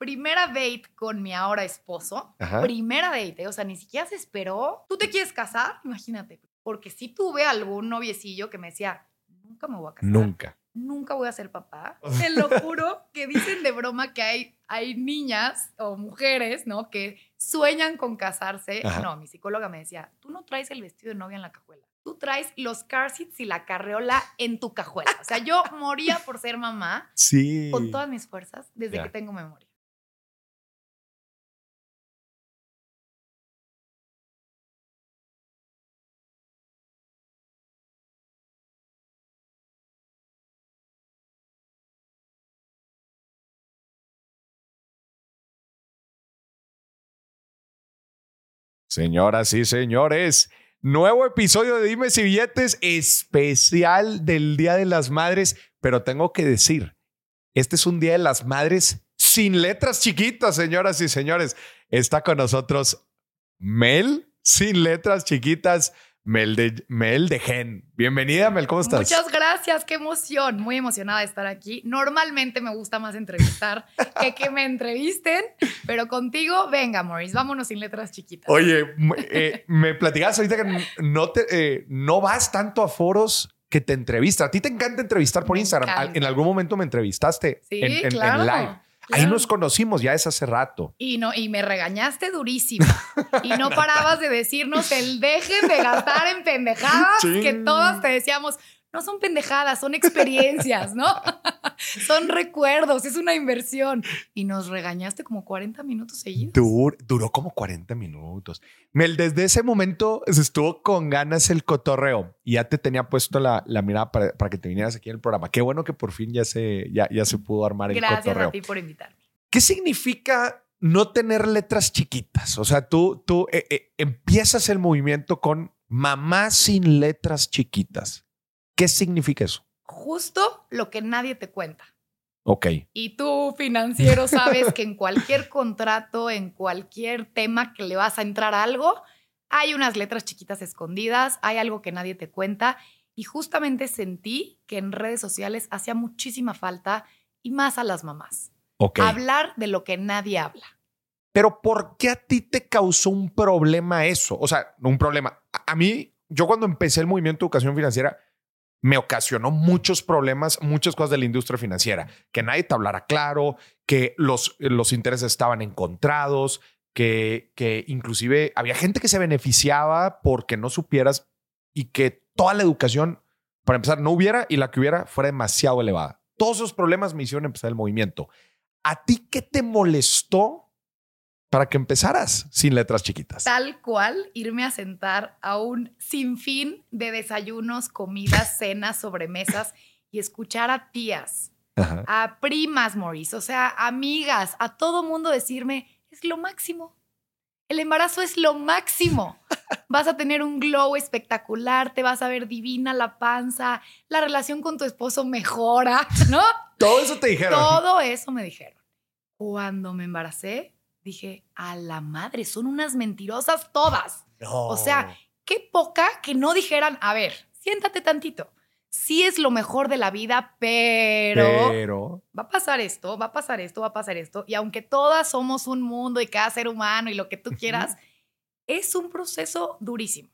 primera date con mi ahora esposo, Ajá. primera date, ¿eh? o sea, ni siquiera se esperó. ¿Tú te quieres casar? Imagínate. Porque sí tuve algún noviecillo que me decía, nunca me voy a casar. Nunca. Nunca voy a ser papá. Te lo juro que dicen de broma que hay, hay niñas o mujeres, ¿no? Que sueñan con casarse. Ajá. No, mi psicóloga me decía, tú no traes el vestido de novia en la cajuela. Tú traes los car seats y la carreola en tu cajuela. O sea, yo moría por ser mamá Sí. con todas mis fuerzas desde Ya. que tengo memoria. Señoras y señores, nuevo episodio de Dimes y Billetes especial del Día de las Madres, pero tengo que decir, este es un Día de las Madres sin letras chiquitas, señoras y señores. Está con nosotros Mel, sin letras chiquitas, Mel de, Mel de Gen. Bienvenida, Mel, ¿cómo estás? Muchas gracias, qué emoción. Muy emocionada de estar aquí. Normalmente me gusta más entrevistar que que me entrevisten, pero contigo, venga, Maurice, vámonos sin letras chiquitas. Oye, eh, me platicabas ahorita que no, te, eh, no vas tanto a foros que te entrevistan. A ti te encanta entrevistar por Me Instagram. Encanta. En algún momento me entrevistaste Sí, en, en- en claro. Ahí nos conocimos, ya es hace rato. Y, no, y me regañaste durísimo. Y no parabas de decirnos el dejen de gastar en pendejadas Sí. que todas te decíamos. No son pendejadas, son experiencias, ¿no? son recuerdos, es una inversión. Y nos regañaste como 40 minutos seguidos. Dur- duró como 40 minutos. Mel, desde ese momento se estuvo con ganas el cotorreo y ya te tenía puesto la, la mirada para, para que te vinieras aquí en el programa. Qué bueno que por fin ya se, ya, ya se pudo armar el Gracias cotorreo. a ti por invitarme. ¿Qué significa no tener letras chiquitas? O sea, tú, tú eh, eh, empiezas el movimiento con mamá sin letras chiquitas. ¿Qué significa eso? Justo lo que nadie te cuenta. Ok. Y tú, financiero, sabes que en cualquier contrato, en cualquier tema que le vas a entrar a algo, hay unas letras chiquitas escondidas, hay algo que nadie te cuenta. Y justamente sentí que en redes sociales hacía muchísima falta, y más a las mamás, Ok. hablar de lo que nadie habla. Pero ¿por qué a ti te causó un problema eso? O sea, no un problema. A, a mí, yo cuando empecé el movimiento de educación financiera, me ocasionó muchos problemas, muchas cosas de la industria financiera. Que nadie te hablara claro, que los, los intereses estaban encontrados, que, que inclusive había gente que se beneficiaba porque no supieras y que toda la educación, para empezar, no hubiera y la que hubiera fuera demasiado elevada. Todos esos problemas me hicieron empezar el movimiento. ¿A ti qué te molestó para que empezaras sin letras chiquitas? Tal cual, irme a sentar a un sinfín de desayunos, comidas, cenas, sobremesas y escuchar a tías, Ajá. a primas, Maurice, o sea, amigas, a todo mundo decirme, es lo máximo. El embarazo es lo máximo. Vas a tener un glow espectacular, te vas a ver divina la panza, la relación con tu esposo mejora, ¿no? Todo eso te dijeron. Todo eso me dijeron. Cuando me embaracé, dije, a la madre, son unas mentirosas todas. No. O sea, qué poca que no dijeran, a ver, siéntate tantito. Sí es lo mejor de la vida, pero pero va a pasar esto, va a pasar esto, va a pasar esto. Y aunque todas somos un mundo y cada ser humano y lo que tú quieras, es un proceso durísimo.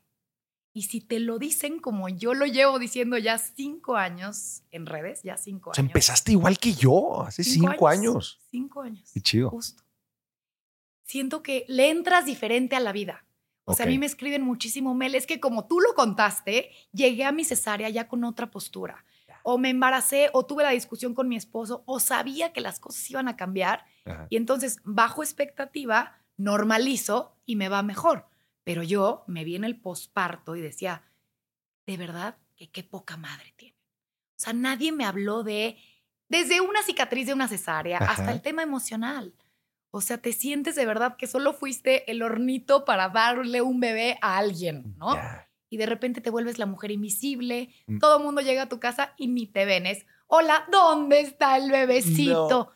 Y si te lo dicen como yo lo llevo diciendo ya cinco años en redes, ya cinco o sea, años. empezaste igual que yo, hace cinco, años. Cinco años. Qué chido. Justo. Siento que le entras diferente a la vida. O sea, a mí me escriben muchísimo, Mel, es que como tú lo contaste, llegué a mi cesárea ya con otra postura. O me embaracé, o tuve la discusión con mi esposo, o sabía que las cosas iban a cambiar. Ajá. Y entonces, bajo expectativa, normalizo y me va mejor. Pero yo me vi en el posparto y decía, de verdad, que qué poca madre tiene. O sea, nadie me habló de, desde una cicatriz de una cesárea Ajá. hasta el tema emocional. O sea, te sientes de verdad que solo fuiste el hornito para darle un bebé a alguien, ¿no? Y de repente te vuelves la mujer invisible, Mm. todo el mundo llega a tu casa y ni te ven. Es, hola, ¿dónde está el bebecito? No.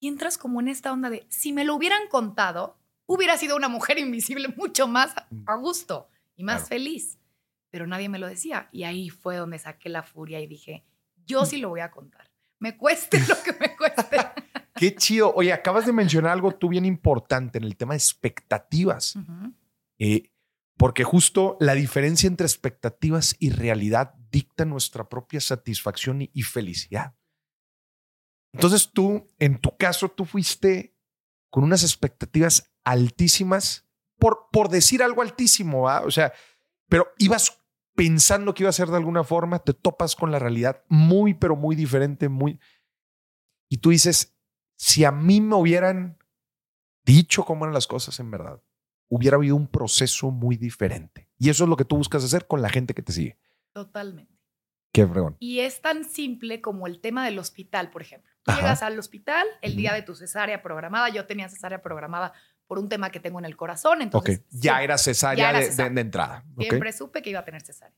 Y entras como en esta onda de, si me lo hubieran contado, hubiera sido una mujer invisible mucho más a- a gusto y más Claro. feliz. Pero nadie me lo decía. Y ahí fue donde saqué la furia y dije, yo sí lo voy a contar. Me cueste lo que me cueste. Qué chido. Oye, acabas de mencionar algo tú bien importante en el tema de expectativas. Eh, porque justo la diferencia entre expectativas y realidad dicta nuestra propia satisfacción y, y felicidad. Entonces tú, en tu caso, tú fuiste con unas expectativas altísimas, por, por decir algo altísimo, ¿va? O sea, pero ibas pensando que iba a ser de alguna forma, te topas con la realidad muy, pero muy diferente, muy... Y tú dices, si a mí me hubieran dicho cómo eran las cosas en verdad, hubiera habido un proceso muy diferente. Y eso es lo que tú buscas hacer con la gente que te sigue. Totalmente. Qué fregón. Y es tan simple como el tema del hospital, por ejemplo. Tú Ajá. llegas al hospital el día de tu cesárea programada. Yo tenía cesárea programada por un tema que tengo en el corazón. Ok. Entonces, Ya era cesárea, ya era de- de, cesárea. de entrada. Siempre supe que iba a tener cesárea.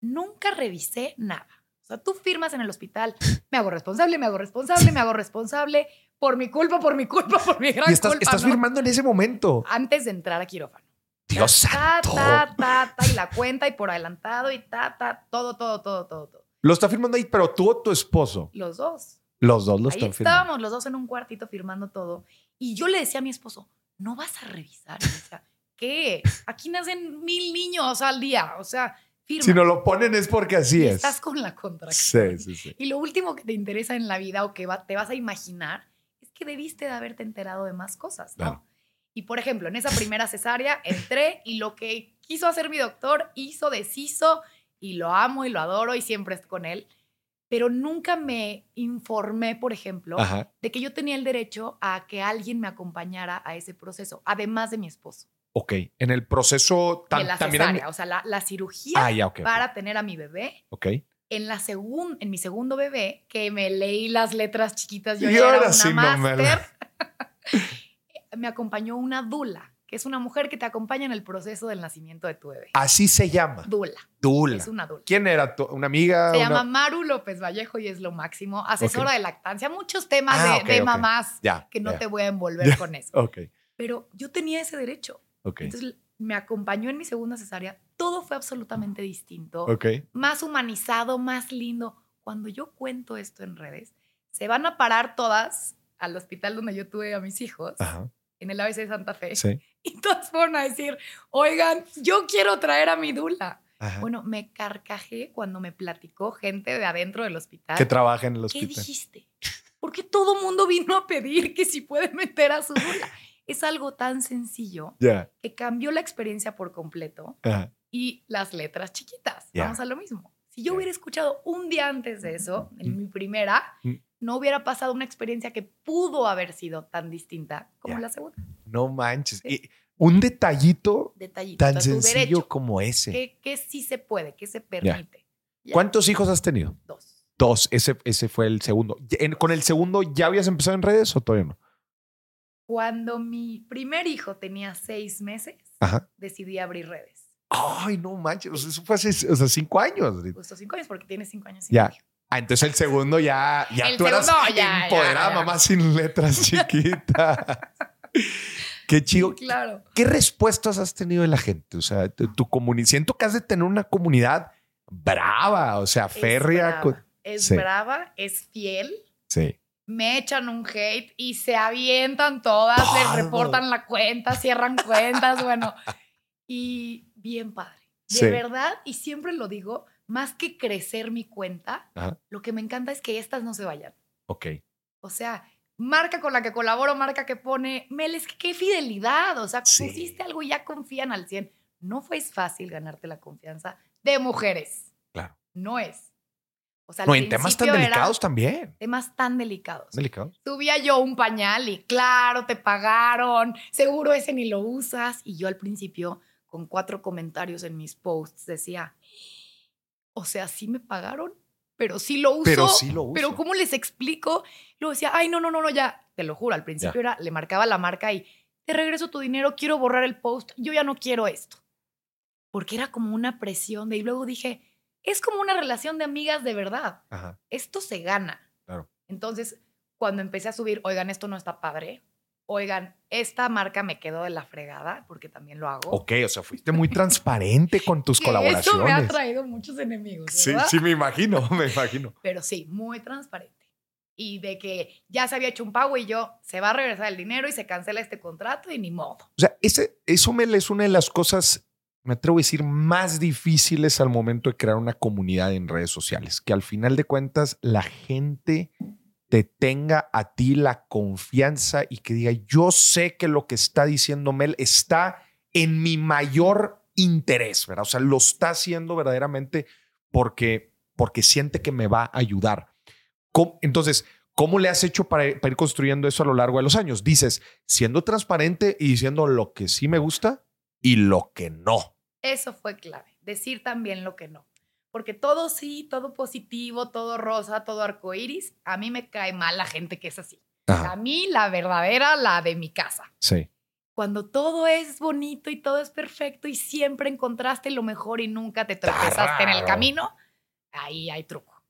Nunca revisé nada. O sea, tú firmas en el hospital, me hago responsable, me hago responsable, me hago responsable, por mi culpa, por mi culpa, por mi gran Y estás, culpa. estás ¿no? firmando en ese momento. Antes de entrar a quirófano. Dios ta, santo. ta, ta, ta, y la cuenta y por adelantado y ta, ta, todo, todo, todo, todo, todo. Lo está firmando ahí, pero tú o tu esposo. Los dos. Los dos lo Ahí están firmando. estábamos los dos en un cuartito firmando todo. Y yo le decía a mi esposo, no vas a revisar. Y me decía, ¿qué? Aquí nacen mil niños al día. O sea, firma. Si no lo ponen es porque así es. Estás con la contracción. Sí, sí, sí. Y lo último que te interesa en la vida o que va- te vas a imaginar es que debiste de haberte enterado de más cosas, ¿no? Claro. Y por ejemplo, en esa primera cesárea entré y lo que quiso hacer mi doctor hizo, deshizo y lo amo y lo adoro y siempre estoy con él. Pero nunca me informé, por ejemplo, Ajá. de que yo tenía el derecho a que alguien me acompañara a ese proceso, además de mi esposo. Ok. En el proceso tam- la también. cesárea, o sea, la, la cirugía Ah, ya, para tener a mi bebé Ok. en, la segun- en mi segundo bebé, que me leí las letras chiquitas, yo ya era ahora una sí no me máster, me acompañó una dula, que es una mujer que te acompaña en el proceso del nacimiento de tu bebé. Así se llama. Dula, Dula. es una dula. ¿Quién era? tu- ¿Una amiga? Se Una- llama Maru López Vallejo y es lo máximo. Asesora de lactancia, muchos temas Ah, de, mamás Ya. que no ya. te voy a envolver con eso. Ok. Pero yo tenía ese derecho. Ok. Entonces me acompañó en mi segunda cesárea. Todo fue absolutamente distinto. Ok. más humanizado, más lindo. Cuando yo cuento esto en redes, se van a parar todas al hospital donde yo tuve a mis hijos, Ajá. en el ABC de Santa Fe, Sí. y todas fueron a decir, oigan, yo quiero traer a mi dula. Ajá. Bueno, me carcajé cuando me platicó gente de adentro del hospital. que trabaja en el ¿Qué hospital. dijiste? Porque todo mundo vino a pedir que si puede meter a su dula. Es algo tan sencillo que cambió la experiencia por completo y las letras chiquitas. Vamos a lo mismo. Si yo hubiera escuchado un día antes de eso, en Mm. mi primera, Mm. no hubiera pasado una experiencia que pudo haber sido tan distinta como la segunda. No manches. Y un detallito Detallito. tan sencillo derecho, como ese. que, que sí se puede, que se permite. ¿Cuántos hijos has tenido? Dos. Dos. Ese, ese fue el segundo. ¿Con el segundo ya habías empezado en redes o todavía no? Cuando mi primer hijo tenía seis meses, Ajá. decidí abrir redes. Ay, no manches. O sea, eso fue hace o sea, cinco años. Justo cinco años porque tiene cinco años y Ya. medio. Ah, entonces el segundo ya, ya El tú eras segundo, ya, empoderada, ya. mamá sin letras chiquitas. Qué chido. Sí, claro. ¿Qué respuestas has tenido de la gente? O sea, tu, tu comunidad. Siento que has de tener una comunidad brava, o sea, Es férrea. brava, es Sí. brava, es fiel. Sí. Me echan un hate y se avientan todas, les reportan la cuenta, cierran cuentas, bueno. Y bien padre. De Sí. verdad, y siempre lo digo, más que crecer mi cuenta, Ajá. lo que me encanta es que estas no se vayan. Ok. O sea, marca con la que colaboro, marca que pone, Mel, es que qué fidelidad. O sea, Sí. pusiste algo y ya confían al 100. No fue fácil ganarte la confianza de mujeres. Claro. No es. O sea, No, en temas tan delicados también. Temas tan delicados. ¿Delicados? Subía yo un pañal y claro, te pagaron, seguro ese ni lo usas. Y yo al principio, con cuatro comentarios en mis posts, decía, o sea, sí me pagaron, pero sí lo uso. Pero sí lo uso. Pero ¿cómo les explico? Luego decía, ay, no, no, no, no, ya, te lo juro, al principio era, le marcaba la marca y te regreso tu dinero, quiero borrar el post, yo ya no quiero esto. Porque era como una presión de, y luego dije, es como una relación de amigas de verdad Ajá. esto se gana. Claro. Entonces, cuando empecé a subir, oigan, esto no está padre. Oigan, esta marca me quedó de la fregada, porque también lo hago. Ok, o sea, fuiste muy transparente con tus Que colaboraciones. Eso me ha traído muchos enemigos, Sí, ¿verdad? sí, me imagino, me imagino. Pero sí, muy transparente. y de que ya se había hecho un pago y yo, se va a regresar el dinero y se cancela este contrato y ni modo. O sea, ese, eso Mel, es una de las cosas, me atrevo a decir, más difíciles al momento de crear una comunidad en redes sociales, que al final de cuentas la gente te tenga a ti la confianza y que diga, yo sé que lo que está diciendo Mel está en mi mayor interés, ¿verdad? O sea, lo está haciendo verdaderamente porque, porque siente que me va a ayudar. Entonces, ¿cómo le has hecho para, ir construyendo eso a lo largo de los años? Dices, siendo transparente y diciendo lo que sí me gusta y lo que no. Eso fue clave, decir también lo que no. Porque todo sí, todo positivo, todo rosa, todo arcoíris, a mí me cae mal la gente que es así. A mí la verdadera, la de mi casa. Sí. Cuando todo es bonito y todo es perfecto y siempre encontraste lo mejor y nunca te tropezaste en el camino, ahí hay truco.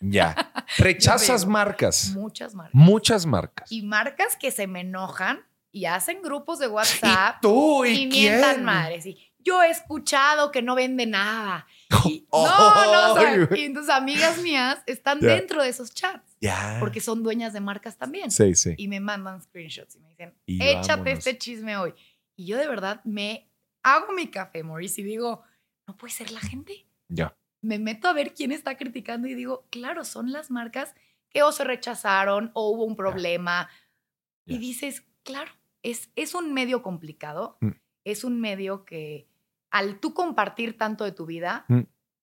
Ya. Rechazas marcas. Muchas marcas. Muchas marcas. Y marcas que se me enojan y hacen grupos de WhatsApp. ¿Y tú y, y mientan madres. Y yo he escuchado que no vende nada. no, no, y tus amigas mías están dentro de esos chats. Ya. Porque son dueñas de marcas también. Sí, sí. Y me mandan screenshots y me dicen, échate este chisme hoy. Y yo de verdad me hago mi café, Maurice, y digo, no puede ser la gente. Ya me meto a ver quién está criticando y digo, claro, son las marcas que o se rechazaron o hubo un problema. Y dices, claro, es, es un medio complicado, mm. es un medio que al tú compartir tanto de tu vida, mm.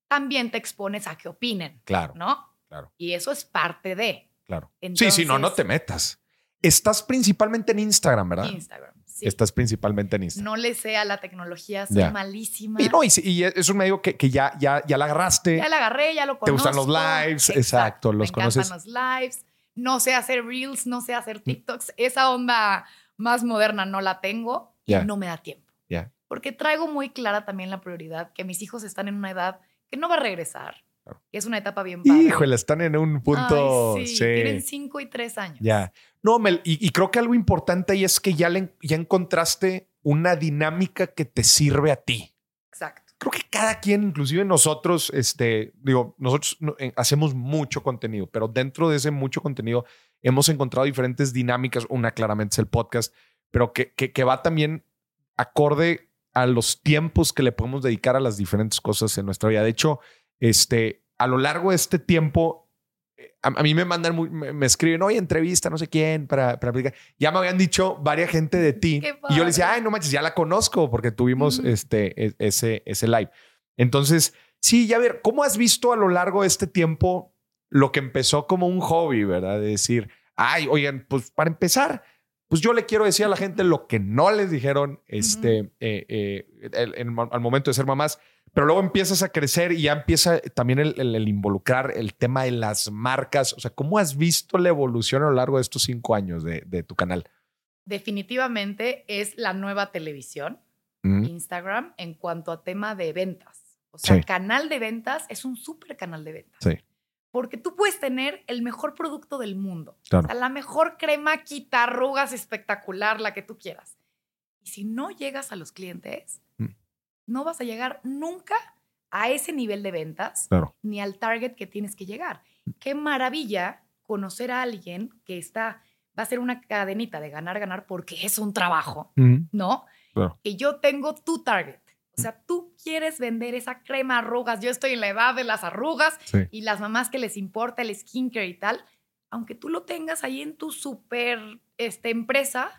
también te expones a que opinen. Claro. ¿No? Claro. Y eso es parte de. Claro. sí, sí, no, no te metas. Estás principalmente en Instagram, ¿verdad? Instagram. Estás principalmente en Instagram. No le sé a la tecnología, soy malísima. Y, no, y, es un medio que, que, ya, ya, ya la agarraste. Ya la agarré, ya lo conozco. Te gustan los lives, exacto, los Me conoces. los lives. No sé hacer reels, no sé hacer mm. TikToks. Esa onda más moderna no la tengo y no me da tiempo. Ya. Porque traigo muy clara también la prioridad que mis hijos están en una edad que no va a regresar. Es una etapa bien padre. Híjole, están en un punto. sí, tienen cinco y tres años. Ya. No, Mel, y, creo que algo importante ahí es que ya, le, ya encontraste una dinámica que te sirve a ti. Exacto. Creo que cada quien, inclusive nosotros, este, digo, nosotros eh, hacemos mucho contenido, pero dentro de ese mucho contenido hemos encontrado diferentes dinámicas. Una claramente es el podcast, pero que, que, que va también acorde a los tiempos que le podemos dedicar a las diferentes cosas en nuestra vida. De hecho, este, a lo largo de este tiempo, eh, a, mí me mandan, me, escriben, oye, entrevista, no sé quién, para, para aplicar. Ya me habían dicho varias gente de ti. Y yo le decía, ay, no manches, ya la conozco porque tuvimos este, e, ese, ese live. Entonces, sí, ya ver, ¿cómo has visto a lo largo de este tiempo lo que empezó como un hobby, verdad? De decir, ay, oigan, pues para empezar, pues yo le quiero decir a la gente lo que no les dijeron este, eh, eh, al momento de ser mamás. Pero luego empiezas a crecer y ya empieza también el, involucrar el tema de las marcas. O sea, ¿cómo has visto la evolución a lo largo de estos cinco años de, tu canal? Definitivamente es la nueva televisión. Instagram, en cuanto a tema de ventas. O sea, el canal de ventas es un súper canal de ventas. Sí. Porque tú puedes tener el mejor producto del mundo. la mejor crema quita arrugas espectacular, la que tú quieras. Y si no llegas a los clientes, no vas a llegar nunca a ese nivel de ventas ni al target que tienes que llegar. Qué maravilla conocer a alguien que está, va a ser una cadenita de ganar, ganar, porque es un trabajo, ¿no? Que yo tengo tu target. O sea, tú quieres vender esa crema arrugas. Yo estoy en la edad de las arrugas y las mamás que les importa el skincare y tal. Aunque tú lo tengas ahí en tu super este, empresa,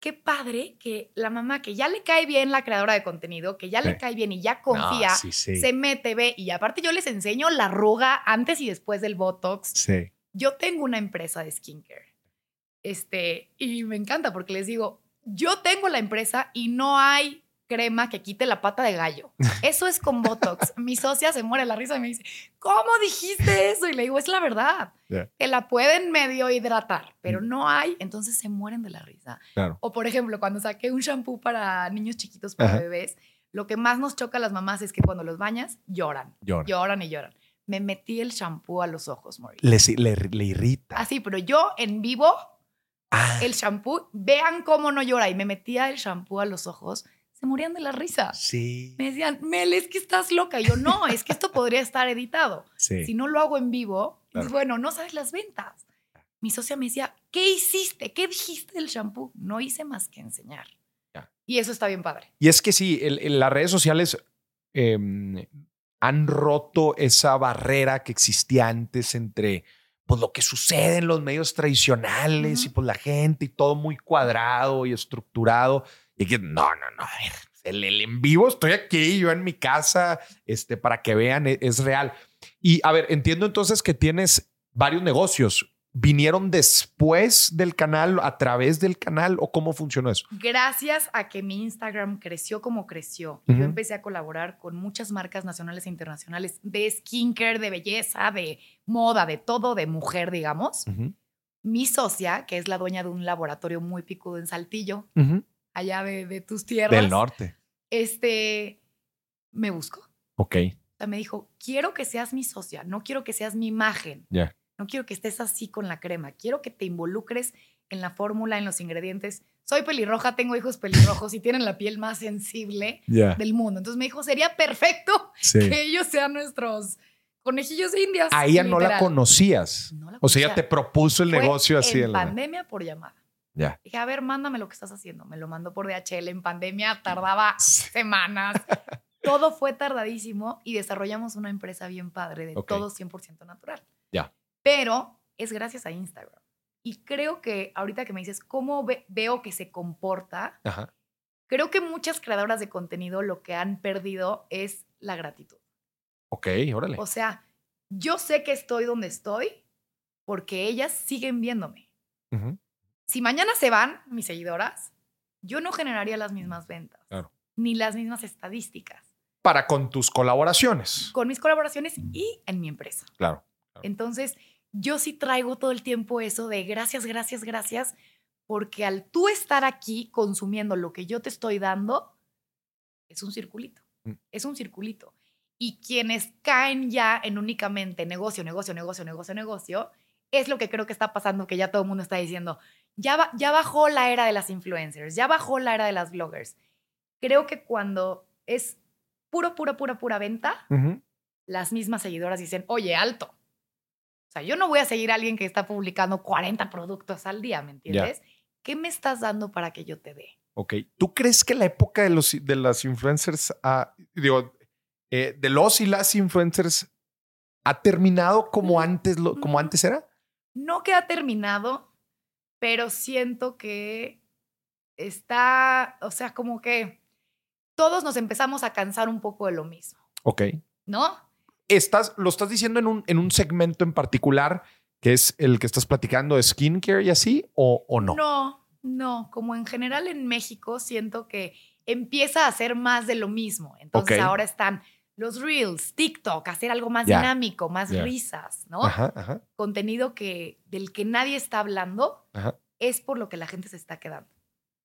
qué padre que la mamá que ya le cae bien la creadora de contenido, que ya le cae bien y ya confía, se mete, ve, y aparte yo les enseño la arruga antes y después del Botox. Sí. Yo tengo una empresa de skincare. Este, y me encanta porque les digo, yo tengo la empresa y no hay crema que quite la pata de gallo. Eso es con Botox. Mi socia se muere la risa y me dice, ¿cómo dijiste eso? Y le digo, es la verdad. Que la pueden medio hidratar, pero mm. no hay, entonces se mueren de la risa. O por ejemplo, cuando saqué un shampoo para niños chiquitos, para bebés, lo que más nos choca a las mamás es que cuando los bañas, lloran. Lloran, y lloran. Me metí el shampoo a los ojos, Maurice. Le, le, irrita. Así, pero yo en vivo, ah. el shampoo, vean cómo no llora. Y me metía el shampoo a los ojos se morían de la risa. Sí. Me decían, Mel, es que estás loca. Y yo, no, es que esto podría estar editado. Sí. Si no lo hago en vivo, Claro. bueno, no sabes las ventas. Mi socia me decía, ¿qué hiciste? ¿Qué dijiste del shampoo? No hice más que enseñar. Ya. Y eso está bien padre. Y es que sí, el- el- las redes sociales em, han roto esa barrera que existía antes entre pues, lo que sucede en los medios tradicionales y Ujú. pues la gente y todo muy cuadrado y estructurado. Y que no, no, no, a ver, el, el en vivo estoy aquí, yo en mi casa, este, para que vean, e- es, real. Y a ver, entiendo entonces que tienes varios negocios. ¿Vinieron después del canal, a través del canal o cómo funcionó eso? Gracias a que mi Instagram creció como creció, y Ujú. yo empecé a colaborar con muchas marcas nacionales e internacionales de skincare, de belleza, de moda, de todo, de mujer, digamos. Ujú, Mi socia, que es la dueña de un laboratorio muy picudo en Saltillo, ujú. Allá de, de tus tierras, Del norte. este, me buscó. Ok, O sea, me dijo, quiero que seas mi socia, no quiero que seas mi imagen, ya. no quiero que estés así con la crema, quiero que te involucres en la fórmula, en los ingredientes. Soy pelirroja, tengo hijos pelirrojos y tienen la piel más sensible del mundo. Entonces me dijo, sería perfecto Sí. que ellos sean nuestros conejillos indias. A ella no la literal. conocías. No la O sea, ella te propuso el Fue negocio así. En en la- pandemia por llamada. Ya. Dije, a ver, mándame lo que estás haciendo. Me lo mandó por DHL. En pandemia tardaba semanas. Todo fue tardadísimo y desarrollamos una empresa bien padre de Ok. todo 100% natural. Ya. Pero es gracias a Instagram. Y creo que ahorita que me dices cómo ve- veo que se comporta, Ajá. creo que muchas creadoras de contenido lo que han perdido es la gratitud. Ok, órale. O sea, yo sé que estoy donde estoy porque ellas siguen viéndome. Ujú. Si mañana se van mis seguidoras, yo no generaría las mismas ventas, Claro. ni las mismas estadísticas Para con tus colaboraciones. con mis colaboraciones y en mi empresa. Claro. Entonces, yo sí traigo todo el tiempo eso de gracias, gracias, gracias, porque al tú estar aquí consumiendo lo que yo te estoy dando, es un circulito, Mm. es un circulito. Y quienes caen ya en únicamente negocio, negocio, negocio, negocio, negocio, es lo que creo que está pasando, que ya todo el mundo está diciendo, ya, ya bajó la era de las influencers, ya bajó la era de las bloggers. Creo que cuando es puro, pura, pura, pura venta, las mismas seguidoras dicen, oye, alto. O sea, yo no voy a seguir a alguien que está publicando 40 productos al día, ¿me entiendes? ¿Qué me estás dando para que yo te dé? Ok. ¿Tú crees que la época de, los, de las influencers, digo, eh, de los y las influencers ha terminado como Mm, antes, lo- como mm. antes era? No que ha terminado, pero siento que está, o sea, como que todos nos empezamos a cansar un poco de lo mismo, Ok. ¿no? Estás, lo estás diciendo en un, en un segmento en particular que es el que estás platicando de skincare y así, o, o no? No, no, como en general en México siento que empieza a hacer más de lo mismo. Entonces ahora están los reels, TikTok, hacer algo más dinámico, más risas, ¿no? Ajá, ajá. Contenido que del que nadie está hablando Ajá. es por lo que la gente se está quedando.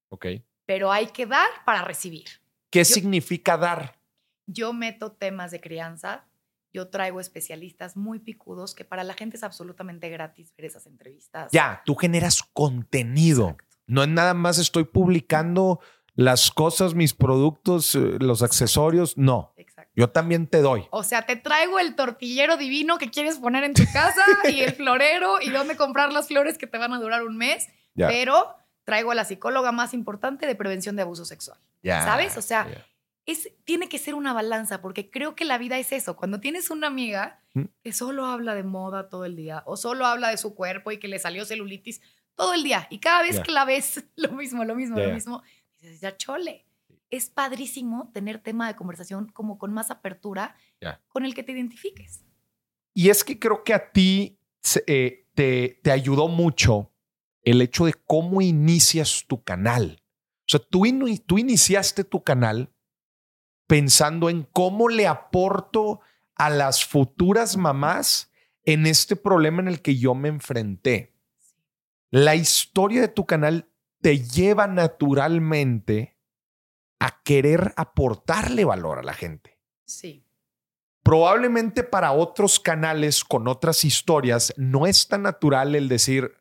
Ok. Pero hay que dar para recibir. ¿Qué significa dar? Yo meto temas de crianza, yo traigo especialistas muy picudos que para la gente es absolutamente gratis ver esas entrevistas. Ya, tú generas contenido. Exacto. No es nada más estoy publicando las cosas, mis productos, eh, los accesorios. No. Yo también te doy. O sea, te traigo el tortillero divino que quieres poner en tu casa y el florero y dónde comprar las flores que te van a durar un mes, pero traigo a la psicóloga más importante de prevención de abuso sexual. Ya, ¿Sabes? O sea. Es, tiene que ser una balanza porque creo que la vida es eso. Cuando tienes una amiga Mm. que solo habla de moda todo el día o solo habla de su cuerpo y que le salió celulitis todo el día y cada vez que la ves lo mismo, lo mismo, lo mismo, dices, ya chole. Es padrísimo tener tema de conversación como con más apertura con el que te identifiques. Y es que creo que a ti eh, te, te ayudó mucho el hecho de cómo inicias tu canal. O sea, tú, ini- tú iniciaste tu canal pensando en cómo le aporto a las futuras mamás en este problema en el que yo me enfrenté. La historia de tu canal te lleva naturalmente a querer aportarle valor a la gente. Sí. Probablemente para otros canales con otras historias no es tan natural el decir,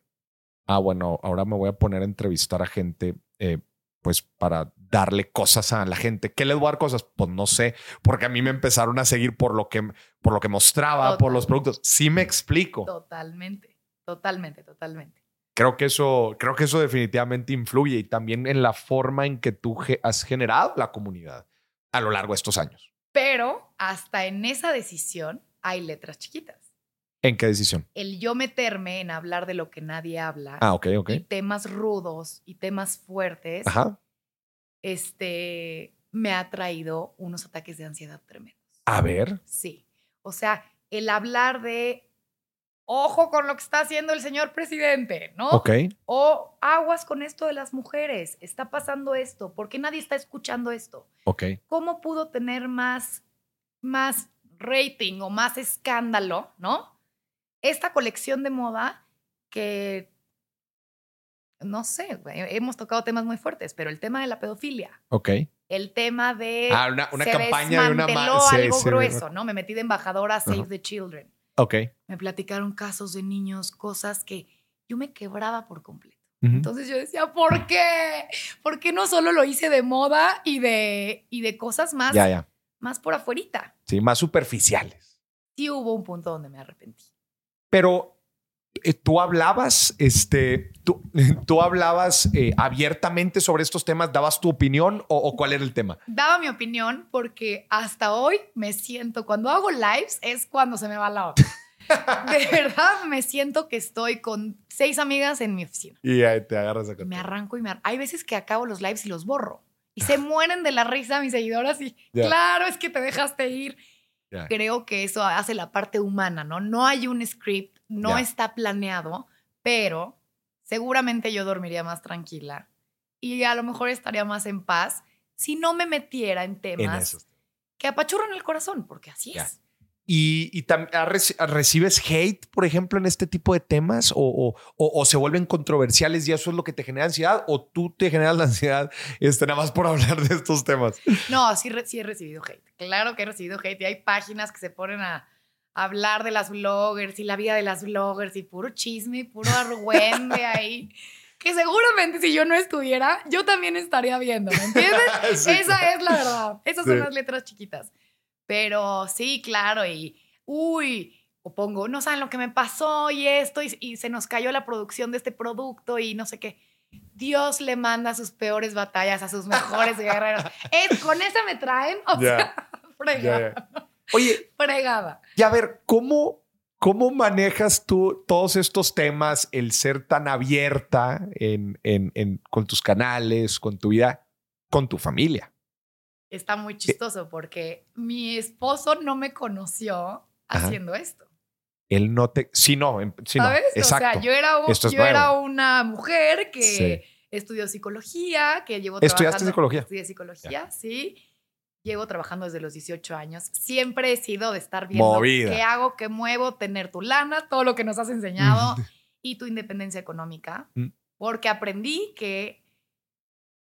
ah, bueno, ahora me voy a poner a entrevistar a gente, eh, pues para darle cosas a la gente. ¿Qué les voy a dar cosas? Pues no sé, porque a mí me empezaron a seguir por lo que, por lo que mostraba, por los productos. Sí me explico. Totalmente, totalmente, totalmente. Creo que eso, creo que eso definitivamente influye y también en la forma en que tú has generado la comunidad a lo largo de estos años. Pero hasta en esa decisión hay letras chiquitas. ¿En qué decisión? El yo meterme en hablar de lo que nadie habla. Ah, ok, ok. Y temas rudos y temas fuertes. Ajá. Este me ha traído unos ataques de ansiedad tremendos. A ver. Sí. O sea, el hablar de ojo con lo que está haciendo el señor presidente, ¿no? Ok. O aguas con esto de las mujeres. Está pasando esto. ¿Por qué nadie está escuchando esto? Ok. ¿Cómo pudo tener más, más rating o más escándalo, ¿no? esta colección de moda que, no sé, hemos tocado temas muy fuertes, pero el tema de la pedofilia. Ok. El tema de... Ah, una, campaña de una... algo grueso, ¿no? Me metí de embajadora a Save the Children. Ok. Me platicaron casos de niños, cosas que yo me quebraba por completo. Entonces yo decía, ¿por qué? ¿Por qué no solo lo hice de moda y de, y de cosas más, más por afuerita? Sí, más superficiales. Sí hubo un punto donde me arrepentí. Pero tú hablabas, este, tú, tú hablabas eh, abiertamente sobre estos temas, dabas tu opinión o, cuál era el tema? Daba mi opinión porque hasta hoy me siento, cuando hago lives es cuando se me va la otra. De verdad me siento que estoy con seis amigas en mi oficina. Y ahí te agarras a Me arranco y me... Hay veces que acabo los lives y los borro. Y se mueren de la risa mis seguidoras y claro, es que te dejaste ir. Creo que eso hace la parte humana, ¿no? No hay un script, no está planeado, pero seguramente yo dormiría más tranquila y a lo mejor estaría más en paz si no me metiera en temas que apachurran el corazón, porque así es. ¿Y, y recibes hate, por ejemplo, en este tipo de temas? O, o, se vuelven controversiales y eso es lo que te genera ansiedad? ¿O tú te generas la ansiedad este, nada más por hablar de estos temas? No, sí, sí he recibido hate. Claro que he recibido hate. Y hay páginas que se ponen a, hablar de las bloggers y la vida de las bloggers y puro chisme y puro argüende ahí. Que seguramente si yo no estuviera, yo también estaría viendo, ¿me entiendes? Esa es la verdad. Esas son las letras chiquitas. Pero sí, claro, y uy, o pongo, no saben lo que me pasó y esto, y, se nos cayó la producción de este producto y no sé qué. Dios le manda sus peores batallas a sus mejores guerreros. con esa me traen, o sea, fregada. Oye, fregada. Y a ver, ¿cómo, ¿cómo manejas tú todos estos temas, el ser tan abierta en, en, en, con tus canales, con tu vida, con tu familia? está muy chistoso porque mi esposo no me conoció haciendo esto. Él no te. Sí, no. Sí, ¿Sabes? O sea, yo era, yo era una mujer que estudió psicología, que trabajando. ¿Estudiaste psicología? Estudié psicología, sí. Llevo trabajando desde los 18 años. Siempre he sido de estar viendo qué hago, qué muevo, tener tu lana, todo lo que nos has enseñado y tu independencia económica. Mm. Porque aprendí que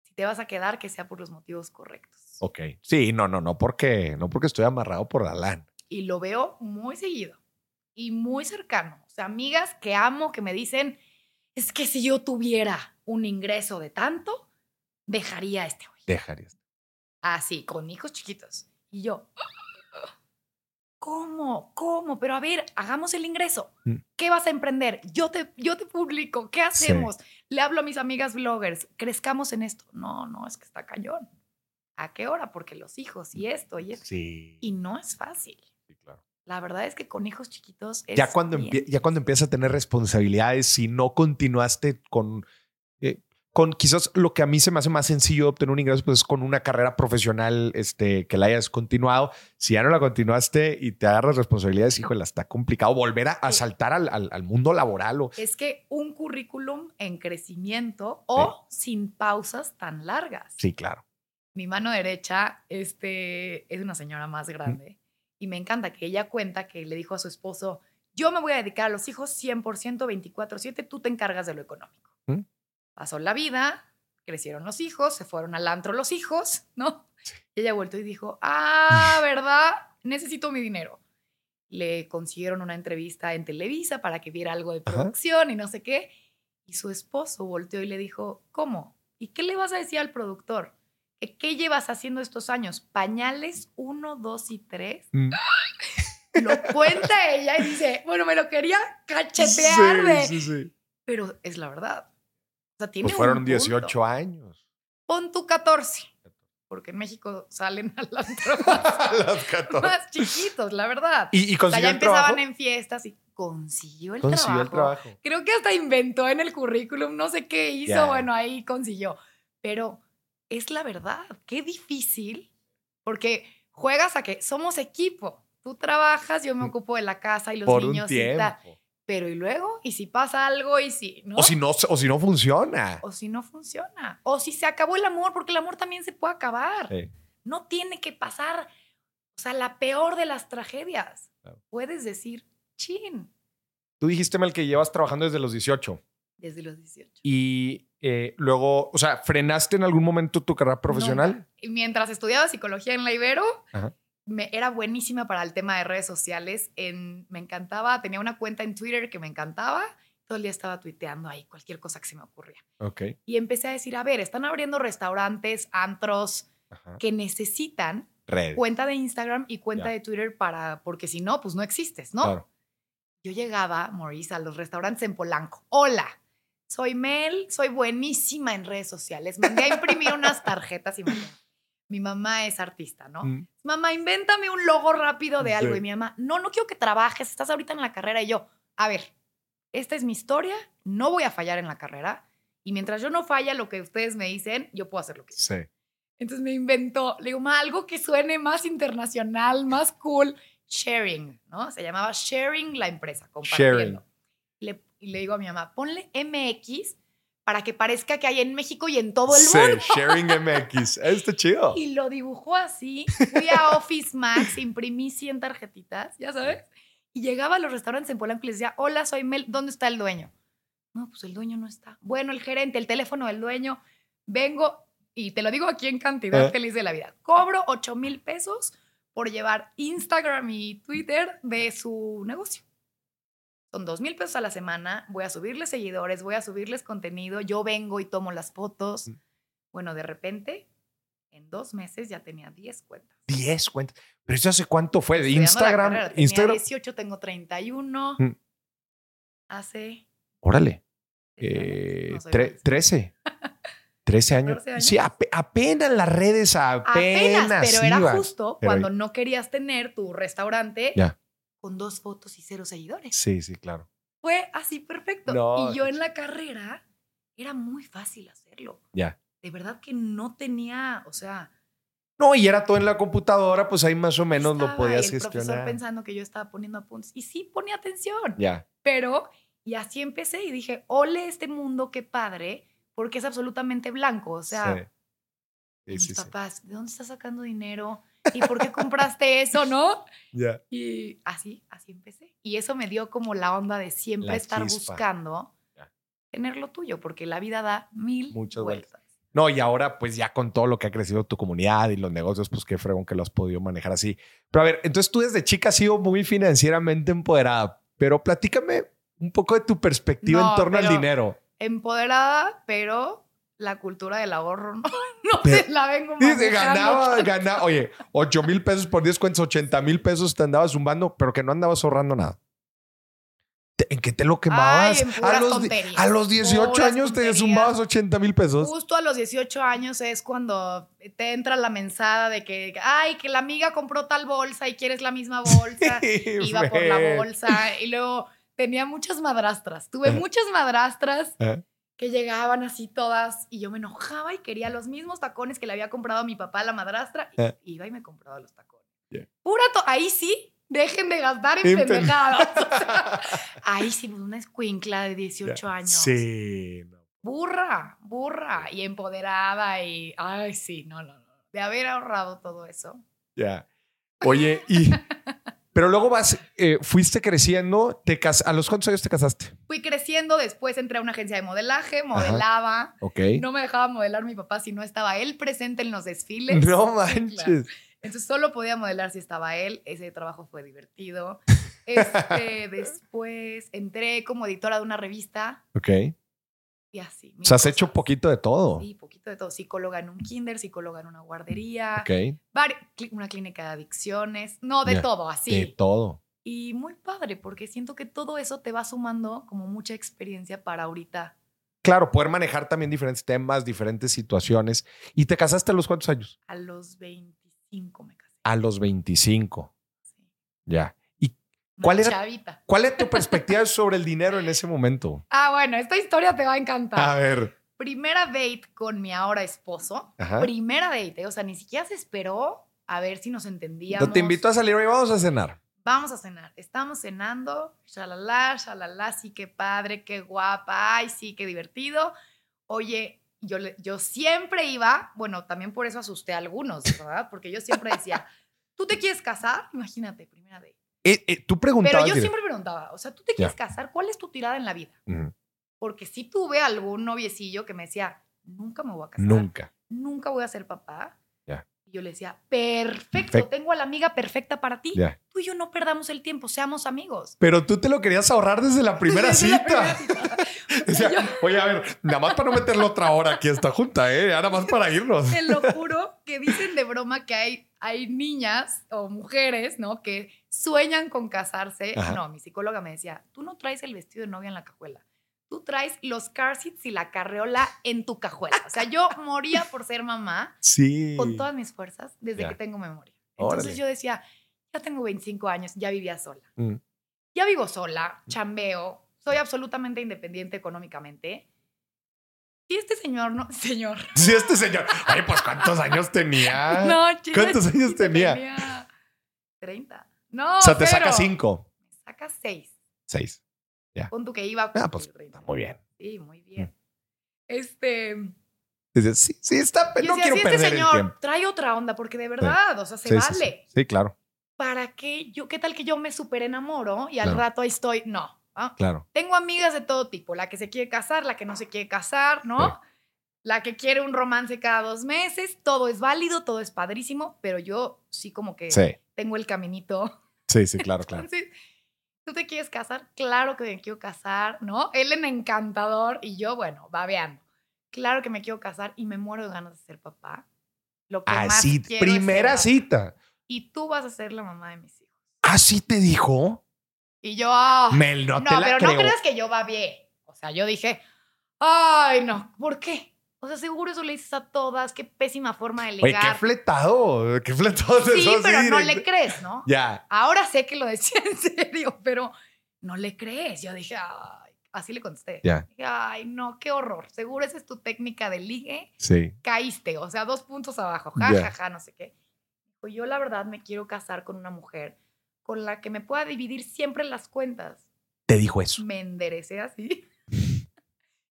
si te vas a quedar, que sea por los motivos correctos. Ok. Sí, no, no, no porque, no porque estoy amarrado por la LAN. Y lo veo muy seguido y muy cercano. O sea, amigas que amo que me dicen, es que si yo tuviera un ingreso de tanto, dejaría este hoy. Dejaría este. Así, con hijos chiquitos. Y yo, ¿cómo? ¿Cómo? Pero a ver, hagamos el ingreso. Mm. ¿Qué vas a emprender? Yo te, yo te publico. ¿Qué hacemos? Le hablo a mis amigas bloggers. Crezcamos en esto. No, no, es que está cañón. ¿A qué hora? Porque los hijos y esto y esto. Sí. Y no es fácil. Sí, claro. La verdad es que con hijos chiquitos es ya cuando ya cuando empiezas a tener responsabilidades, si no continuaste con con quizás lo que a mí se me hace más sencillo obtener un ingreso, pues es con una carrera profesional este, que la hayas continuado. Si ya no la continuaste y te agarras responsabilidades, híjole, está complicado volver a, saltar al, al, mundo laboral. O... Es que un currículum en crecimiento o sin pausas tan largas. Sí, claro mi mano derecha este, es una señora más grande y me encanta que ella cuenta que le dijo a su esposo, yo me voy a dedicar a los hijos 100%, 24/7, tú te encargas de lo económico. Pasó la vida, crecieron los hijos, se fueron al antro los hijos, ¿no? Y ella vuelto y dijo, ah, ¿verdad? Necesito mi dinero. Le consiguieron una entrevista en Televisa para que viera algo de producción y no sé qué. Y su esposo volteó y le dijo, ¿cómo? ¿Y qué le vas a decir al productor? ¿qué llevas haciendo estos años? Pañales 1, 2 y 3. Mm. Lo cuenta ella y dice, bueno, me lo quería cachetear de... Sí, sí, sí. Pero es la verdad. Sea, tiene Pues fueron un 18 punto. años. Pon tu 14. Porque en México salen a las A los 14. más chiquitos, la verdad. ¿Y, y O sea, ya el empezaban trabajo? en fiestas y consiguió el Consiguió el trabajo. Creo que hasta inventó en el currículum, no sé qué hizo, bueno, ahí consiguió. Pero es la verdad, qué difícil, porque juegas a que somos equipo. Tú trabajas, yo me Mm. ocupo de la casa y los Por un niños y tiempo. Pero y luego, y si pasa algo y si, ¿no? O si no, o si no funciona. O si no funciona. O si se acabó el amor, porque el amor también se puede acabar. Sí. No tiene que pasar, o sea, la peor de las tragedias. Claro. Puedes decir, chin, Tú dijiste, Mel, que llevas trabajando desde los 18 desde los 18. y eh, luego, o sea, ¿frenaste en algún momento tu carrera profesional? Nunca. Y mientras estudiaba psicología en la Ibero, Ajá. Me, era buenísima para el tema de redes sociales. En, me encantaba, tenía una cuenta en Twitter que me encantaba. Todo el día estaba tuiteando ahí cualquier cosa que se me ocurría. Y empecé a decir, a ver, están abriendo restaurantes, antros Ajá. que necesitan Red. cuenta de Instagram y cuenta de Twitter para, porque si no, pues no existes, ¿no? Claro. Yo llegaba, Maurice, a los restaurantes en Polanco. Hola, soy Mel, soy buenísima en redes sociales. Mandé a imprimir unas tarjetas y me mi mamá es artista, ¿no? Mm. Mamá, invéntame un logo rápido de algo. Sí. Y mi mamá, no, no quiero que trabajes, estás ahorita en la carrera. Y yo, a ver, esta es mi historia, no voy a fallar en la carrera. Y mientras yo no falla lo que ustedes me dicen, yo puedo hacer lo que Sí. entonces me inventó, le digo, "Ma, algo que suene más internacional, más cool. Sharing, ¿no? Se llamaba Sharing la empresa, compartiendo. Le, y le digo a mi mamá, ponle MX para que parezca que hay en México y en todo el Sí, mundo. Sharing MX. Está chido. Y lo dibujó así. Fui a Office Max, imprimí 100 tarjetitas, ya sabes. Y llegaba a los restaurantes en Polanco y les decía, hola, soy Mel, ¿dónde está el dueño? No, pues el dueño no está. Bueno, el gerente, el teléfono del dueño. Vengo, y te lo digo aquí en cantidad feliz de la vida. Cobro 8 mil pesos por llevar Instagram y Twitter de su negocio. Son 2 mil pesos a la semana. Voy a subirles seguidores, voy a subirles contenido. Yo vengo y tomo las fotos. Mm. Bueno, de repente, en dos meses ya tenía 10 cuentas. 10 cuentas. Pero eso hace cuánto fue? De Instagram. carrera, tenía Instagram. 18, tengo 31. Mm. Hace. Órale. Eh, No soy tre- más. 13. 13 años. 14 años. Sí, ape- apenas las redes, apenas. Apenas, pero era justo Pero cuando no querías tener tu restaurante Ya. Con dos fotos y cero seguidores. Sí, sí, claro. Fue así perfecto. No, y yo en la carrera era muy fácil hacerlo. Ya. De verdad que no tenía, o sea, No, y era todo en la computadora, pues ahí más o menos lo podías el profesor gestionar. pensando que yo estaba poniendo apuntes y sí ponía atención. Ya. Pero, y así empecé y dije, ole este mundo, qué padre, porque es absolutamente blanco. O sea, sí. Sí, mis sí, sí. papás, ¿de dónde estás sacando dinero? ¿Y por qué compraste eso, no? Y así, así empecé. Y eso me dio como la onda de siempre La estar chispa. buscando tener lo tuyo, porque la vida da mil Muchas vueltas. vueltas. No, y ahora, pues ya con todo lo que ha crecido tu comunidad y los negocios, pues qué fregón que lo has podido manejar así. Pero a ver, entonces tú desde chica has sido muy financieramente empoderada, pero platícame un poco de tu perspectiva No, en torno al dinero. Empoderada, pero la cultura del ahorro no, no Pero- te la vengo Dice, ganaba, ganaba, oye, 8 mil pesos por 10 cuentas, 80 mil pesos te andabas zumbando, pero que no andabas ahorrando nada. ¿En qué te lo quemabas? Ay, a, los, a los 18 puras años te zumbabas 80 mil pesos. Justo a los 18 años es cuando te entra la mensada de que, ay, que la amiga compró tal bolsa y quieres la misma bolsa. Iba por la bolsa y luego tenía muchas madrastras. Tuve muchas madrastras. Que llegaban así todas y yo me enojaba y quería los mismos tacones que le había comprado a mi papá la madrastra. Y Ajá. iba y me compraba los tacones. Ya. Pura to- ahí sí, dejen de gastar en En pen- pendejadas. O sea, ahí sí, una escuincla de 18 años. Sí. no. Burra, burra y empoderada y, ay, sí, no, no, no. De haber ahorrado todo eso. Ya. Oye, y. Pero luego vas, eh, fuiste creciendo, te cas ¿a los cuántos años te casaste? Fui creciendo, después entré a una agencia de modelaje, modelaba. Ok. No me dejaba modelar mi papá si no estaba él presente en los desfiles. No Sí, manches. claro. Entonces solo podía modelar si estaba él. Ese trabajo fue divertido. Este, después entré como editora de una revista Ok. Y así. O sea, has hecho poquito de todo. Sí, poquito de todo. Psicóloga en un kinder, psicóloga en una guardería, Ok. vari- cli- una clínica de adicciones. No, de todo, así. De todo. Y muy padre, porque siento que todo eso te va sumando como mucha experiencia para ahorita. Claro, poder manejar también diferentes temas, diferentes situaciones. ¿Y te casaste a los cuántos años? A los 25 me casé. A los 25. Sí. Ya. ¿Y Una ¿Cuál era- Chavita. cuál es tu perspectiva sobre el dinero en ese momento? Ah, bueno, esta historia te va a encantar. A ver. Primera date con mi ahora esposo. Ajá. Primera date, o sea, ni siquiera se esperó a ver si nos entendíamos. No te invito a salir hoy, vamos a cenar. Vamos a cenar. Estamos cenando, shalala, shalala, sí, qué padre, qué guapa, ay, sí, qué divertido. Oye, yo, yo siempre iba, bueno, también por eso asusté a algunos, ¿verdad? Porque yo siempre decía, ¿tú te quieres casar? Imagínate, primera date. Eh, eh, tú preguntabas. Pero yo siempre preguntaba, o sea, ¿tú te quieres casar? ¿Cuál es tu tirada en la vida? Porque sí tuve algún noviecillo que me decía, nunca me voy a casar. Nunca. Nunca voy a ser papá. Ya. Y yo le decía, perfecto, tengo a la amiga perfecta para ti. Ya. Tú y yo no perdamos el tiempo, seamos amigos. Pero tú te lo querías ahorrar desde la primera Desde la cita. primera cita. Decía, Yo- oye, a ver, nada más para no meterle otra hora aquí a esta junta, ¿eh? Nada más para irnos. Te lo juro que dicen de broma que hay, hay niñas o mujeres, ¿no? Que sueñan con casarse. Ajá. No, mi psicóloga me decía, tú no traes el vestido de novia en la cajuela. Tú traes los car seats y la carreola en tu cajuela. O sea, yo moría por ser mamá Sí. con todas mis fuerzas desde Ya. que tengo memoria. Entonces Órale. yo decía, ya tengo 25 años, ya vivía sola. Mm. Ya vivo sola, chambeo, soy absolutamente independiente económicamente. Y este señor, no, señor. Sí, este señor. Ay, pues ¿cuántos años tenía? No, chica, Ah, ¿Cuántos años chiquita, tenía? 30. No, o sea, te saca cero. cinco. Me saca 6. Seis. Pon tú que iba a Ah, pues cumplir 30. está muy bien. Sí, muy bien. Este. Dices, sí, sí, está. No decía, quiero si perder este el señor tiempo. trae otra onda, porque de verdad, o sea, se Sí, sí, vale. sí. Sí, claro, ¿Para qué? Yo, ¿Qué tal que yo me super enamoro y al Claro. rato ahí estoy? No. ¿Ah? claro. Tengo amigas de todo tipo, la que se quiere casar, la que no se quiere casar, ¿no? Sí. La que quiere un romance cada dos meses, todo es válido, todo es padrísimo, pero yo sí como que Sí, tengo el caminito. sí, sí, claro, claro. Entonces, ¿tú te quieres casar? Claro que me quiero casar, ¿no? Él en encantador y yo, bueno, babeando. Claro que me quiero casar y me muero de ganas de ser papá. Lo que más Así, es ser primera cita. Y tú vas a ser la mamá de mis hijos. ¿Así te dijo? Y yo, ah, Mel, no, no, te la pero creo. no creas que yo babié. O sea, yo dije, ay, no, ¿por qué? O sea, seguro eso le dices a todas, qué pésima forma de Oye, qué ligar. fletado. Qué fletado sí, eso, pero no le crees, ¿no? Ya, Ahora sé que lo decía en serio, pero no le crees. Yo dije, ay, así le contesté. ya. Dije, ay, no, qué horror. Seguro esa es tu técnica de ligue. Sí. Caíste, o sea, dos puntos abajo. Ja, Ya. ja, ja, no sé qué. Dijo, yo la verdad me quiero casar con una mujer con la que me pueda dividir siempre las cuentas. Te dijo eso. Me enderecé así.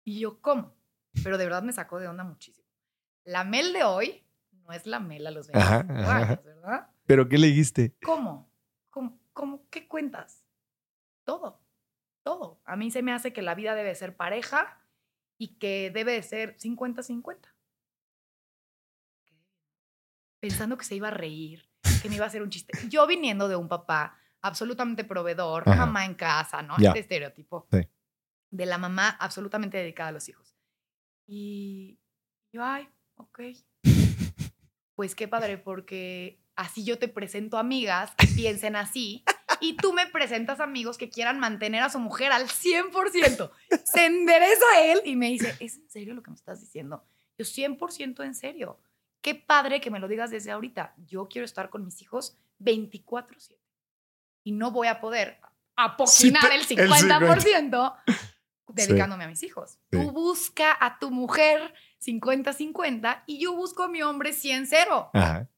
y yo, ¿cómo? Pero de verdad me sacó de onda muchísimo. La Mel de hoy no es la Mel a los 25 Ajá, ajá. años, ¿verdad? ¿Pero qué le dijiste? ¿Cómo? ¿Cómo? ¿Cómo? ¿Qué cuentas? Todo. Todo. A mí se me hace que la vida debe ser pareja y que debe de ser 50-50. Pensando que se iba a reír, que me iba a hacer un chiste. Yo viniendo de un papá absolutamente proveedor, Ajá. mamá en casa, ¿no? Ya. Este estereotipo. Sí. De la mamá absolutamente dedicada a los hijos. Y yo, ay, ok. Pues qué padre, porque así yo te presento amigas que piensen así y tú me presentas amigos que quieran mantener a su mujer al 100%. Se endereza a él y me dice, ¿es en serio lo que me estás diciendo? Yo 100% en serio. Qué padre que me lo digas desde ahorita. Yo quiero estar con mis hijos 24/7 y no voy a poder apoquinar Sí, el el 50% Sí. dedicándome a mis hijos. Sí. Tú busca a tu mujer 50-50 y yo busco a mi hombre 100-0. Ajá.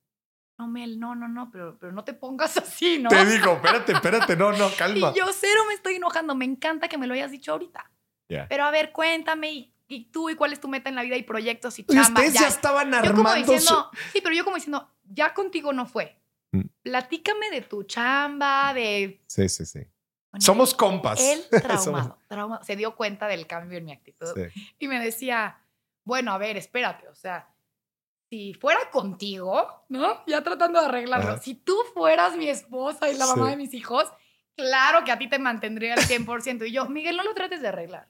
No, Mel, no, no, no, pero, pero no te pongas así, ¿no? Te digo, espérate, espérate, no, no, calma. Y yo cero me estoy enojando. Me encanta que me lo hayas dicho ahorita. Ya. Pero a ver, cuéntame, y, tú, y cuál es tu meta en la vida y proyectos y chamba. ustedes ya, estaban Yo como armando. sí, pero yo como diciendo, ya contigo no fue. Mm. Platícame de tu chamba, de... Sí, sí, sí. Bueno, Somos compas. Él Somos- traumado, traumado. Se dio cuenta del cambio en mi actitud. Sí. Y me decía, bueno, a ver, espérate, o sea, si fuera contigo, ¿no? Ya tratando de arreglarlo, Ajá. si tú fueras mi esposa y la mamá Sí. de mis hijos, claro que a ti te mantendría al 100%. Y yo, Miguel, no lo trates de arreglar.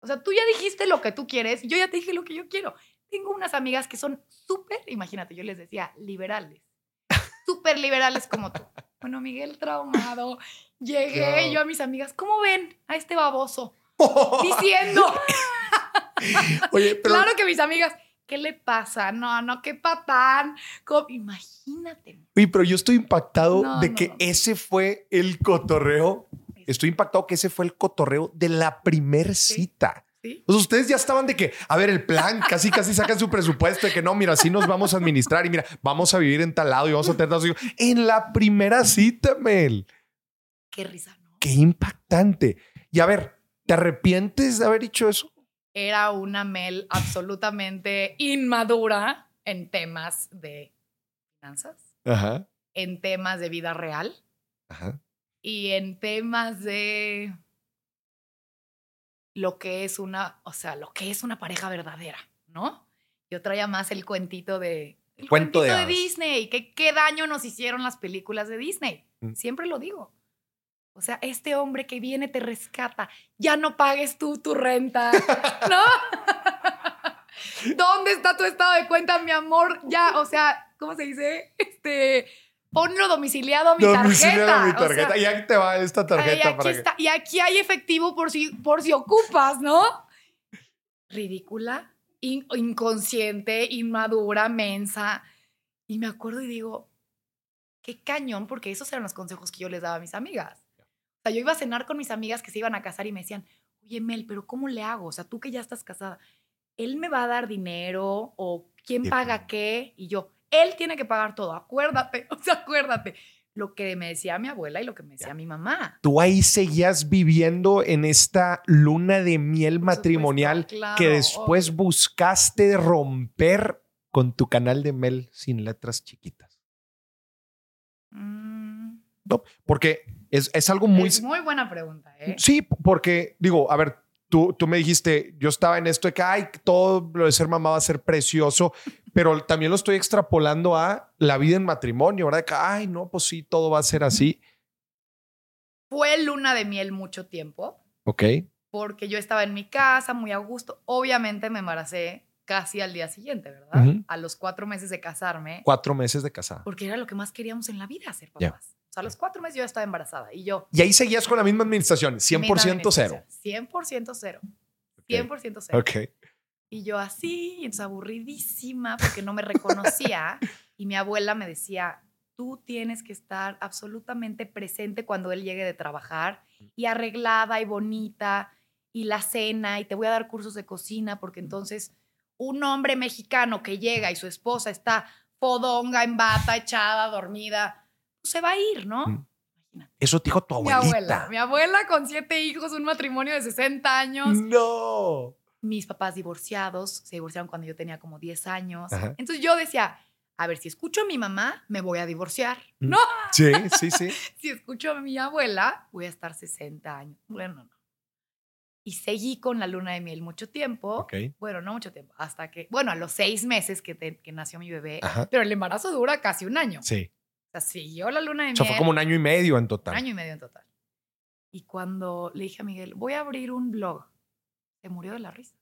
O sea, tú ya dijiste lo que tú quieres, yo ya te dije lo que yo quiero. Tengo unas amigas que son súper, imagínate, yo les decía, liberales. Súper liberales como tú. Bueno, Miguel traumado. Llegué No. yo a mis amigas, ¿cómo ven a este baboso? Diciendo, Oye, pero claro que mis amigas, ¿qué le pasa? No, no, qué patán. ¿Cómo? Imagínate. Oye, pero yo estoy impactado No, de no, que ese fue el cotorreo. Estoy impactado que ese fue el cotorreo de la primer cita. Sea, ustedes ya estaban de que, a ver, el plan, casi, casi sacan su presupuesto de que no, mira, así nos vamos a administrar y mira, vamos a vivir en tal lado y vamos a tener tal hijos. En la primera cita, Mel. Qué risa, ¿no? Qué impactante. Y a ver, ¿te arrepientes de haber dicho eso? Era una Mel absolutamente inmadura en temas de finanzas, Ajá. en temas de vida real Ajá. Y en temas de lo que es una, o sea, lo que es una pareja verdadera, ¿no? Yo traía más el cuentito de el Cuento cuentito de. Disney, que qué daño nos hicieron las películas de Disney. Mm. Siempre lo digo. O sea, este hombre que viene te rescata, ya no pagues tú tu renta, ¿no? ¿Dónde está tu estado de cuenta, mi amor? Ya, o sea, ¿cómo se dice? Este, ponlo domiciliado a mi Domiciliado tarjeta. mi o sea, tarjeta. y ahí te va esta tarjeta aquí para que. está. Y aquí hay efectivo por si, por si ocupas, ¿no? Ridícula, in- inconsciente, inmadura, mensa. Y me acuerdo y digo, qué cañón, porque esos eran los consejos que yo les daba a mis amigas. O sea, yo iba a cenar con mis amigas que se iban a casar y me decían, oye, Mel, pero ¿cómo le hago? O sea, tú que ya estás casada, ¿él me va a dar dinero? ¿O quién paga qué? Y yo, él tiene que pagar todo, acuérdate, o sea, acuérdate. Lo que me decía mi abuela y lo que me decía Ya. mi mamá. Tú ahí seguías viviendo en esta luna de miel supuesto, matrimonial claro, que después buscaste romper con tu canal de Mel sin letras chiquitas. Mm, No, porque es, es algo muy... es muy buena pregunta, ¿eh? Sí, porque digo, a ver, tú, tú me dijiste, yo estaba en esto de que, ay, todo lo de ser mamá va a ser precioso, pero también lo estoy extrapolando a la vida en matrimonio, ¿verdad? Que, ay, no, pues sí, todo va a ser así. Fue luna de miel mucho tiempo, Ok. porque yo estaba en mi casa, muy a gusto. Obviamente me embaracé casi al día siguiente, ¿verdad? A los cuatro meses de casarme, Cuatro meses de casada. porque era lo que más queríamos en la vida, ser papás. O sea, a los cuatro meses yo estaba embarazada y yo... Y ahí seguías con la misma administración, 100% cero. 100% cero. 100% cero. Ok. Y yo así, entonces aburridísima porque no me reconocía. y mi abuela me decía, tú tienes que estar absolutamente presente cuando él llegue de trabajar y arreglada y bonita y la cena y te voy a dar cursos de cocina porque entonces un hombre mexicano que llega y su esposa está fodonga, en bata, echada, dormida, pues se va a ir, ¿no? Mm. Imagínate. Eso te dijo tu Mi abuelita. abuela, mi abuela con siete hijos, un matrimonio de 60 años No. Mis papás divorciados, se divorciaron cuando yo tenía como 10 años. Ajá. Entonces yo decía, a ver, si escucho a mi mamá, me voy a divorciar. Mm. No, Sí, sí, sí. si escucho a mi abuela, voy a estar 60 años. Bueno, no. Y seguí con la luna de miel mucho tiempo. Bueno, no mucho tiempo, hasta que, bueno, a los seis meses que, te- que nació mi bebé, Ajá. pero el embarazo dura casi un año. Sí. O sea, siguió la luna de O miel. sea, fue como un año y medio en total. Un año y medio en total. Y cuando le dije a Miguel, voy a abrir un blog, se murió de la risa.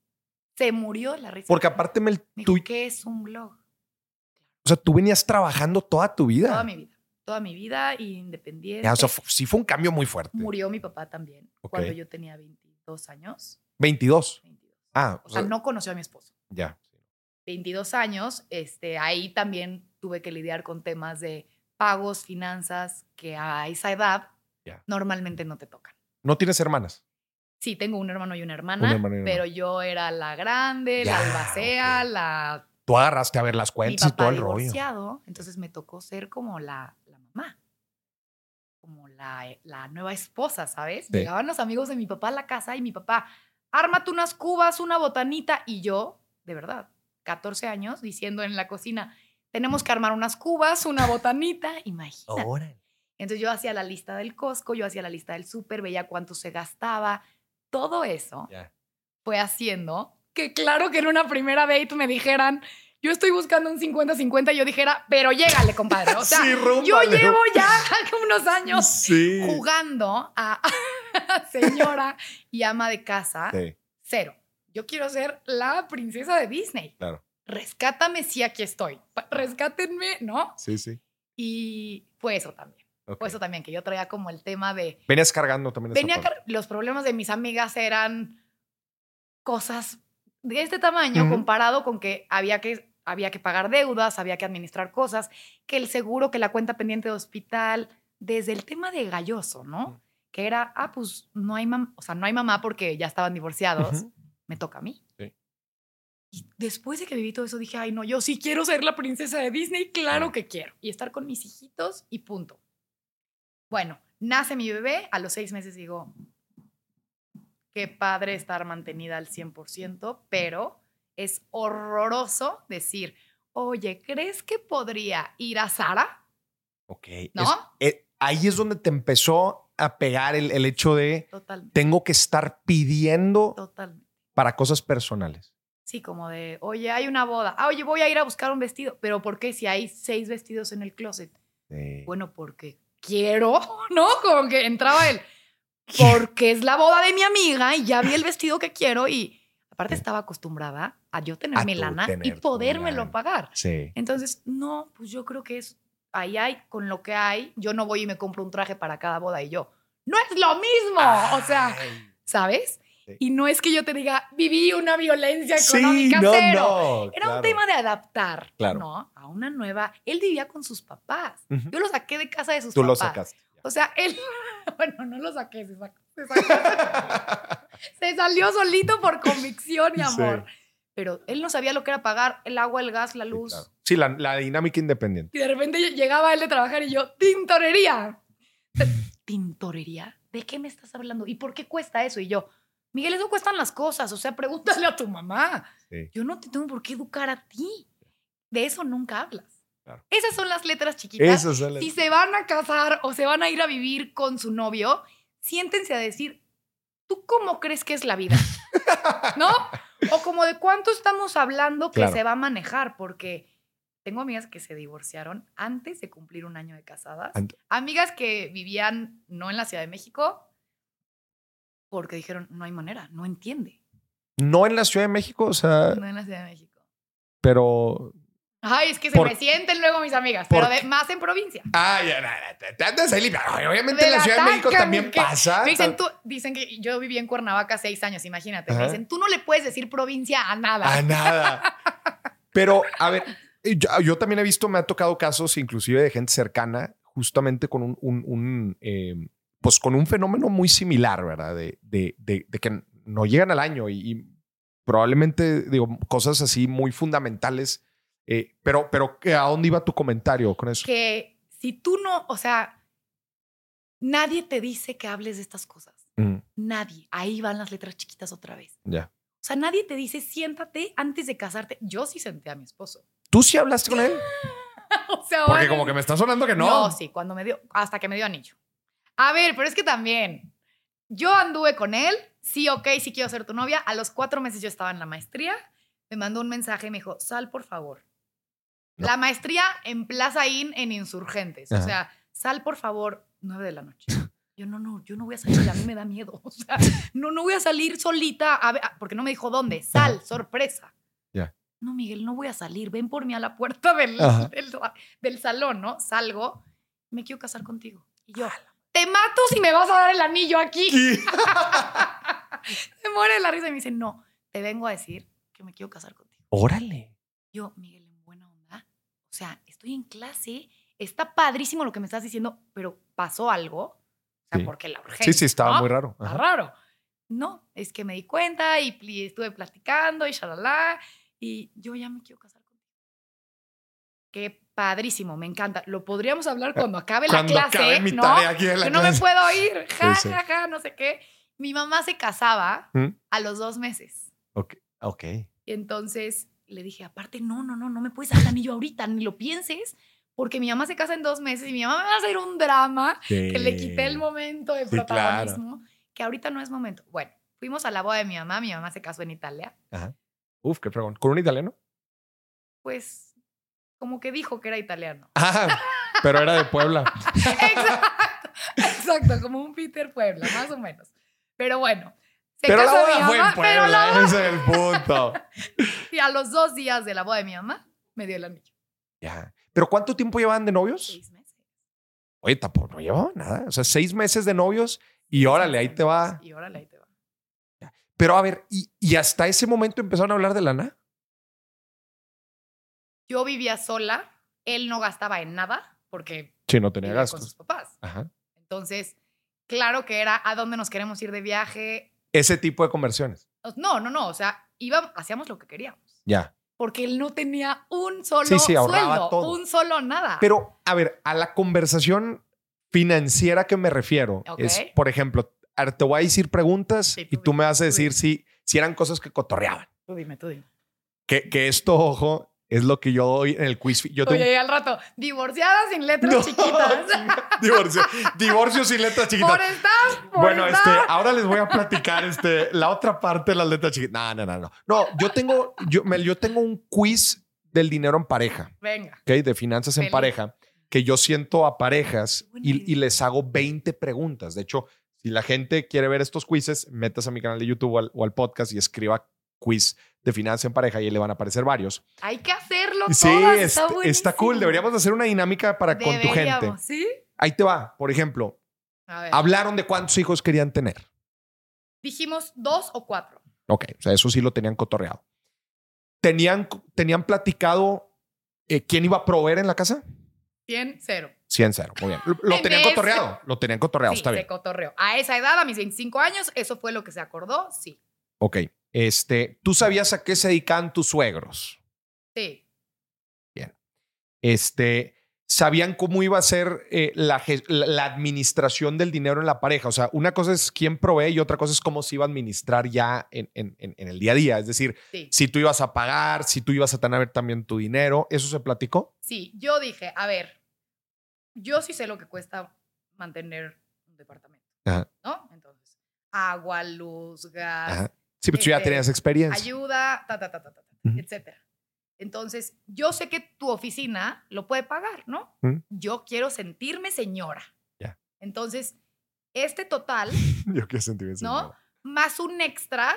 Se murió de la risa. Porque aparte, Me dijo, tú, ¿qué es un blog? o sea, tú venías trabajando toda tu vida. Toda mi vida. Toda mi vida independiente. Ya, o sea, sí fue un cambio muy fuerte. Murió mi papá también cuando yo tenía 22 años. 22. 22. Ah, O sea, no conoció a mi esposo. Ya. 22 años, este, ahí también tuve que lidiar con temas de pagos, finanzas, que a esa edad normalmente no te tocan. ¿No tienes hermanas? Sí, tengo un hermano y una hermana, Un hermano y una pero yo era la grande, Ya, la albacea, ok. la Tú agarraste a ver las mi cuentas y papá todo el rollo. entonces me tocó ser como la, la mamá, como la, la nueva esposa, ¿sabes? Sí. Llegaban los amigos de mi papá a la casa y mi papá, ármate unas cubas, una botanita, y yo, de verdad, 14 años, diciendo en la cocina, tenemos que armar unas cubas, una botanita, imagínate. Órale. Entonces yo hacía la lista del Costco, yo hacía la lista del súper, veía cuánto se gastaba, todo eso fue haciendo que claro que en una primera date me dijeran, yo estoy buscando un 50-50, y yo dijera, pero llégale, compadre. O sea, Sí, yo llevo ya unos años Sí. jugando a señora y ama de casa Sí. cero. Yo quiero ser la princesa de Disney. Claro. Rescátame si aquí estoy. Rescátenme, ¿no? Sí, sí. Y fue eso también. Eso también, que yo traía como el tema de... Venías cargando también Venía car- los problemas de mis amigas eran cosas de este tamaño comparado con que había que había que pagar deudas, había que administrar cosas, que el seguro, que la cuenta pendiente de hospital, desde el tema de galloso, ¿no? Que era, ah, pues no hay mamá, o sea, no hay mamá porque ya estaban divorciados, me toca a mí. Sí. Y después de que viví todo eso dije, ay, no, yo sí quiero ser la princesa de Disney, claro que quiero. Y estar con mis hijitos y punto. Bueno, nace mi bebé, a los seis meses digo, qué padre estar mantenida al 100%, pero es horroroso decir, oye, ¿crees que podría ir a Sara? Ok. ¿No? Es- eh, ahí es donde te empezó a pegar el, el hecho de Totalmente. tengo que estar pidiendo Totalmente. para cosas personales. Sí, como de, oye, hay una boda. Ah, oye, voy a ir a buscar un vestido. Pero ¿por qué si hay seis vestidos en el closet? Sí. Bueno, porque quiero, ¿no? Como que entraba él. Porque es la boda de mi amiga y ya vi el vestido que quiero y aparte estaba acostumbrada a yo tener A mi lana y tener podérmelo lana. pagar. Sí. Entonces, no, pues yo creo que es ahí hay con lo que hay. Yo no voy y me compro un traje para cada boda y yo. No es lo mismo. O sea. ¿sabes? Sí. Y no es que yo te diga, viví una violencia Sí, económica no, cero. no. Era un claro. tema de adaptar, Claro. ¿no? A una nueva. Él vivía con sus papás. Ujú. Yo lo saqué de casa de sus Tú papás. lo sacaste. O sea, él, bueno, no lo saqué, se, sacó- se sacó- se salió solito por convicción y amor. Pero él no sabía lo que era pagar el agua, el gas, la Sí, luz. claro. Sí, la, la dinámica independiente. Y de repente llegaba él de trabajar y yo, tintorería. ¿Tintorería? ¿De qué me estás hablando? ¿Y por qué cuesta eso? Y yo, Miguel, eso cuestan las cosas. O sea, pregúntale a tu mamá. Sí. Yo no te tengo por qué educar a ti. De eso nunca hablas. Claro. Esas son las letras chiquitas. Si se van a casar o se van a ir a vivir con su novio, siéntense a decir, ¿tú cómo crees que es la vida? ¿No? O como de cuánto estamos hablando que Claro. se va a manejar, porque tengo amigas que se divorciaron antes de cumplir un año de casadas. Ant- Amigas que vivían no en la Ciudad de México porque dijeron, no hay manera, no entiende. No en la Ciudad de México, o sea, No en la Ciudad de México. pero. Ay, es que se Por- me sienten luego mis amigas, por- pero de- más en provincia. Ah, ya, te, andas ahí. Ay, Obviamente Me en la Ciudad de México también que- pasa. Me dicen, tú, dicen que yo viví en Cuernavaca seis años, imagínate. Me dicen, tú no le puedes decir provincia a nada. A nada. Pero, a ver, yo, yo también he visto, me ha tocado casos inclusive de gente cercana, justamente con un, un- un, eh, pues con un fenómeno muy similar, ¿verdad? De, de- de- de que no llegan al año y, y probablemente, digo, cosas así muy fundamentales. eh, pero, pero, ¿a dónde iba tu comentario con eso? Que si tú no, o sea, nadie te dice que hables de estas cosas. Mm, Nadie. Ahí van las letras chiquitas otra vez. ya. O sea, nadie te dice, siéntate antes de casarte. Yo sí senté a mi esposo. ¿Tú sí hablaste con él? o sea, Porque como que me está sonando que no. No, sí, cuando me dio, hasta que me dio anillo. A ver, pero es que también, yo anduve con él, sí, ok, sí quiero ser tu novia. A los cuatro meses yo estaba en la maestría, me mandó un mensaje y me dijo, sal, por favor. No. La maestría en Plaza Inn en Insurgentes. O Ajá. sea, sal, por favor, nueve de la noche. Yo no, no, yo no voy a salir, a mí me da miedo. O sea, no, no voy a salir solita, a ver, porque no me dijo dónde. Sal, sorpresa. Ya. No, Miguel, no voy a salir. Ven por mí a la puerta del, Ajá. del, del salón, ¿no? Salgo, me quiero casar contigo. Y yo, te mato si me vas a dar el anillo aquí. Me muere la risa y me dice, no, te vengo a decir que me quiero casar contigo. Órale. Yo, Miguel, en buena onda. O sea, estoy en clase, está padrísimo lo que me estás diciendo, pero pasó algo. O sea, Sí. porque la urgencia. Sí, sí, estaba ¿no? muy raro. Está raro. No, es que me di cuenta y, estuve platicando y shalala. Y yo ya me quiero casar contigo. Qué padrísimo, me encanta. Lo podríamos hablar cuando acabe Ah, Cuando la clase, acabe mi ¿no? tarea aquí en la que no me puedo ir. Ja, Sí, sí. ja, ja, no sé qué. Mi mamá se casaba ¿Mm? a los dos meses. Ok. ok. Y entonces le dije, aparte, no, no, no, no me puedes dar el anillo ahorita, ni lo pienses, porque mi mamá se casa en dos meses y mi mamá me va a hacer un drama que le quité el momento de claro. protagonismo, que ahorita no es momento. Bueno, fuimos a la boda de mi mamá, mi mamá se casó en Italia, Ajá. Uf, qué fregón. ¿Con un italiano? pues como que dijo que era italiano. Ah, pero era de Puebla. exacto, exacto, como un Peter Puebla, más o menos. Pero bueno, Se Pero la mi boda fue en mamá, pero la Puebla, ese es el punto. Y a los dos días de la boda de mi mamá, me dio el anillo. ya. ¿Pero cuánto tiempo llevan de novios? Seis meses. Oye, tampoco no llevaba nada. O sea, seis meses de novios y órale, ahí te va. Y órale, ahí te va. Pero a ver, ¿y, y hasta ese momento empezaron a hablar de lana? Yo vivía sola, él no gastaba en nada porque Sí, no tenía vivía con gastos. sus papás. Ajá. Entonces, claro que era a dónde nos queremos ir de viaje. Ese tipo de conversiones. No, no, no. O sea, íbamos, hacíamos lo que queríamos. Ya. Porque él no tenía un solo Sí, sí, sueldo, todo. un solo nada. Pero, a ver, a la conversación financiera que me refiero Ok. es, por ejemplo, te voy a decir preguntas Sí, y tú dime, me vas a tú decir si, si eran cosas que cotorreaban. tú dime, tú dime. Que, que esto, ojo, es lo que yo doy en el quiz. Yo tengo Oye, y al rato, divorciada sin letras No, chiquitas. divorcio, divorcio sin letras chiquitas. por estar, por Bueno, este, estar. ahora les voy a platicar este, la otra parte de las letras chiquitas. No, no, no, no. No, yo tengo, yo, Mel, yo tengo un quiz del dinero en pareja, Venga. ¿ok? De finanzas en Feliz. pareja, que yo siento a parejas y, y les hago 20 preguntas. De hecho, si la gente quiere ver estos quizzes, metas a mi canal de YouTube o al, o al podcast y escriba quiz de finanzas en pareja y ahí le van a aparecer varios. Hay que hacerlo Sí, todas, está, está, está cool. Deberíamos hacer una dinámica para con tu gente. Deberíamos, ¿Sí? Ahí te va. Por ejemplo, A ver. hablaron de cuántos hijos querían tener. Dijimos dos o cuatro. Ok, o sea, eso sí lo tenían cotorreado. ¿Tenían, tenían platicado eh, quién iba a proveer en la casa? 100, cero. 100 0. Muy bien. Lo, lo En tenían cotorreado. Lo tenían cotorreado. Sí, está se bien. cotorreó. A esa edad, a mis 25 años, eso fue lo que se acordó. Sí. Ok. Este, ¿Tú sabías a qué se dedicaban tus suegros? Sí. Este, ¿Sabían cómo iba a ser eh, la, administración del dinero en la pareja? O sea, una cosa es quién provee y otra cosa es cómo se iba a administrar ya en, en- en- en el día a día. Es decir, Sí. si tú ibas a pagar, si tú ibas a tener también tu dinero. ¿Eso se platicó? Sí. Yo dije, a ver, yo sí sé lo que cuesta mantener un departamento. Ajá. ¿No? Entonces, agua, luz, gas, Ajá. Sí, pero tú ya Este, tenías experiencia. ayuda, ta, ta, ta, ta, ta, ta, Ujú. etcétera. Entonces, yo sé que tu oficina lo puede pagar, ¿no? Ujú. Yo quiero sentirme señora. Ya. Entonces, este total, Yo qué sentí eso. ¿no? Más un extra,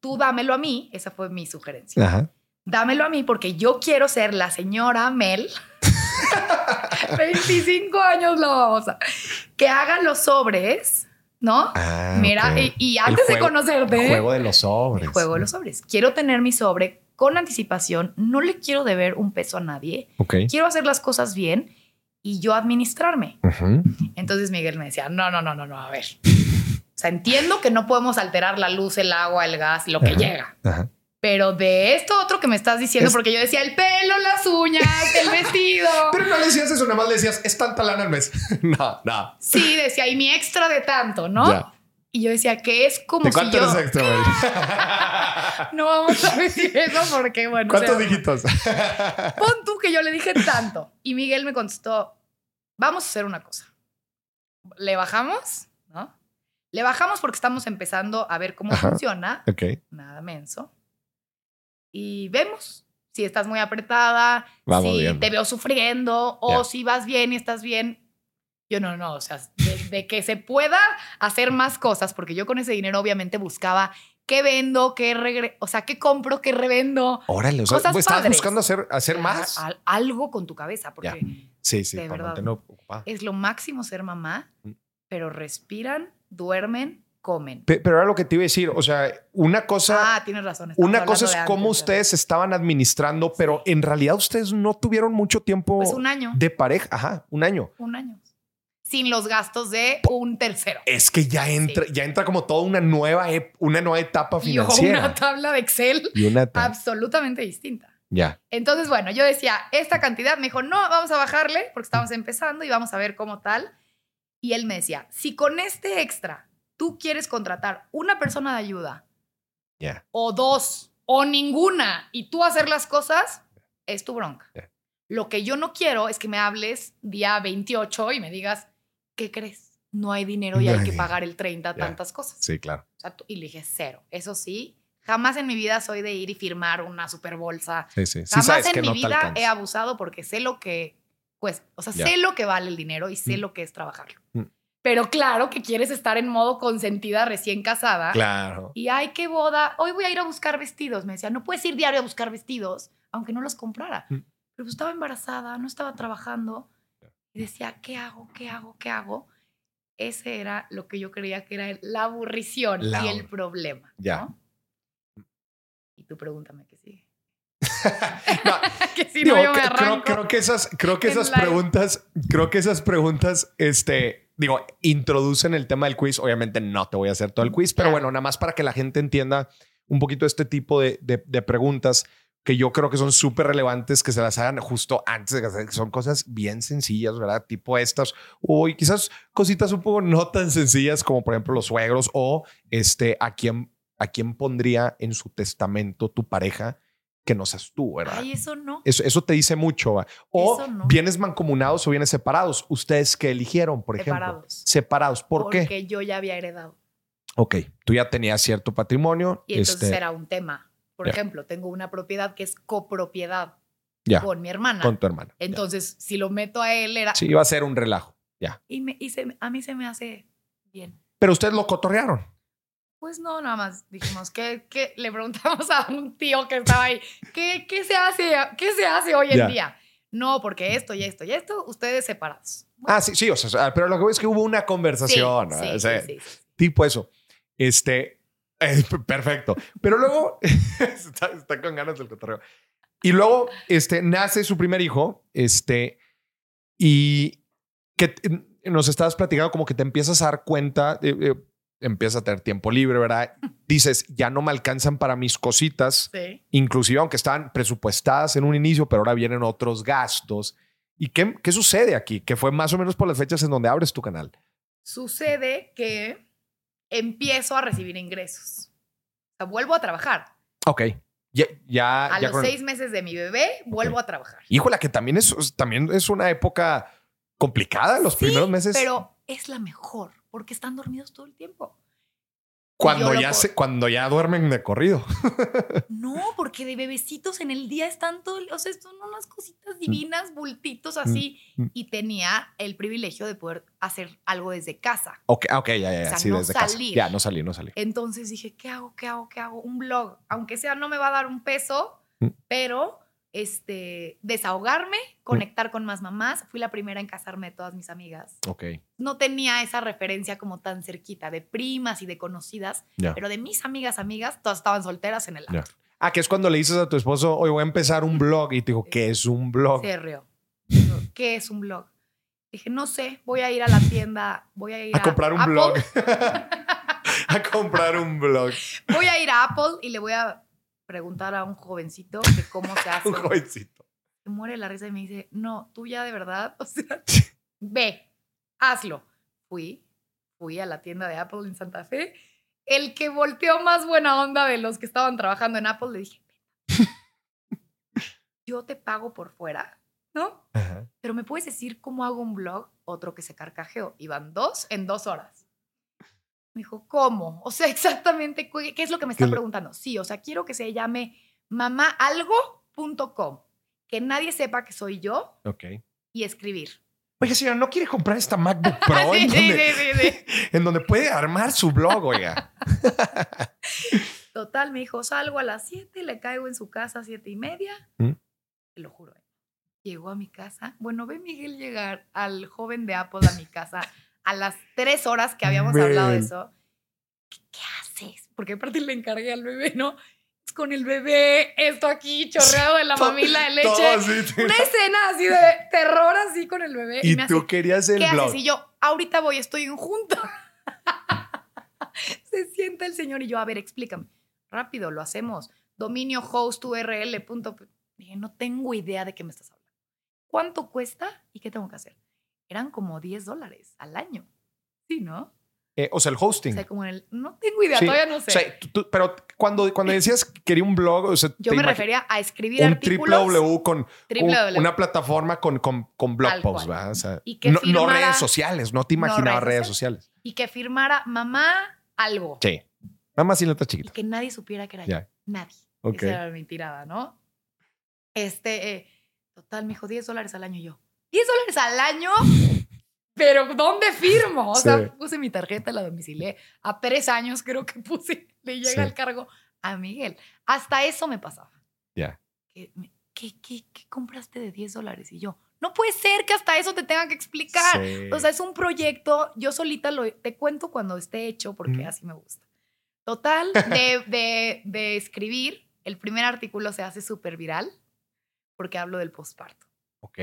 tú dámelo a mí, esa fue mi sugerencia. Ajá. Dámelo a mí porque yo quiero ser la señora Mel. 25 años la babosa. Que haga los sobres, ¿no? Ah, Mira, y, y antes juego- de conocerte. Juego de los sobres. El juego de los sobres. Quiero tener mi sobre con anticipación. No le quiero deber un peso a nadie. Quiero hacer las cosas bien y yo administrarme. Entonces Miguel me decía, no, no, no, no, no, a ver. O sea, entiendo que no podemos alterar la luz, el agua, el gas, lo que llega. Ajá. Pero de esto otro que me estás diciendo, Es- porque yo decía el pelo, las uñas, el vestido. Pero no le decías eso, nada más le decías, es tanta lana al mes. no, no. Sí, decía, y mi extra de tanto, ¿no? Ya. Y yo decía que es como ¿De si yo... eres extra? No vamos a decir eso porque, bueno... ¿Cuántos o sea, dígitos? Pon tú que yo le dije tanto. Y Miguel me contestó, vamos a hacer una cosa. Le bajamos, ¿no? Le bajamos porque estamos empezando a ver cómo Ajá. funciona. ok. Nada menso. Y vemos si estás muy apretada, Vamos si viendo. te veo sufriendo o Ya. si vas bien y estás bien. Yo no, no, o sea, de, de que se pueda hacer más cosas, porque yo con ese dinero obviamente buscaba qué vendo, qué regre o sea, qué compro, qué revendo. Órale, o sea, Cosas pues, padres. buscando hacer, hacer más. Al- algo con tu cabeza, porque Sí, sí, de verdad. es lo máximo ser mamá, Mm. pero respiran, duermen, comen. Pe- Pero era lo que te iba a decir. O sea, una cosa, ah, tienes razón. una cosa es cómo antes, ustedes estaban administrando, pero en realidad ustedes no tuvieron mucho tiempo Pues un año. de pareja. Ajá, un año. Un año. Sin los gastos de un tercero. Es que ya entra, ya entra como toda una nueva, una nueva etapa Y financiera. una tabla de Excel Y una ta- absolutamente distinta. Ya. Entonces, bueno, yo decía, esta cantidad, me dijo, no, vamos a bajarle porque estamos empezando y vamos a ver cómo tal. Y él me decía, si con este extra tú quieres contratar una persona de ayuda o dos o ninguna y tú hacer las cosas, es tu bronca. Lo que yo no quiero es que me hables día 28 y me digas, ¿qué crees? No hay dinero y No hay hay que pagar el 30, Ya. tantas cosas. Sí, claro. O sea, tú- y le dije, cero. Eso sí, jamás en mi vida soy de ir y firmar una super bolsa. Sí, sí. Jamás en mi no vida he abusado porque sé lo que, pues, o sea, sé lo que vale el dinero y sé Mm. lo que es trabajarlo. Mm. Pero claro que quieres estar en modo consentida recién casada. Claro. Y ay, qué boda. Hoy voy a ir a buscar vestidos. Me decía, no puedes ir diario a buscar vestidos, aunque no los comprara. Mm. Pero pues estaba embarazada, no estaba trabajando. Y decía, ¿qué hago? ¿Qué hago? ¿Qué hago? Ese era lo que yo creía que era la aburrición La y el problema. Ya. ¿no? Y tú pregúntame qué sigue. No, que si Digo, no, yo me cre- creo, creo que esas, creo que esas live. preguntas, creo que esas preguntas, este, digo, introducen el tema del quiz. Obviamente no te voy a hacer todo el quiz, pero bueno, nada más para que la gente entienda un poquito este tipo de, de- de preguntas que yo creo que son súper relevantes que se las hagan justo antes de que son cosas bien sencillas, ¿verdad? Tipo estas, o quizás cositas un poco no tan sencillas como por ejemplo los suegros o este, a quién, a quién pondría en su testamento tu pareja que no seas tú, ¿verdad? Ay, eso no. Eso, eso te dice mucho. O no. bienes mancomunados o bienes separados. Ustedes que eligieron, por ejemplo. Separados. Separados. ¿Por porque qué? yo ya había heredado. Ok, tú ya tenías cierto patrimonio. Y entonces este, era un tema. Por ejemplo, tengo una propiedad que es copropiedad con mi hermana. con tu hermana. Entonces, si lo meto a él, era. Sí, iba a ser un relajo. Ya. Y, me, y se- a mí se me hace bien. Pero ustedes lo cotorrearon. Pues no, nada más dijimos que, que le preguntamos a un tío que estaba ahí, ¿qué, qué se hace, qué se hace hoy en día? No, porque esto y esto y esto, ustedes separados. Ah, sí, sí. O sea, pero lo que veo es que hubo una conversación. Sí, sí, O sea, sí. Tipo eso. Este. eh, perfecto. Pero luego está, está con ganas del cotorreo. Y luego este, nace su primer hijo. Este. Y que nos estabas platicando como que te empiezas a dar cuenta. eh, eh, empiezas a tener tiempo libre, ¿verdad? Dices, ya no me alcanzan para mis cositas, Sí. inclusive aunque estaban presupuestadas en un inicio, pero ahora vienen otros gastos. ¿Y qué, qué sucede aquí? Que fue más o menos por las fechas en donde abres tu canal. Sucede que empiezo a recibir ingresos. O sea, vuelvo a trabajar. Ok. Ya, ya, A ya los con- seis meses de mi bebé, vuelvo a trabajar. Híjola, que también es, también es una época complicada los Sí, primeros meses. Pero es la mejor, porque están dormidos todo el tiempo. cuando ya, se, cuando ya duermen de corrido. No, porque de bebecitos en el día están todo, o sea, son unas Mm. cositas divinas, bultitos así. mm. Y tenía el privilegio de poder hacer algo desde casa. Ok, ok, ya, ya, ya. O sea, sí, no desde casa. salir. Ya, no salí, no salí. Entonces dije, ¿qué hago? ¿Qué hago? ¿Qué hago? Un blog. Aunque sea, no me va a dar un peso, Mm. pero este, desahogarme, conectar con más mamás. Fui la primera en casarme de todas mis amigas. Ok, No tenía esa referencia como tan cerquita de primas y de conocidas, ya. pero de mis amigas, amigas, todas estaban solteras en el Ya. antro. Ah, que es cuando le dices a tu esposo, hoy voy a empezar un blog. Y te dijo, ¿qué es un blog? Se rió. Dijo, ¿Qué es un blog? Dije, no sé, voy a ir a la tienda, voy a ir A comprar un Apple, blog. a comprar un blog. Voy a ir a Apple y le voy a preguntar a un jovencito que cómo se hace. Un jovencito. Se muere la risa y me dice, no, tú ya de verdad, o sea, ve, hazlo. Fui, fui a la tienda de Apple en Santa Fe. El que volteó más buena onda de los que estaban trabajando en Apple, le dije, yo te pago por fuera, ¿no? Ajá. Pero me puedes decir cómo hago un blog, otro que se carcajeó. Iban dos en dos horas. Me dijo, ¿cómo? O sea, exactamente, ¿qué es lo que me está ¿Qué le- preguntando? Sí, o sea, quiero que se llame mamaalgo.com. Que nadie sepa que soy yo Ok. y escribir. Oiga, señora, ¿no quiere comprar esta MacBook Pro sí, en, donde, sí, sí, en donde puede armar su blog, oiga? Total, me dijo, salgo a las 7, le caigo en su casa a siete y media. ¿Mm? Te lo juro. ¿eh? Llegó a mi casa. Bueno, ve Miguel llegar al joven de Apple a mi casa a las tres horas que habíamos hablado de eso. ¿Qué, qué haces? Porque aparte le encargué al bebé, ¿no? Es con el bebé, esto aquí, chorreado de la Todo- mamila de Todo leche. así. Una escena así de terror así con el bebé. Y me tú hace, querías el ¿Qué blog. haces? Y yo, ahorita voy, estoy en junta. Se sienta el señor y yo, a ver, explícame. Rápido, lo hacemos. Dominio host URL. punto Dije, no tengo idea de qué me estás hablando. ¿Cuánto cuesta y qué tengo que hacer? Eran como 10 dólares al año. Sí, ¿no? Eh, o sea, el O hosting. sea, como el, no tengo idea, Sí. todavía no sé. O sea, tú- tú- pero cuando, cuando decías que quería un blog, o sea, yo me refería a escribir un artículos. www con triple un- W. una plataforma con, con, con blog posts. ¿verdad? O sea, Y que no, redes sociales, no te No imaginaba redes redes sociales. Y que firmara mamá algo. Sí. Más sin letras Y chiquitas. que nadie supiera que era Ya. yo. Nadie. Ok. Esa era mi tirada, ¿no? Este, eh, total, me dijo 10 dólares al año y yo. ¿10 dólares al año? pero ¿dónde firmo? O sea, Sí. puse mi tarjeta, la domicilié. A tres años creo que puse, le llega Sí. el cargo a Miguel. Hasta eso me pasaba. Ya. ¿Qué, me- qué, qué- qué compraste de 10 dólares? Y yo, no puede ser que hasta eso te tenga que explicar. Sí. O sea, es un proyecto, yo solita lo, te cuento cuando esté hecho porque Ujú. así me gusta. Total, de, de, de escribir, el primer artículo se hace súper viral porque hablo del posparto. ok.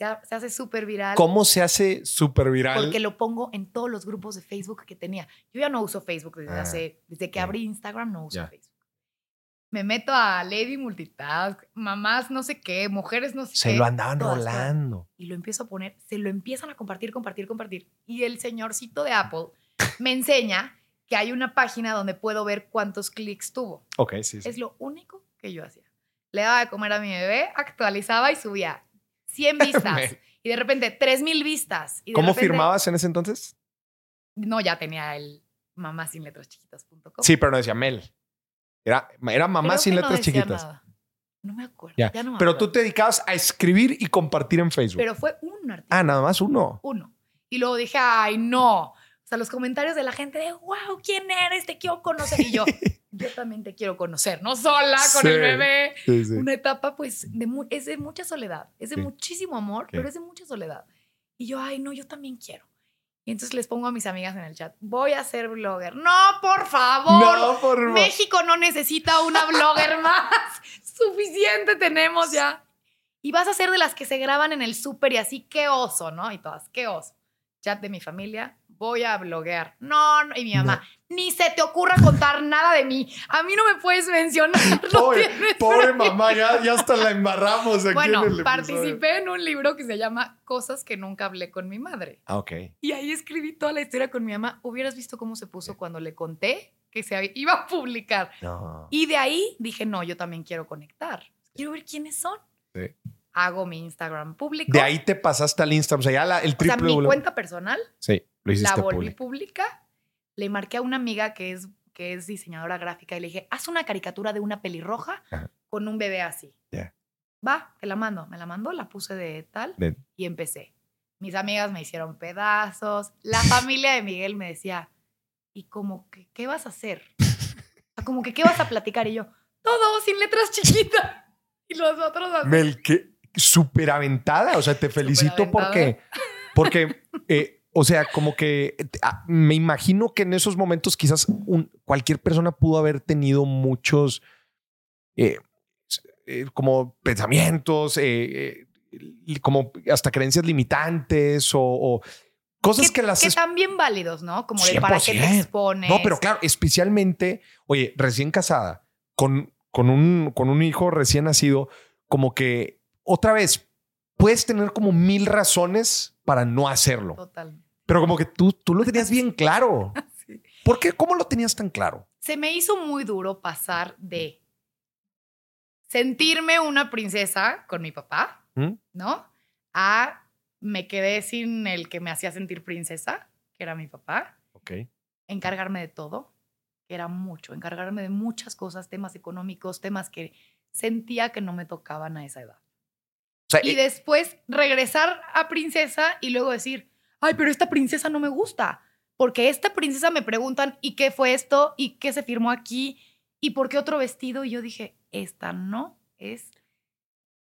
Se, ha- se hace súper viral. ¿Cómo se hace súper viral? Porque lo pongo en todos los grupos de Facebook que tenía. Yo ya no uso Facebook desde Ah, hace, desde que ok. abrí Instagram no uso Ya. Facebook. Me meto a Lady Multitask, mamás no sé qué, mujeres no sé Se qué. lo andaban rolando. Y lo empiezo a poner, se lo empiezan a compartir, compartir, compartir. Y el señorcito de Apple me enseña que hay una página donde puedo ver cuántos clics tuvo. Ok, sí, sí. Es lo único que yo hacía. Le daba de comer a mi bebé, actualizaba y subía 100 vistas. Y de repente 3000 vistas. Y de ¿Cómo repente- firmabas en ese entonces? No, ya tenía el mamá sin letras chiquitas.com. Sí, pero no decía Mel. Era, era mamá Creo sin no letras decía chiquitas. nada. No me acuerdo. Ya. Ya no me Pero acuerdo. tú te dedicabas a escribir y compartir en Facebook. Pero fue un artículo. ah, nada más uno. Uno. Y luego dije, ay, no. Sea, los comentarios de la gente de, wow, ¿quién eres? Te quiero conocer. Y yo, yo también te quiero conocer, no sola, con Sí. el bebé. Sí, sí. Una etapa, pues, de es de mucha soledad. Es de muchísimo amor, pero es de mucha soledad. Y yo, ay, no, yo también quiero. Y entonces les pongo a mis amigas en el chat, voy a ser blogger. No, por favor. No, por favor. México no necesita una blogger más. Suficiente tenemos ya. Y vas a ser de las que se graban en el súper y así, qué oso, ¿no? Y todas, qué oso. Chat de mi familia, voy a bloguear. No, no. Y mi mamá, ni se te ocurra contar nada de mí. A mí no me puedes mencionar. Pobre, tienes pobre problema". mamá, ya, ya hasta la embarramos aquí Bueno, en el participé en un libro que se llama Cosas que nunca hablé con mi madre. Ah, ok. Y ahí escribí toda la historia con mi mamá. Hubieras visto cómo se puso cuando le conté que se iba a publicar. No. Y de ahí dije, no, yo también quiero conectar. Quiero ver quiénes son. Sí. Hago mi Instagram público. De ahí te pasaste al Instagram. O sea, ya la- el o sea, triple mi W. cuenta personal Sí, lo hiciste la volví público. pública. Le marqué a una amiga que es, que es diseñadora gráfica y le dije, haz una caricatura de una pelirroja Ajá. con un bebé así. Ya. Va, te la mando. Me la mandó, la puse de tal De- y empecé. Mis amigas me hicieron pedazos. La familia de Miguel me decía, ¿y como que qué vas a hacer? Como que qué vas a platicar y yo, todo sin letras chiquitas. Y los otros así. Mel, que súper aventada. O sea, te felicito porque, porque, eh, o sea, como que ah, me imagino que en esos momentos quizás un- cualquier persona pudo haber tenido muchos eh, eh, como pensamientos, como hasta creencias limitantes o, o cosas que, las... que también válidos, ¿no? Como de para qué te 100%. expones. No, pero claro, especialmente, oye, recién casada, con, con, un, con un hijo recién nacido, como que otra vez puedes tener como mil razones para no hacerlo, Totalmente. pero como que tú, tú lo tenías bien claro. Sí. ¿Por qué? ¿Cómo lo tenías tan claro? Se me hizo muy duro pasar de sentirme una princesa con mi papá, ¿Mm? ¿no? A me quedé sin el que me hacía sentir princesa, que era mi papá. Ok. encargarme de todo, que era mucho, encargarme de muchas cosas, temas económicos, temas que sentía que no me tocaban a esa edad. Sea, Y eh, después regresar a princesa y luego decir, ay, pero esta princesa no me gusta, porque esta princesa me preguntan, ¿y qué fue esto? ¿Y qué se firmó aquí? ¿Y por qué otro vestido? Y yo dije, esta no es,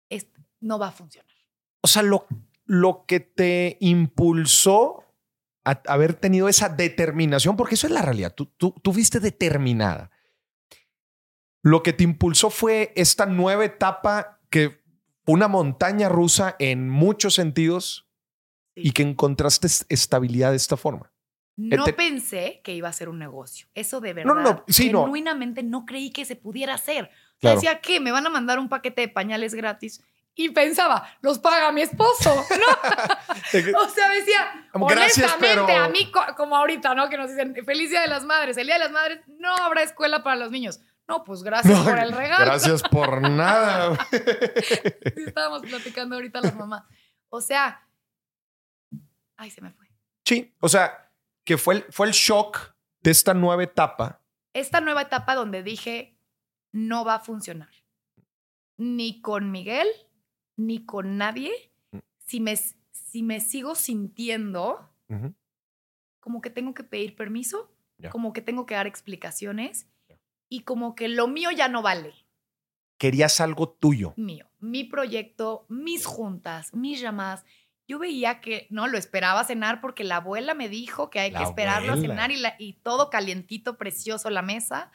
es no va a funcionar. o sea, lo, lo que te impulsó a haber tenido esa determinación, porque eso es la realidad, tú, tú, tú fuiste determinada. Lo que te impulsó fue esta nueva etapa que una montaña rusa en muchos sentidos Sí. y que encontraste es- estabilidad de esta forma. No te- pensé que iba a ser un negocio. Eso de Eh, No, verdad. no, no, sí, no. genuinamente no. creí que se pudiera hacer. Claro. decía que me van a mandar un paquete de pañales gratis. Y pensaba, los paga mi esposo. No, o sea, decía, Gracias, honestamente, pero- a mí, co- como ahorita, ¿no? Que nos dicen, feliz Día de las Madres. El Día de las Madres no habrá escuela para los niños. No, pues gracias No, por el regalo. Gracias por nada. Sí, estábamos platicando ahorita las mamás. O sea, ay, se me fue. Sí, o sea, que fue el, fue el shock de esta nueva etapa. esta nueva etapa donde dije, no va a funcionar. Ni con Miguel, ni con nadie. Si me, si me sigo sintiendo como que tengo que pedir permiso, como que tengo que dar explicaciones y como que lo mío ya no vale. Querías algo tuyo. Mío, mi proyecto, mis juntas, mis llamadas. Yo veía que no lo esperaba cenar porque la abuela me dijo que hay La que esperarlo abuela. a cenar y, la- y todo calientito, precioso la mesa.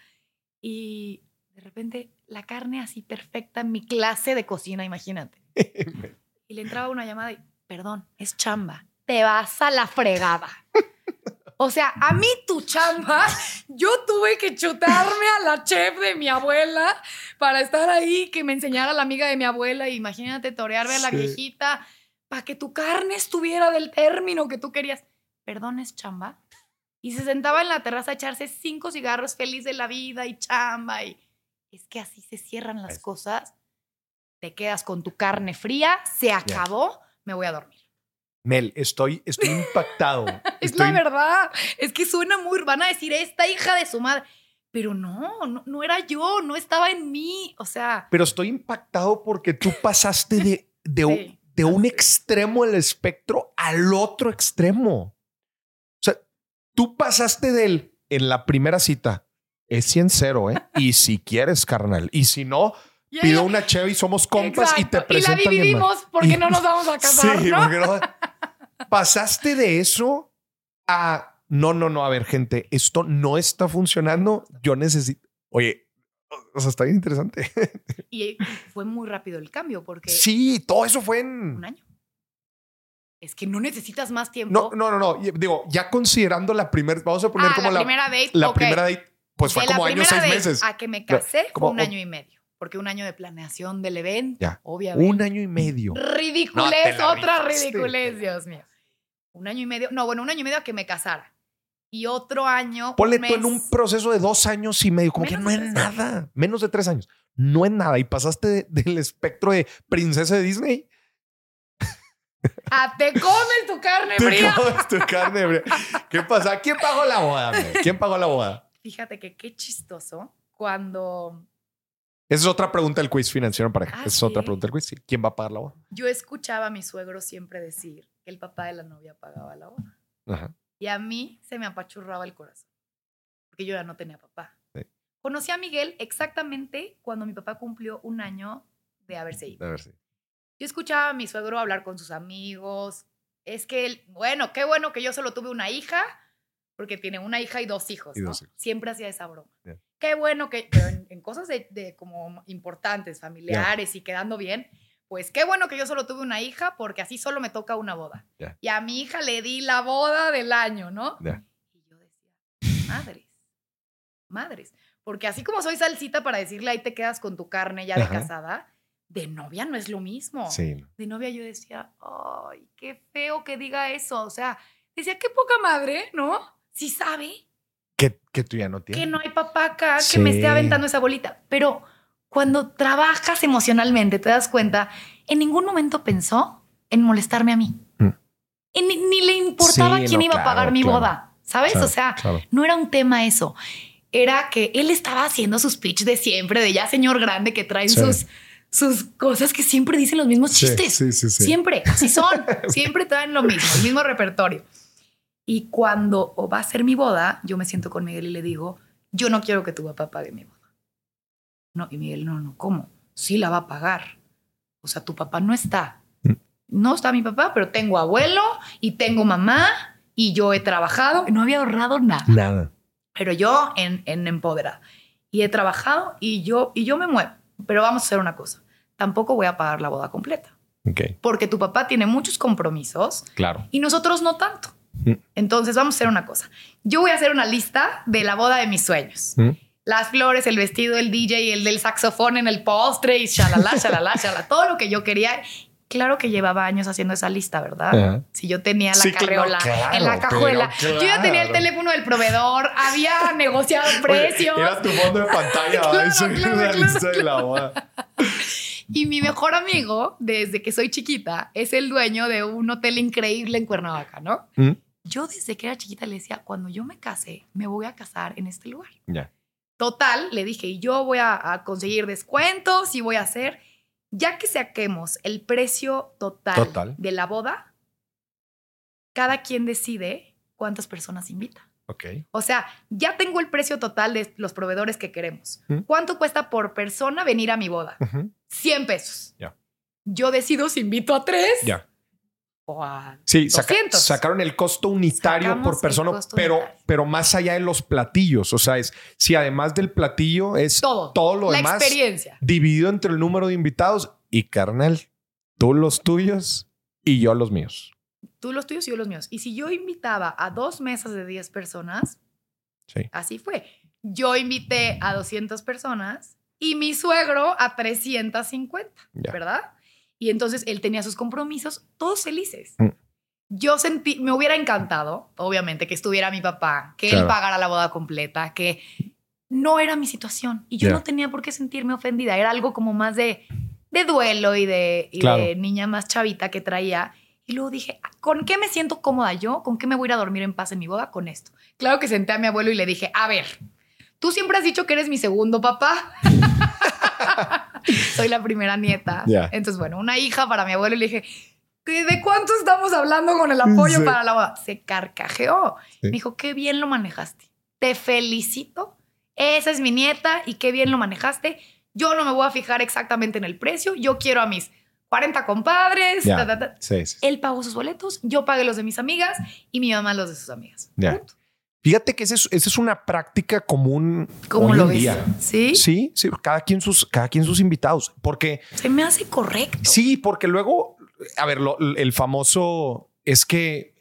Y de repente la carne así perfecta en mi clase de cocina, imagínate. Y le entraba una llamada y, perdón, es chamba. Te vas a la fregada. O sea, a mí tu chamba, yo tuve que chutarme a la chef de mi abuela para estar ahí, que me enseñara la amiga de mi abuela. Y imagínate torearme a la Sí. viejita para que tu carne estuviera del término que tú querías. Perdón, es chamba. Y se sentaba en la terraza a echarse cinco cigarros feliz de la vida y chamba. Y es que así se cierran las Es- cosas. Te quedas con tu carne fría, se acabó, me voy a dormir. Mel, estoy, estoy impactado. Es Estoy- la verdad. Es que suena muy. Van a decir esta hija de su madre. Pero no, no, no era yo, no estaba en mí. O sea, Pero estoy impactado porque tú pasaste de, de, un- de extremo del espectro al otro extremo. O sea, tú pasaste del en la primera cita. Es 100-0, ¿eh? Y si quieres, carnal. Y si no, y pido ella- una cheve y somos compas y te Exacto, y la dividimos porque Y- no nos vamos a casar, Sí, ¿no? porque no- Pasaste de eso a no, no, no. A ver, gente, esto no está funcionando. Yo necesito. Oye, o sea, está bien interesante. Y fue muy rápido el cambio porque Sí, todo eso fue en. un año. Es que no necesitas más tiempo. No, no, no, no. Digo, ya considerando la primera, vamos a poner Ah, como la, primera date. la primera date, pues fue De como año, primera seis meses. A que me casé como- un año y medio. Porque un año de planeación del evento, Ya. obviamente. Un año y medio. Ridiculez, No, te otra rifaste. ridiculez, Dios mío. Un año y medio, no, bueno, un año y medio a que me casara. Y otro año. Ponle un tú en un proceso de dos años y medio, como que no es nada. Menos de tres años. No es nada. Y pasaste de- del espectro de princesa de Disney. Ah, te comes tu carne Te fría. comes tu carne fría. ¿Qué pasa? ¿Quién pagó la boda? ¿Quién pagó la boda? Fíjate que qué chistoso cuando Esa es otra pregunta del quiz financiero en pareja. Ah, Esa es otra pregunta del quiz. sí. ¿Quién va a pagar la boda? yo escuchaba a mi suegro siempre decir que el papá de la novia pagaba la boda. Ajá. Y a mí se me apachurraba el corazón. Porque yo ya no tenía papá. Sí. Conocí a Miguel exactamente cuando mi papá cumplió un año de haberse ido. A ver si. Yo escuchaba a mi suegro hablar con sus amigos. Es que, él- bueno, qué bueno que yo solo tuve una hija, porque tiene una hija y dos hijos. Y ¿no? dos hijos. Siempre hacía esa broma. Qué bueno que, pero en, en cosas de, de como importantes, familiares y quedando bien, pues qué bueno que yo solo tuve una hija, porque así solo me toca una boda. Ya. Y a mi hija le di la boda del año, ¿no? Ya. Y yo decía, madres, madres. Porque así como soy salsita para decirle ahí te quedas con tu carne ya de Ajá. casada, de novia no es lo mismo. Sí. De novia yo decía, ay, qué feo que diga eso. O sea, decía, qué poca madre, ¿no? Si sabe Que, que tú ya no tienes. que no hay papá acá que me esté aventando esa bolita. Pero cuando trabajas emocionalmente, te das cuenta, en ningún momento pensó en molestarme a mí. Mm. Y ni, ni le importaba Sí, quién no, iba a pagar mi claro. boda, ¿sabes? Claro, o sea, no era un tema eso. Era que él estaba haciendo sus pitch de siempre, de ya señor grande que traen Sí. sus, sus cosas que siempre dicen los mismos chistes. sí, sí, sí. Siempre, así son. Siempre traen lo mismo, el mismo repertorio. Y cuando o va a ser mi boda, yo me siento con Miguel y le digo, yo no quiero que tu papá pague mi boda. No, y Miguel, no, no, ¿cómo? Sí la va a pagar. O sea, tu papá no está. Mm. No está mi papá, pero tengo abuelo y tengo mamá y yo he trabajado y no había ahorrado nada Nada. pero yo en, en empoderada. Y he trabajado y yo, y yo me muevo. Pero vamos a hacer una cosa. Tampoco voy a pagar la boda completa. Ok, Porque tu papá tiene muchos compromisos claro. y nosotros no tanto. Mm. Entonces vamos a hacer una cosa. Yo voy a hacer una lista de la boda de mis sueños. Mm. Las flores, el vestido, el DJ, el del saxofón en el postre y shalala, shalala, shalala. Todo lo que yo quería. Claro que llevaba años haciendo esa lista, ¿verdad? Si yo tenía la Sí, carreola claro, en la cajuela. Yo ya tenía el teléfono del proveedor, había negociado precios. Era tu fondo de pantalla, de la boda. Y mi mejor amigo, desde que soy chiquita, es el dueño de un hotel increíble en Cuernavaca, ¿no? Mm. Yo desde que era chiquita le decía, cuando yo me case, me voy a casar en este lugar. Ya. Total, le dije, y yo voy a, a conseguir descuentos y voy a hacer, ya que saquemos el precio total, Total. de la boda, cada quien decide cuántas personas invita. Ok. O sea, ya tengo el precio total de los proveedores que queremos. ¿Mm? ¿Cuánto cuesta por persona venir a mi boda? Ujú. 100 pesos. Ya. Yo decido si invito a tres Ya. O a Sí, saca- 200. sacaron el costo unitario Sacamos por persona, pero, unitario. pero más allá de los platillos. O sea, es si además del platillo es todo. todo lo La demás experiencia. dividido entre el número de invitados y carnal, tú los tuyos y yo los míos. Tú los tuyos y yo los míos. Y si yo invitaba a dos mesas de 10 personas, Sí. así fue. Yo invité a 200 personas y mi suegro a 350, Ya. ¿verdad? Y entonces él tenía sus compromisos, todos felices. Mm. Yo sentí, me hubiera encantado, obviamente, que estuviera mi papá, que él pagara la boda completa, que no era mi situación y yo no tenía por qué sentirme ofendida. Era algo como más de, de duelo y, de, y Claro. de niña más chavita que traía. Y luego dije, ¿con qué me siento cómoda yo? ¿Con qué me voy a ir a dormir en paz en mi boda? Con esto. Claro que senté a mi abuelo y le dije, a ver, tú siempre has dicho que eres mi segundo papá. Soy la primera nieta. Ya. Entonces, bueno, una hija para mi abuelo y le dije, ¿de cuánto estamos hablando con el apoyo Sí. para la boda? Se carcajeó. Sí. Me dijo, qué bien lo manejaste. Te felicito. Esa es mi nieta y qué bien lo manejaste. Yo no me voy a fijar exactamente en el precio. Yo quiero a mis 40 compadres. Ya. ta, ta, ta. Sí, sí. Él pagó sus boletos, yo pagué los de mis amigas y mi mamá los de sus amigas. Punto. Fíjate que esa es, es una práctica común ¿Cómo hoy lo en ves? día. ¿Sí? Sí, sí, cada quien sus, cada quien sus invitados. Porque Se me hace correcto. sí, porque luego, a ver, lo- el famoso es que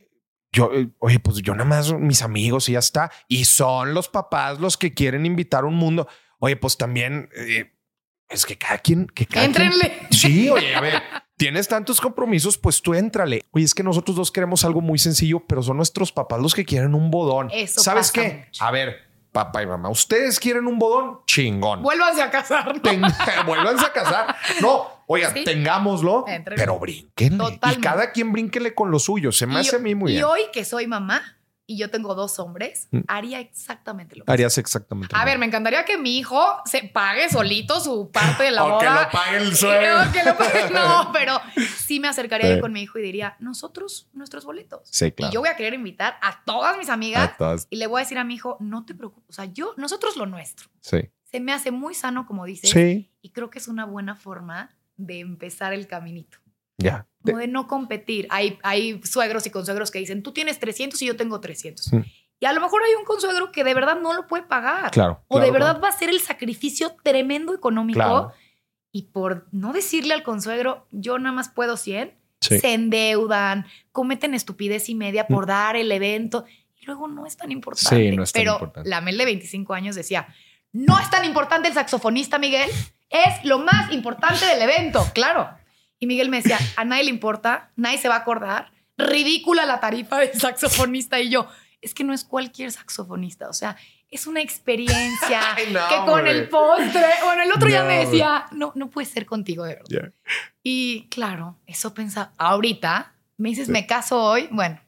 yo, eh, oye, pues yo nada más mis amigos y ya está. Y son los papás los que quieren invitar a un mundo. Oye, pues también eh, es que cada quien, que cada quien- Éntrenle. Sí, oye, a ver, tienes tantos compromisos, pues tú éntrale. Oye, es que nosotros dos queremos algo muy sencillo, pero son nuestros papás los que quieren un bodón. Eso ¿Sabes pasa qué? mucho. A ver, papá y mamá, ustedes quieren un bodón, chingón. Vuélvanse a casar. vuélvanse a casar. No, oiga, Sí. tengámoslo, pero brínquenle. Y cada quien brínquele con lo suyo. Se me Y hace a mí muy y bien. hoy que soy mamá y yo tengo dos hombres, Mm. haría exactamente lo mismo. Harías exactamente. A lo ver, mismo. me encantaría que mi hijo se pague solito su parte de la O que lo pague el Y- suegro. o que lo pague- No, pero sí me acercaría yo Sí. con mi hijo y diría, nosotros, nuestros boletos. Sí, claro. Y yo voy a querer invitar a todas mis amigas A todas. y le voy a decir a mi hijo, no te preocupes, o sea, yo, nosotros lo nuestro. Sí. Se me hace muy sano, como dices, Sí, y creo que es una buena forma de empezar el caminito. Ya. Como de no competir. Hay, hay suegros y consuegros que dicen, tú tienes 300 y yo tengo 300. Mm. Y a lo mejor hay un consuegro que de verdad no lo puede pagar. Claro. o de verdad claro. va a ser el sacrificio tremendo económico. Claro. Y por no decirle al consuegro, yo nada más puedo 100, Sí. se endeudan, cometen estupidez y media por dar el evento. Y luego no es tan importante. Sí, no es tan Pero importante. la Mel de 25 años decía, no es tan importante el saxofonista, Miguel. Es lo más importante del evento, claro. Y Miguel me decía, a nadie le importa, nadie se va a acordar. Ridícula la tarifa del saxofonista. Y yo, es que no es cualquier saxofonista. O sea, es una experiencia Ay, no, que con hombre. el postre. Bueno, el otro ya me decía, no, no puede ser contigo, de verdad. Y claro, eso pensaba, ahorita me dices, me caso hoy. Bueno,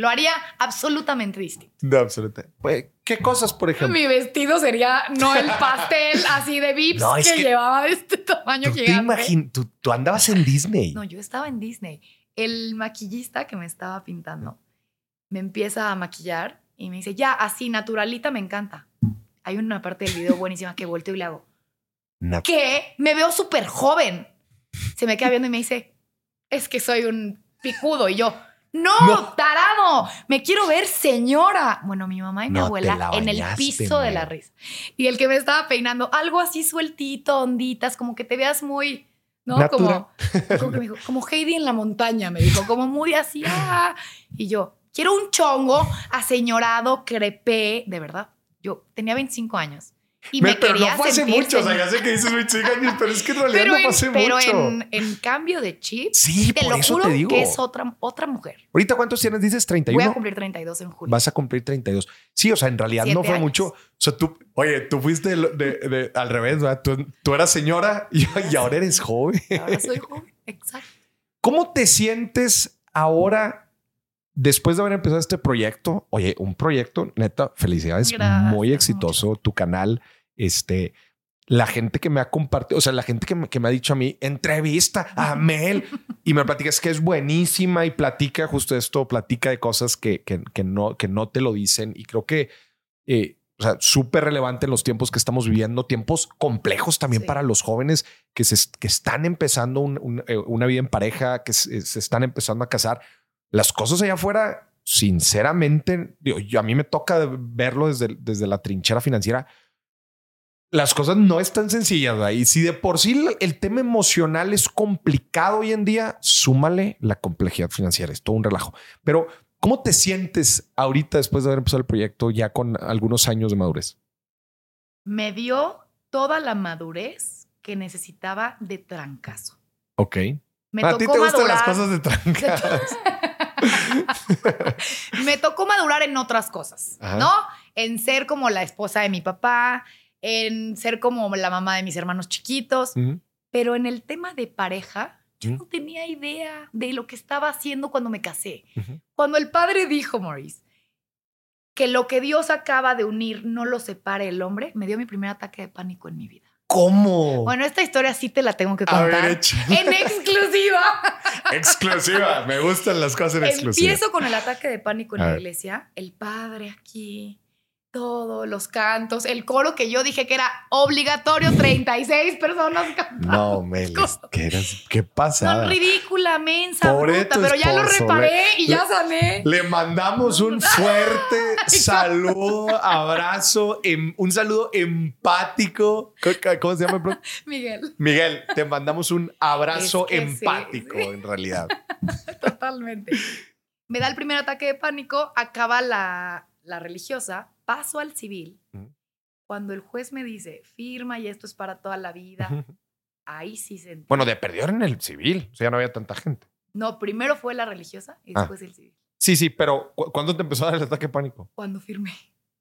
lo haría absolutamente distinto. No, absolutamente. Pues, ¿Qué cosas, por ejemplo? Mi vestido sería no el pastel así de Vips No, es que, que llevaba de este tamaño ¿Tú te gigante. imaginas? Tú, tú andabas en Disney. No, yo estaba en Disney. El maquillista que me estaba pintando me empieza a maquillar y me dice, ya, así, naturalita, me encanta. Hay una parte del video buenísima que volteo y le hago, Nat- ¿qué? Me veo súper joven. Se me queda viendo y me dice, es que soy un picudo. Y yo, no, No. tarado, me quiero ver señora. Bueno, mi mamá y mi No abuela la en el piso de la risa. Y el que me estaba peinando, algo así sueltito, onditas, como que te veas muy, ¿no? Natura. Como, como que me dijo, como Heidi en la montaña, me dijo, como muy así. ah. Y yo, quiero un chongo aseñorado, crepé, de verdad. Yo tenía 25 años. Y me, pero quería no fue hace mucho. O sea, ya sé que dices 25 años, pero es que en realidad pero no fue hace pero mucho. en, en cambio de chip, sí, te por lo eso juro te digo. que es otra, otra mujer. Ahorita, ¿cuántos tienes? Dices Voy 31. a cumplir 32 en julio. Vas a cumplir 32. Sí, o sea, en realidad no Siete fue años. mucho. O sea, tú, oye, tú fuiste de- de- de- al revés, ¿verdad? Tú, tú eras señora y, y ahora eres joven. Ahora soy joven. Exacto. ¿Cómo te sientes ahora después de haber empezado este proyecto? Oye, un proyecto, neta, felicidades, Gracias, muy exitoso, tu canal, este, la gente que me ha compartido, o sea, la gente que me, que me ha dicho a mí, entrevista a Mel y me platica es que es buenísima y platica justo esto, platica de cosas que, que, que no, que no te lo dicen. Y creo que, eh, o sea, súper relevante en los tiempos que estamos viviendo, tiempos complejos también Sí. para los jóvenes que, se, que están empezando un- un- eh, una vida en pareja, que se, se están empezando a casar. Las cosas allá afuera, sinceramente, digo, yo, a mí me toca verlo desde, desde la trinchera financiera las cosas no están sencillas. ¿verdad? Y si de por sí el- tema emocional es complicado hoy en día, súmale la complejidad financiera. Es todo un relajo. Pero, ¿cómo te sientes ahorita después de haber empezado el proyecto ya con algunos años de madurez? Me dio toda la madurez que necesitaba de trancazo. Ok. Me a ti te gustan las cosas de trancadas. me tocó madurar en otras cosas, Ajá. ¿no? En ser como la esposa de mi papá, en ser como la mamá de mis hermanos chiquitos, pero en el tema de pareja, yo no tenía idea de lo que estaba haciendo cuando me casé. Cuando el padre dijo, Maurice, que lo que Dios acaba de unir no lo separe el hombre, me dio mi primer ataque de pánico en mi vida. ¿Cómo? Bueno, esta historia sí te la tengo que Oh. A ver, contar. en exclusiva. exclusiva. Me gustan las cosas en exclusiva. Empiezo con el ataque de pánico en la iglesia. El padre aquí, todos los cantos, el coro que yo dije que era obligatorio, 36 personas cantando. No, Mel, que eras, qué No, pasada. ridícula, mensa, bruta, pero ya lo reparé y le- ya sané. Le mandamos un fuerte saludo, abrazo, em- un saludo empático. ¿Cómo- ¿Cómo se llama? bro? Miguel, Miguel, te mandamos un abrazo Es que sí, empático, sí. en realidad. totalmente. Me da el primer ataque de pánico, acaba la, la religiosa, paso al civil. Cuando el juez me dice, firma y esto es para toda la vida, ahí sí sentí. Bueno, de perdió en el civil, o sea, ya no había tanta gente. No, primero fue la religiosa y Ah. después el civil. Sí, sí, pero ¿cu- ¿cuándo te empezó a dar el ataque de pánico? Cuando firmé.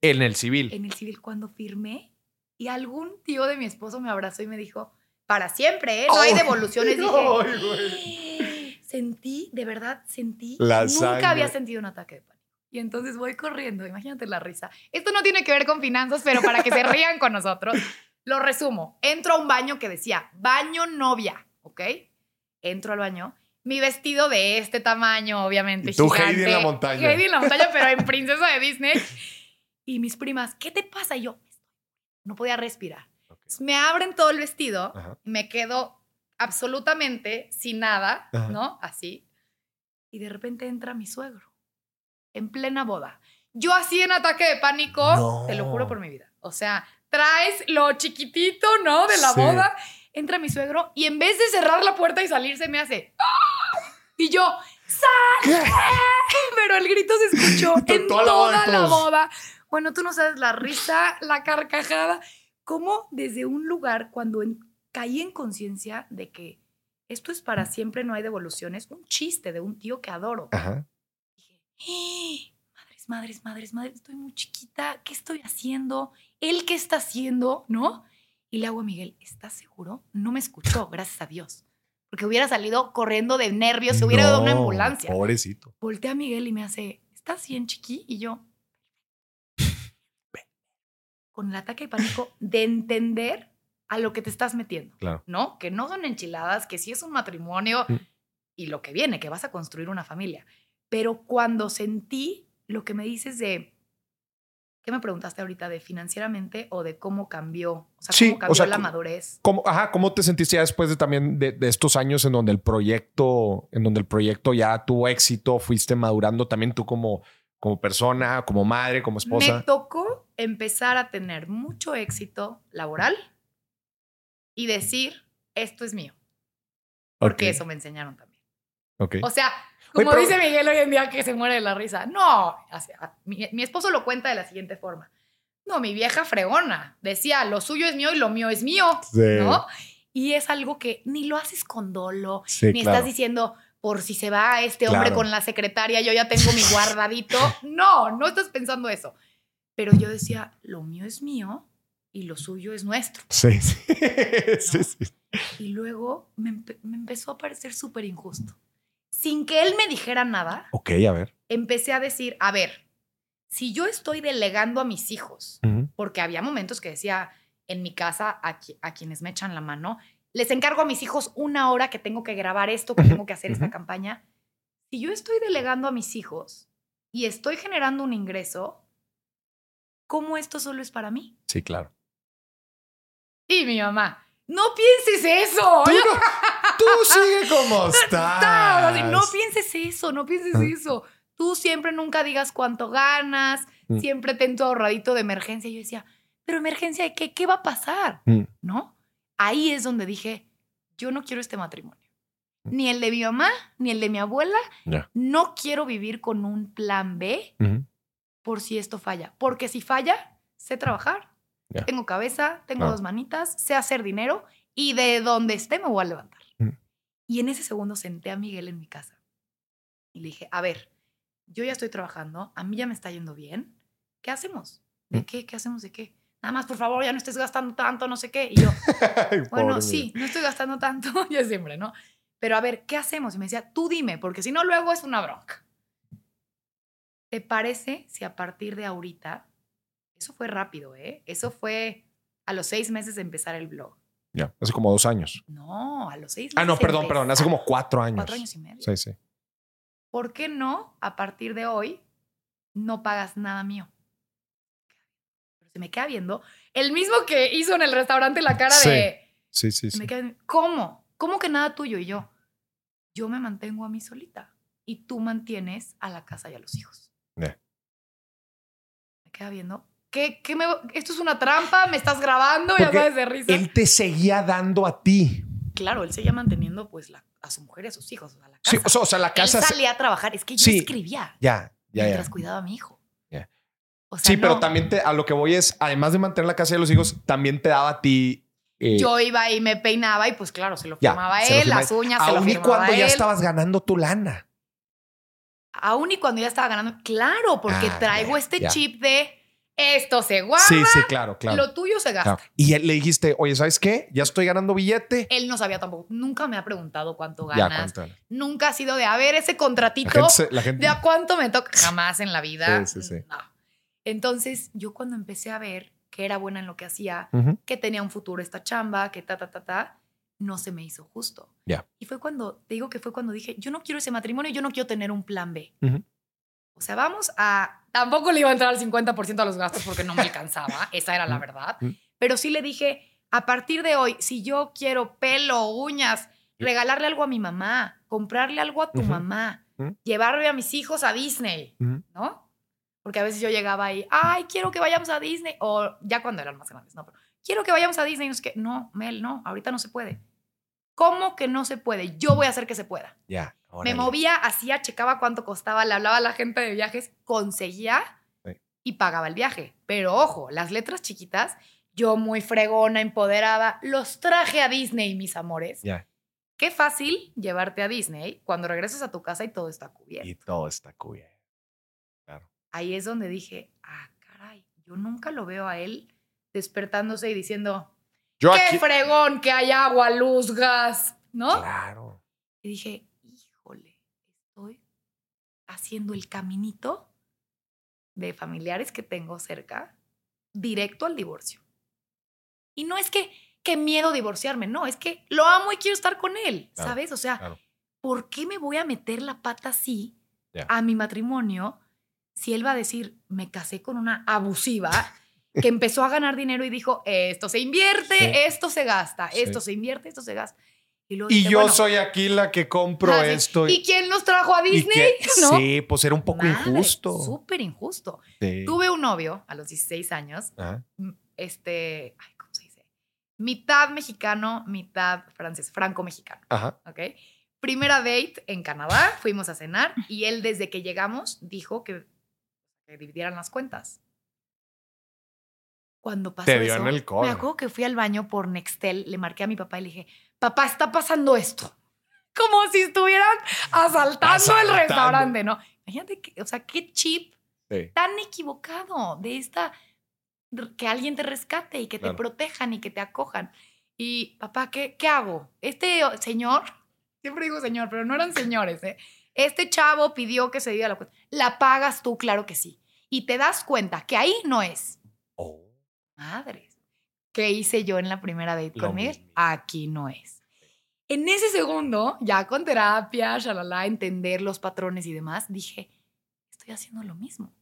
En el civil. En el civil, cuando firmé, y algún tío de mi esposo me abrazó y me dijo, para siempre, ¿eh? No hay Ay, devoluciones. Dije, güey. sentí, de verdad, sentí. La nunca sangre. había sentido un ataque de pánico. Y entonces voy corriendo, imagínate la risa. Esto no tiene que ver con finanzas, pero para que se rían con nosotros, lo resumo. Entro a un baño que decía, baño novia, ¿ok? Entro al baño. Mi vestido de este tamaño, obviamente. Y tú, gigante. Heidi en la montaña. Heidi en la montaña, pero en princesa de Disney. Y mis primas, ¿qué te pasa? Y yo, no podía respirar. Me abren todo el vestido, Ajá. me quedo absolutamente sin nada, Ajá. ¿no? Así. Y de repente entra mi suegro, en plena boda. Yo así en ataque de pánico, No. te lo juro por mi vida. O sea, traes lo chiquitito, ¿no? De la Sí. boda. Entra mi suegro y en vez de cerrar la puerta y salirse, me hace... ¡Ah! Y yo, ¡sal! Pero el grito se escuchó en toda toda, la boda, la boda. Bueno, tú no sabes la risa, la carcajada. Cómo desde un lugar, cuando en- caí en conciencia de que esto es para siempre, no hay devoluciones, un chiste de un tío que adoro. Ajá. "Eh, madres, madres, madres, madres, estoy muy chiquita, ¿qué estoy haciendo? ¿Él qué está haciendo? ¿No? Y le hago a Miguel, ¿estás seguro? No me escuchó, gracias a Dios. Porque hubiera salido corriendo de nervios, se hubiera dado una No, ambulancia. Pobrecito. Voltea a Miguel y me hace, ¿estás bien, chiqui? Y yo, con el ataque de pánico de entender a lo que te estás metiendo, Claro. ¿no? Que no son enchiladas, que sí es un matrimonio Mm. y lo que viene, que vas a construir una familia. Pero cuando sentí lo que me dices de, ¿qué me preguntaste ahorita? ¿De financieramente o de cómo cambió? O sea, Sí, cómo o cambió sea, la ¿cómo- madurez. ¿Cómo, ajá, ¿Cómo te sentiste ya después de también de, de estos años en donde el proyecto, en donde el proyecto ya tuvo éxito, fuiste madurando también tú como, como persona, como madre, como Me esposa? tocó empezar a tener mucho éxito laboral y decir, esto es mío, porque eso me enseñaron también. ok. O sea, Oye, como pero- dice Miguel hoy en día que se muere de la risa. No, sea, mi, mi esposo lo cuenta de la siguiente forma. No, mi vieja fregona decía, lo suyo es mío y lo mío es mío, Sí. ¿no? Y es algo que ni lo haces con dolo, Sí, ni claro. estás diciendo, por si se va este hombre con la secretaria, yo ya tengo mi guardadito. No, no estás pensando eso. Pero yo decía, lo mío es mío y lo suyo es nuestro. Sí, sí. sí, sí. Y luego me, empe- me empezó a parecer súper injusto. Sin que él me dijera nada, Ok, a ver. empecé a decir, a ver, si yo estoy delegando a mis hijos, porque había momentos que decía, en mi casa a, qui- a quienes me echan la mano. Les encargo a mis hijos una hora que tengo que grabar esto, que tengo que hacer esta campaña. Si yo estoy delegando a mis hijos y estoy generando un ingreso, ¿cómo esto solo es para mí? Sí, claro. Y mi mamá, no pienses eso. Tú, no- tú sigue como estás. No pienses eso, no pienses eso. Tú siempre nunca digas cuánto ganas, Mm. siempre ten tu ahorradito de emergencia. Y yo decía, ¿pero emergencia de qué? ¿Qué va a pasar? Mm. ¿No? Ahí es donde dije, yo no quiero este matrimonio. Ni el de mi mamá, ni el de mi abuela. No quiero vivir con un plan B por si esto falla. Porque si falla, sé trabajar. Tengo cabeza, tengo Claro. dos manitas, sé hacer dinero y de donde esté me voy a levantar. Y en ese segundo senté a Miguel en mi casa y le dije, a ver, yo ya estoy trabajando, a mí ya me está yendo bien, ¿qué hacemos? ¿De Mm. qué? ¿Qué hacemos de qué? Nada más, por favor, ya no estés gastando tanto, no sé qué. Y yo, bueno, sí, no estoy gastando tanto, ya siempre, ¿no? Pero a ver, ¿qué hacemos? Y me decía, tú dime, porque si no, luego es una bronca. ¿Te parece si a partir de ahorita, eso fue rápido, ¿eh? Eso fue a los seis meses de empezar el blog. Ya, hace como dos años. No, a los seis meses. Ah, no, perdón, perdón. Hace como cuatro años. Cuatro años y medio. Sí, sí. ¿Por qué no, a partir de hoy, no pagas nada mío? Pero se me queda viendo el mismo que hizo en el restaurante la cara Sí. de... Sí, sí, Se sí. me queda viendo, ¿Cómo? ¿Cómo que nada tuyo? Y yo, yo me mantengo a mí solita y tú mantienes a la casa y a los hijos. Ya. Me queda viendo. ¿Qué, qué me, ¿Esto es una trampa? ¿Me estás grabando? Ya Porque sabes, de risa. Él te seguía dando a ti. Claro, él seguía manteniendo pues la- a su mujer y a sus hijos, sea, la casa. Sí, o sea, o sea, la casa. él se- salía a trabajar. Es que yo Sí. escribía Ya, ya, mientras ya. cuidaba a mi hijo. Ya. O sea, Sí, pero también te, a lo que voy es, además de mantener la casa de los hijos, también te daba a ti. eh, Yo iba y me peinaba y pues claro, se lo firmaba lo él, firmaba las uñas se lo aún y firmaba cuando ya estabas ganando tu lana. Aún y cuando ya estaba ganando. Claro, porque Ah, traigo este chip de esto se guarda, Sí, sí, claro, claro. lo tuyo se gasta. claro. Y él le dijiste, oye, ¿sabes qué? Ya estoy ganando billete. Él no sabía tampoco. Nunca me ha preguntado cuánto ganas. Nunca ha sido de, a ver, ese La contratito, gente, se- la gente de a cuánto me toca. Jamás en la vida. Sí, sí, sí. No. Entonces, yo cuando empecé a ver que era buena en lo que hacía, que tenía un futuro esta chamba, que ta, ta, ta, ta, no se me hizo justo. Ya. Y fue cuando, te digo que fue cuando dije, yo no quiero ese matrimonio, yo no quiero tener un plan B. O sea, vamos a... Tampoco le iba a entrar al 50% a los gastos porque no me alcanzaba, esa era la verdad. Pero sí le dije, a partir de hoy, si yo quiero pelo, uñas, regalarle algo a mi mamá, comprarle algo a tu Ujú. mamá, Ujú. llevarle a mis hijos a Disney, Ujú. ¿no? Porque a veces yo llegaba ahí, ay, quiero que vayamos a Disney, o ya cuando eran más grandes, no, pero quiero que vayamos a Disney, no sé qué. No, Mel, no, ahorita no se puede. ¿Cómo que no se puede? Yo voy a hacer que se pueda. Ya. Me órale. movía, hacía, checaba cuánto costaba, le hablaba a la gente de viajes, conseguía Sí. y pagaba el viaje. Pero ojo, las letras chiquitas, yo muy fregona, empoderada, los traje a Disney, mis amores. Ya. Qué fácil llevarte a Disney cuando regresas a tu casa y todo está cubierto. Y todo está cubierto. Claro. Ahí es donde dije, ah, caray, yo nunca lo veo a él despertándose y diciendo, Yo qué aquí. fregón que hay agua, luz, gas, ¿no? Claro. Y dije, haciendo el caminito de familiares que tengo cerca directo al divorcio. Y no es que, qué miedo divorciarme, no, es que lo amo y quiero estar con él, Claro, ¿sabes? O sea, claro. ¿por qué me voy a meter la pata así a mi matrimonio si él va a decir, me casé con una abusiva que empezó a ganar dinero y dijo, esto se invierte, Sí. esto se gasta, Sí. esto se invierte, esto se gasta. Y, luego Y dije, yo bueno, soy aquí la que compro Ah, esto. ¿Y quién nos trajo a Disney? ¿No? Sí, pues era un poco Madre, injusto. Súper injusto. Sí. Tuve un novio a los 16 años, m- este, ay, ¿cómo se dice? Mitad mexicano, mitad francés, franco-mexicano, Ajá. ¿ok? Primera date en Canadá, fuimos a cenar y él desde que llegamos dijo que, que dividieran las cuentas. Cuando pasó Te dio eso, en el me acuerdo que fui al baño por Nextel, le marqué a mi papá y le dije, papá, está pasando esto. Como si estuvieran asaltando, Asaltando. el restaurante, ¿no? Imagínate, que, o sea, qué chip Sí. tan equivocado de esta, que alguien te rescate y que te Claro. protejan y que te acojan. Y, papá, ¿qué, qué hago? Este señor, siempre digo señor, pero no eran señores, ¿eh? Este chavo pidió que se diera la cuenta. ¿La pagas tú? Claro que sí. Y te das cuenta que ahí no es. Oh. Madres. Que hice yo en la primera date Lo con él, aquí no es. En ese segundo, ya con terapia, shalala, entender los patrones y demás, dije, estoy haciendo lo mismo.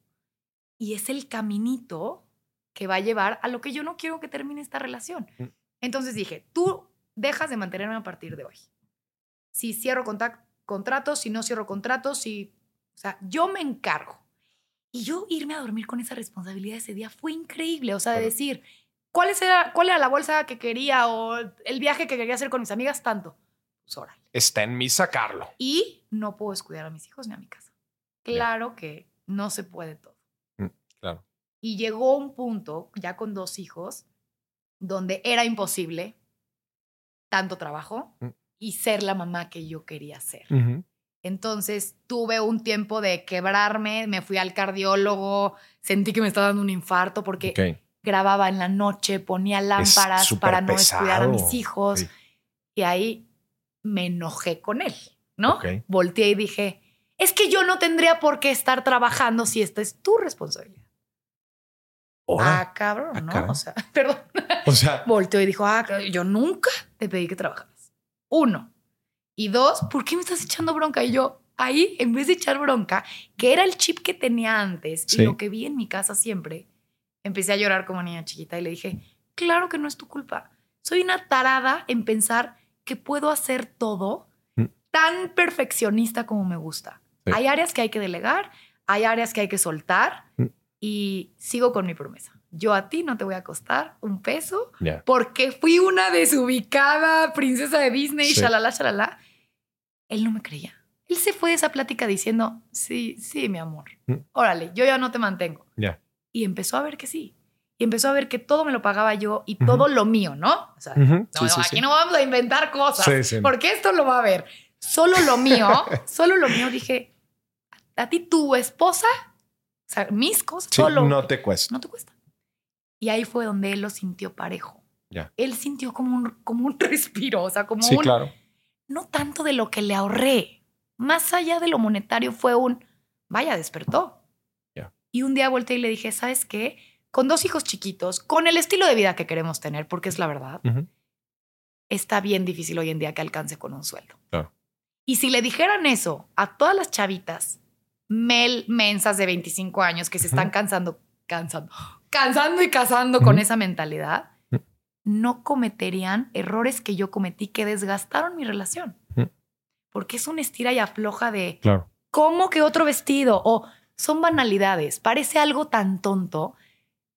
Y es el caminito que va a llevar a lo que yo no quiero que termine esta relación. Mm. Entonces dije, tú dejas de mantenerme a partir de hoy. Si cierro contratos, si no cierro contratos, si... O sea, yo me encargo. Y yo irme a dormir con esa responsabilidad ese día fue increíble. O sea, de decir, ¿cuál, era, ¿cuál era la bolsa que quería o el viaje que quería hacer con mis amigas? Tanto. Pues órale. Está en mí sacarlo. Y no puedo descuidar a mis hijos ni a mi casa. Claro que no se puede todo. Claro. Y llegó un punto, ya con dos hijos, donde era imposible tanto trabajo Mm. y ser la mamá que yo quería ser. Entonces tuve un tiempo de quebrarme, me fui al cardiólogo, sentí que me estaba dando un infarto porque. Grababa en la noche, ponía lámparas para no descuidar a mis pesado. hijos. Sí. Y ahí me enojé con él, ¿no? Ok. Volteé y dije, es que yo no tendría por qué estar trabajando si esta es tu responsabilidad. Ahora, Ah, cabrón, Ah, ¿no? caray. O sea, perdón. o sea, Volteó y dijo, ah, yo nunca te pedí que trabajaras. Uno. Y dos, ¿por qué me estás echando bronca? Y yo, ahí, en vez de echar bronca, que era el chip que tenía antes Sí. y lo que vi en mi casa siempre, empecé a llorar como niña chiquita y le dije, claro que no es tu culpa. Soy una tarada en pensar que puedo hacer todo Mm. tan perfeccionista como me gusta. Sí. Hay áreas que hay que delegar, hay áreas que hay que soltar Mm. y sigo con mi promesa. Yo a ti no te voy a costar un peso porque fui una desubicada princesa de Disney, shalala, shalala. Él no me creía. Él se fue de esa plática diciendo, sí, sí, mi amor. Mm. Órale, yo ya no te mantengo. Y empezó a ver que sí. Y empezó a ver que todo me lo pagaba yo y todo lo mío, ¿no? O sea, Ujú. no, Sí, no, sí, aquí sí. no vamos a inventar cosas. Sí, sí. Porque esto lo va a ver. Solo lo mío, solo lo mío. Dije, a ti tu esposa, o sea, mis cosas, solo no te cuesta. no te cuesta. Y ahí fue donde él lo sintió parejo. Ya. Él sintió como un, como un respiro, o sea, como Sí, un... claro. No tanto de lo que le ahorré. Más allá de lo monetario fue un... Vaya, despertó. Y un día volteé y le dije, ¿sabes qué? Con dos hijos chiquitos, con el estilo de vida que queremos tener, porque es la verdad, está bien difícil hoy en día que alcance con un sueldo. Claro. Y si le dijeran eso a todas las chavitas mel mensas de 25 años que se están cansando, cansando, cansando y casando con esa mentalidad, no cometerían errores que yo cometí que desgastaron mi relación. Porque es una estira y afloja de Claro. ¿cómo que otro vestido? O son banalidades. Parece algo tan tonto,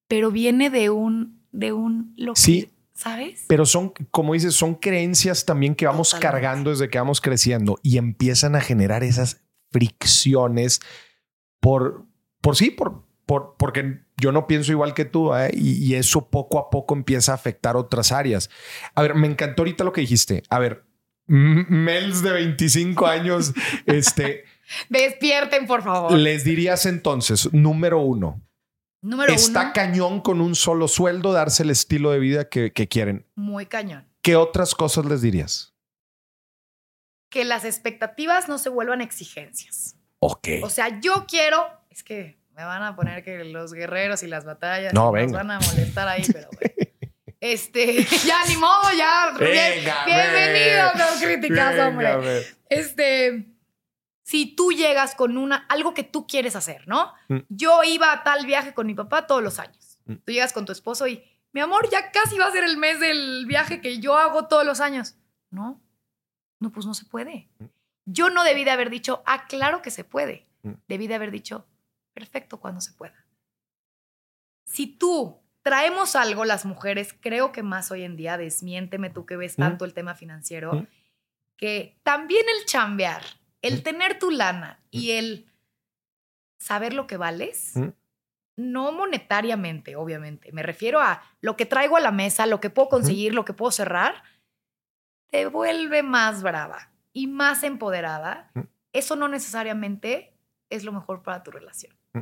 pero viene de un, de un, lo Sí. ¿sabes? Pero son, como dices, son creencias también que vamos Totalmente. cargando desde que vamos creciendo y empiezan a generar esas fricciones por, por sí, por, por, porque yo no pienso igual que tú ¿eh? y, y eso poco a poco empieza a afectar otras áreas. A ver, me encantó ahorita lo que dijiste. A ver, Mels de 25 años, este, Despierten, por favor. les dirías entonces, número uno, Número está uno, cañón con un solo sueldo darse el estilo de vida que, que quieren. muy cañón. ¿Qué otras cosas les dirías? Que las expectativas no se vuelvan exigencias. Ok. O sea, yo quiero. Es que me van a poner que los guerreros y las batallas No, nos venga. van a molestar ahí, pero bueno. Este, ya ni modo, ya. Venga, Bien- bienvenido, ve. no críticas, Venga, hombre. Este, si tú llegas con una, algo que tú quieres hacer, ¿no? Mm. Yo iba a tal viaje con mi papá todos los años. Mm. Tú llegas con tu esposo y, mi amor, ya casi va a ser el mes del viaje que yo hago todos los años. No, no, pues no se puede. Mm. Yo no debí de haber dicho, ah, claro que se puede. Debí de haber dicho, perfecto, cuando se pueda. Si tú traemos algo, las mujeres, creo que más hoy en día, desmiénteme tú que ves tanto el tema financiero, que también el chambear, el Mm. tener tu lana y el saber lo que vales, Mm. no monetariamente, obviamente, me refiero a lo que traigo a la mesa, lo que puedo conseguir, lo que puedo cerrar, te vuelve más brava y más empoderada. Mm. Eso no necesariamente es lo mejor para tu relación. Mm.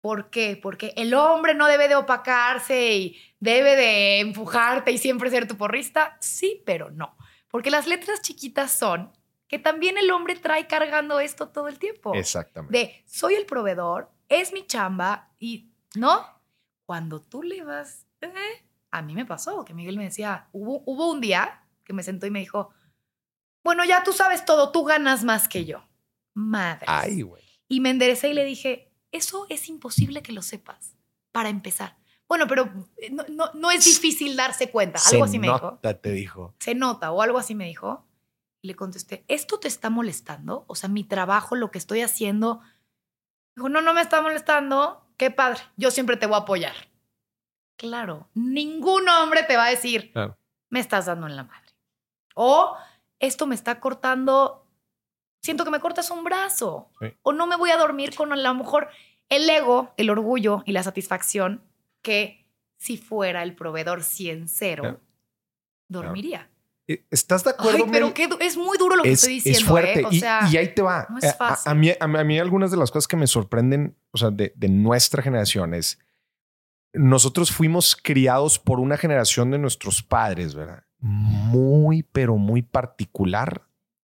¿Por qué? Porque el hombre no debe de opacarse y debe de empujarte y siempre ser tu porrista. Sí, pero no. Porque las letras chiquitas son que también el hombre trae cargando esto todo el tiempo. Exactamente. De soy el proveedor, es mi chamba y no. Cuando tú le vas, eh, a mí me pasó, que Miguel me decía, hubo, hubo un día que me sentó y me dijo, bueno, ya tú sabes todo, tú ganas más que yo. Madre. Ay, güey. Y me enderecé y le dije, eso es imposible que lo sepas, para empezar. Bueno, pero eh, no, no, no es difícil darse cuenta. Algo Se así me dijo. nota, te dijo. Se nota o algo así me dijo. Le contesté, ¿esto te está molestando? O sea, mi trabajo, lo que estoy haciendo. Dijo, no, no me está molestando. Qué padre, yo siempre te voy a apoyar. Claro, ningún hombre te va a decir, Claro. me estás dando en la madre. O esto me está cortando, siento que me cortas un brazo. Sí. O no me voy a dormir con a lo mejor el ego, el orgullo y la satisfacción que si fuera el proveedor 100-0, Claro. dormiría. ¿Estás de acuerdo? Ay, pero du- es muy duro lo que es, estoy es diciendo. fuerte. ¿eh? O y, sea, y ahí te va. no es Eh, a- fácil. A, mí, a, mí- a mí algunas de las cosas que me sorprenden, o sea, de, de nuestra generación es, nosotros fuimos criados por una generación de nuestros padres, ¿verdad? Muy, pero muy particular,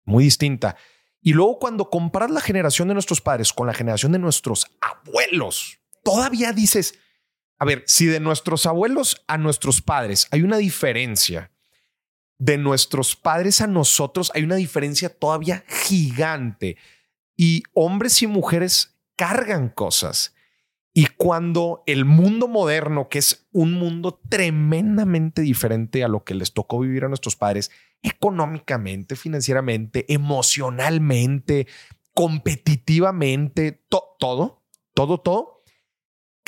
muy distinta. Y luego cuando comparas la generación de nuestros padres con la generación de nuestros abuelos, todavía dices, a ver, si de nuestros abuelos a nuestros padres hay una diferencia, de nuestros padres a nosotros hay una diferencia todavía gigante. Y hombres y mujeres cargan cosas. Y cuando el mundo moderno, que es un mundo tremendamente diferente a lo que les tocó vivir a nuestros padres, económicamente, financieramente, emocionalmente, competitivamente, to- todo, todo, todo,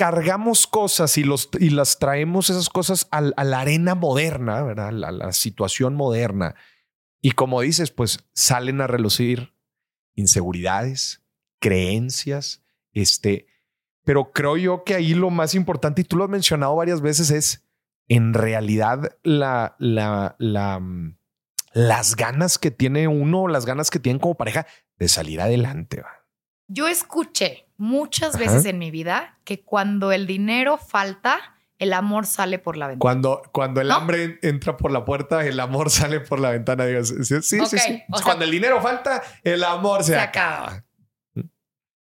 cargamos cosas y, los, y las traemos esas cosas a, la arena moderna, ¿verdad? A la, situación moderna. Y como dices, pues salen a relucir inseguridades, creencias, este, pero creo yo que ahí lo más importante, y tú lo has mencionado varias veces, es en realidad la, la, mm, las ganas que tiene uno, las ganas que tienen como pareja de salir adelante. Yo escuché muchas Ajá. veces en mi vida que cuando el dinero falta, el amor sale por la ventana. Cuando, cuando el ¿No? hambre entra por la puerta, el amor sale por la ventana. Sí, sí, sí, Ok, sí, sí. o sea- cuando el dinero falta, el amor se, Se acaba. acaba.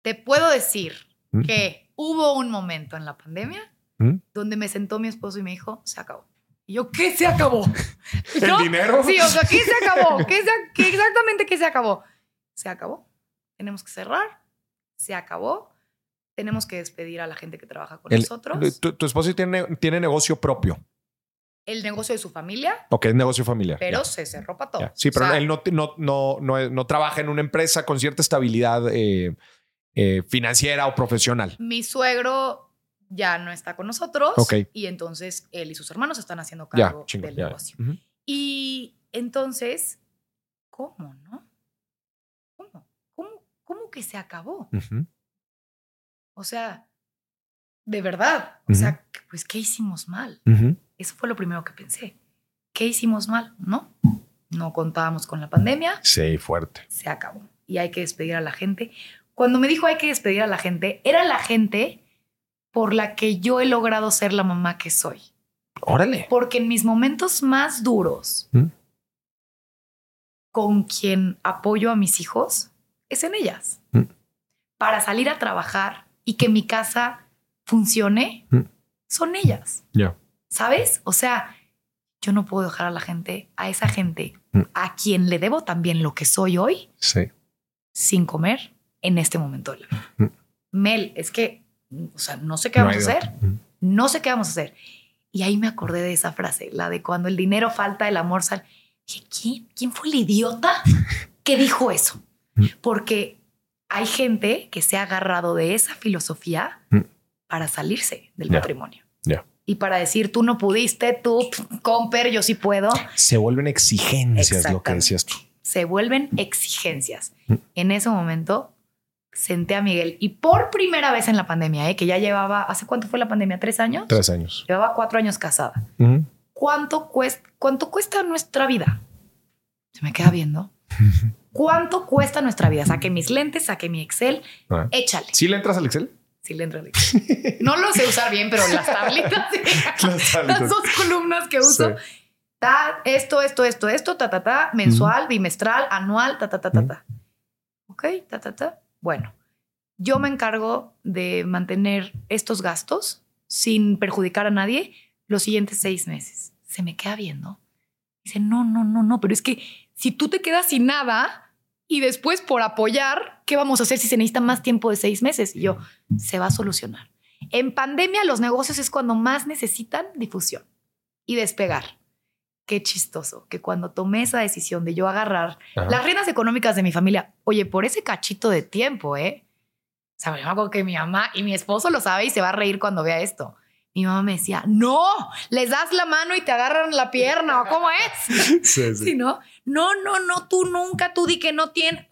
Te puedo decir ¿Mm? que hubo un momento en la pandemia ¿Mm? donde me sentó mi esposo y me dijo, se acabó. Y yo, ¿qué se acabó? ¿El ¿No? dinero? Sí, o sea, ¿qué se acabó? ¿Qué se- qué exactamente qué se acabó? Se acabó. Tenemos que cerrar. Se acabó. Tenemos que despedir a la gente que trabaja con El- nosotros. tu, tu esposo tiene, tiene negocio propio. El negocio de su familia, Ok, es negocio familiar. pero se cerró para todo. Sí, pero O sea, él no, no, no, no, no trabaja en una empresa con cierta estabilidad eh, eh, financiera o profesional. Mi suegro ya no está con nosotros Ok. y entonces él y sus hermanos están haciendo Ya, cargo del ya. negocio. Y entonces, ¿cómo, no? ¿Cómo? ¿Cómo, cómo que se acabó? O sea, de verdad. O sea, pues, ¿qué hicimos mal? Eso fue lo primero que pensé. ¿Qué hicimos mal? No, no contábamos con la pandemia, Sí, fuerte. se acabó. Y hay que despedir a la gente. Cuando me dijo hay que despedir a la gente, era la gente por la que yo he logrado ser la mamá que soy. Órale. Porque en mis momentos más duros, ¿Mm? con quien apoyo a mis hijos, es en ellas. ¿Mm? Para salir a trabajar y que mi casa funcione, ¿Mm? son ellas. Ya. ¿Sabes? O sea, yo no puedo dejar a la gente, a esa gente, ¿Mm? a quien le debo también lo que soy hoy, Sí. sin comer en este momento de la vida. ¿Mm? Mel, es que, o sea, no sé qué vamos a hacer. No sé qué vamos a hacer. Y ahí me acordé de esa frase, la de cuando el dinero falta, el amor sale. Dije, ¿quién, ¿quién fue el idiota que dijo eso? Mm. Porque hay gente que se ha agarrado de esa filosofía Mm. para salirse del Ya. matrimonio. Ya. Y para decir, tú no pudiste, tú, comper, yo sí puedo. Se vuelven exigencias, lo que decías tú. Se vuelven exigencias. Mm. En ese momento senté a Miguel y por primera vez en la pandemia, ¿eh? que ya llevaba, ¿hace cuánto fue la pandemia? ¿Tres años? Tres años. Llevaba cuatro años casada. ¿Cuánto cuesta, ¿Cuánto cuesta nuestra vida? Se me queda viendo. ¿Cuánto cuesta nuestra vida? Saqué mis lentes, saqué mi Excel, Ah. échale. ¿Sí le entras al Excel? Sí, le entro al Excel. No lo sé usar bien, pero las tablitas, Las tablitas. las dos columnas que uso, Sí. ta, esto, esto, esto, esto, ta, ta, ta, mensual, bimestral, anual, ta, ta, ta, ta, ta. Ok, ta, ta, ta. Bueno, yo me encargo de mantener estos gastos sin perjudicar a nadie. los siguientes seis meses. Se me queda viendo. Dice, no, no, no, no, pero es que si tú te quedas sin nada y después por apoyar, ¿qué vamos a hacer si se necesita más tiempo de seis meses? Y yo, se va a solucionar. En pandemia los negocios es cuando más necesitan difusión y despegar. Qué chistoso que cuando tomé esa decisión de yo agarrar las reinas económicas de mi familia, oye, por ese cachito de tiempo, ¿eh? O sea, me que mi mamá y mi esposo lo sabe y se va a reír cuando vea esto. Mi mamá me decía, no, les das la mano y te agarran la pierna, ¿o cómo es? Sí, sí. no, no, no, no, tú nunca, tú di que no tienes.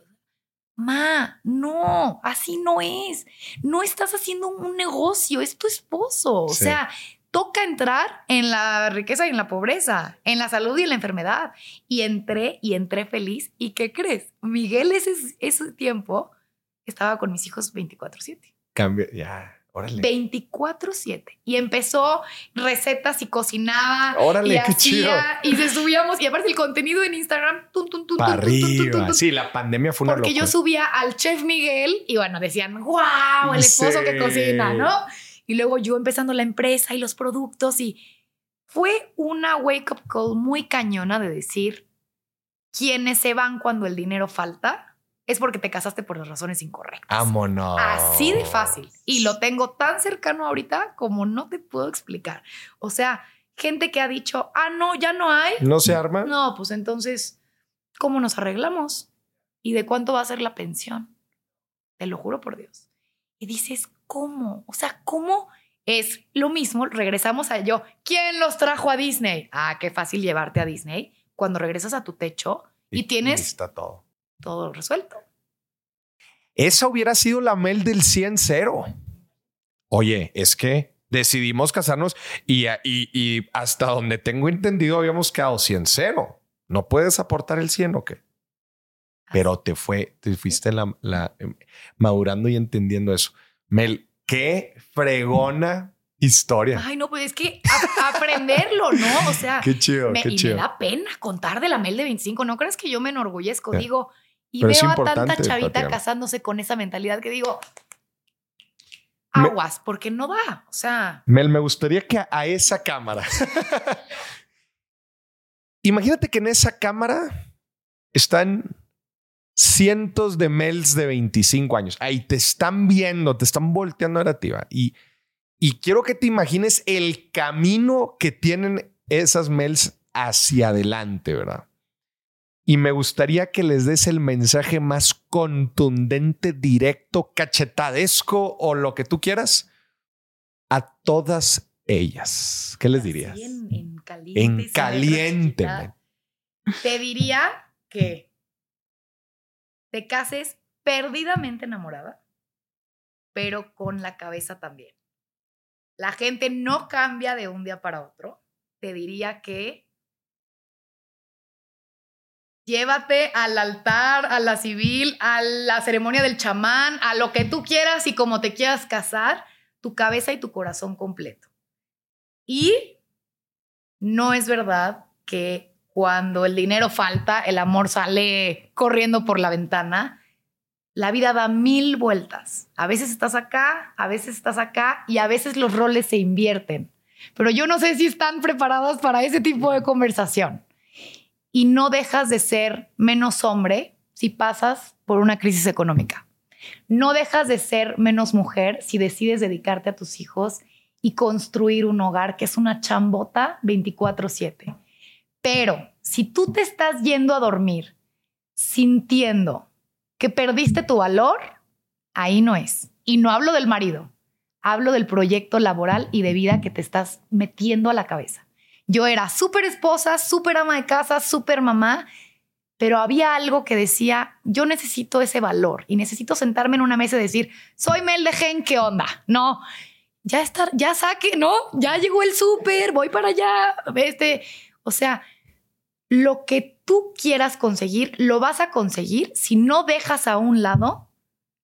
Ma, no, así no es. No estás haciendo un negocio, es tu esposo. O sea, toca entrar en la riqueza y en la pobreza, en la salud y en la enfermedad. Y entré y entré feliz. ¿Y qué crees? Miguel ese, ese tiempo estaba con mis hijos 24/7. Cambio, ya. 24-7. Y empezó recetas y cocinaba. Órale, y qué chido. Y se subíamos. Y aparte el contenido en Instagram. Arriba. Sí, la pandemia fue una Porque yo subía al chef Miguel y bueno, decían, wow, el esposo que cocina, ¿no? Y luego yo empezando la empresa y los productos y fue una wake up call muy cañona de decir, quienes se van cuando el dinero falta es porque te casaste por las razones incorrectas. Vámonos. Así de fácil. Y lo tengo tan cercano ahorita como no te puedo explicar. O sea, gente que ha dicho, ah, no, ya no hay. No se arma. No, pues entonces, ¿cómo nos arreglamos? ¿Y de cuánto va a ser la pensión? Te lo juro por Dios. Y dices, ¿cómo? O sea, ¿cómo es lo mismo? Regresamos a yo. ¿Quién los trajo a Disney? Ah, qué fácil llevarte a Disney cuando regresas a tu techo y, tienes... Está todo todo resuelto. Esa hubiera sido la Mel del 100-0. Oye, es que decidimos casarnos y, y, hasta donde tengo entendido habíamos quedado 100-0. ¿No puedes aportar el 100 o qué? Pero te fue, te fuiste la, em, madurando y entendiendo eso. Mel, qué fregona historia. Ay, no, pues es que aprenderlo, ¿no? O sea, qué chido, me, qué y chido. me da pena contar de la Mel de 25. ¿No crees que yo me enorgullezco? Digo, y veo a tanta chavita casándose con esa mentalidad que digo, aguas, porque no da. O sea. Mel, me gustaría que a esa cámara. Imagínate que en esa cámara están cientos de Mels de 25 años. Ahí te están viendo, te están volteando a Y, y quiero que te imagines el camino que tienen esas Mels hacia adelante, ¿verdad? Y me gustaría que les des el mensaje más contundente, directo, cachetadesco o lo que tú quieras a todas ellas. ¿Qué les dirías? En, caliente. En caliente. Te diría que te cases perdidamente enamorada, pero con la cabeza también. La gente no cambia de un día para otro. Te diría que Llévate al altar, a la civil, a la ceremonia del chamán, a lo que tú quieras y como te quieras casar, tu cabeza y tu corazón completo. Y no es verdad que cuando el dinero falta, el amor sale corriendo por la ventana. La vida da mil vueltas. A veces estás acá, a veces estás acá y a veces los roles se invierten. Pero yo no sé si están preparados para ese tipo de conversación y no dejas de ser menos hombre si pasas por una crisis económica. No dejas de ser menos mujer si decides dedicarte a tus hijos y construir un hogar que es una chambota 24/7. Pero si tú te estás yendo a dormir sintiendo que perdiste tu valor, ahí no es. Y no hablo del marido, hablo del proyecto laboral y de vida que te estás metiendo a la cabeza. Yo era súper esposa, súper ama de casa, súper mamá, pero había algo que decía, yo necesito ese valor y necesito sentarme en una mesa y decir, soy Mel de Gen, ¿qué onda? No, ya está, ya saque, ¿no? Ya llegó el súper, voy para allá, este, o sea, lo que tú quieras conseguir, lo vas a conseguir si no dejas a un lado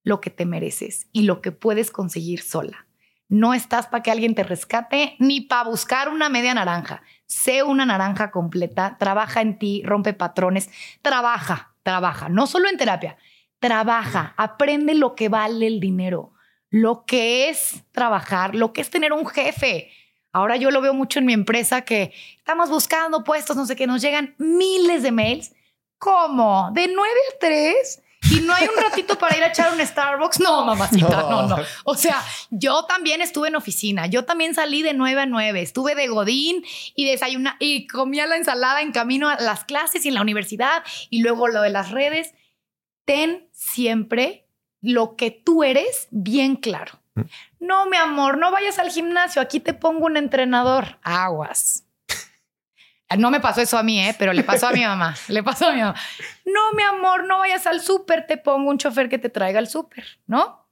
lo que te mereces y lo que puedes conseguir sola. No estás para que alguien te rescate ni para buscar una media naranja. Sé una naranja completa, trabaja en ti, rompe patrones, trabaja, trabaja, no solo en terapia, trabaja, aprende lo que vale el dinero, lo que es trabajar, lo que es tener un jefe. Ahora yo lo veo mucho en mi empresa que estamos buscando puestos, no sé qué, nos llegan miles de mails. ¿Cómo? ¿De 9 a 3? Y no hay un ratito para ir a echar un Starbucks. No, mamacita, no. no, O sea, yo también estuve en oficina. Yo también salí de 9 a 9. Estuve de Godín y desayuna y comía la ensalada en camino a las clases y en la universidad y luego lo de las redes. Ten siempre lo que tú eres bien claro. Mm. No, mi amor, no vayas al gimnasio. Aquí te pongo un entrenador. Aguas. No me pasó eso a mí, ¿eh? pero le pasó a mi mamá. Le pasó a mi mamá. No, mi amor, no vayas al súper, te pongo un chofer que te traiga al súper, ¿no?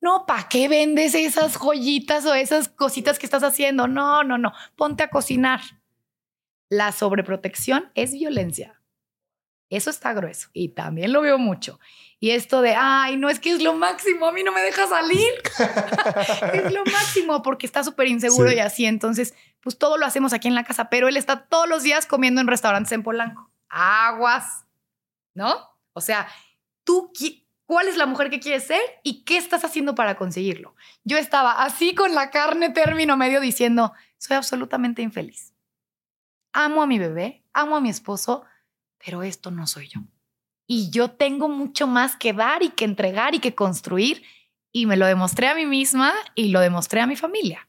No, ¿para qué vendes esas joyitas o esas cositas que estás haciendo? No, no, no. Ponte a cocinar. La sobreprotección es violencia. Eso está grueso y también lo veo mucho. Y esto de, ay, no es que es lo máximo, a mí no me deja salir. es lo máximo porque está súper inseguro y así. Entonces, pues todo lo hacemos aquí en la casa, pero él está todos los días comiendo en restaurantes en Polanco. Aguas, ¿no? O sea, tú, ¿cuál es la mujer que quieres ser y qué estás haciendo para conseguirlo? Yo estaba así con la carne término medio diciendo, soy absolutamente infeliz. Amo a mi bebé, amo a mi esposo, pero esto no soy yo y yo tengo mucho más que dar y que entregar y que construir y me lo demostré a mí misma y lo demostré a mi familia.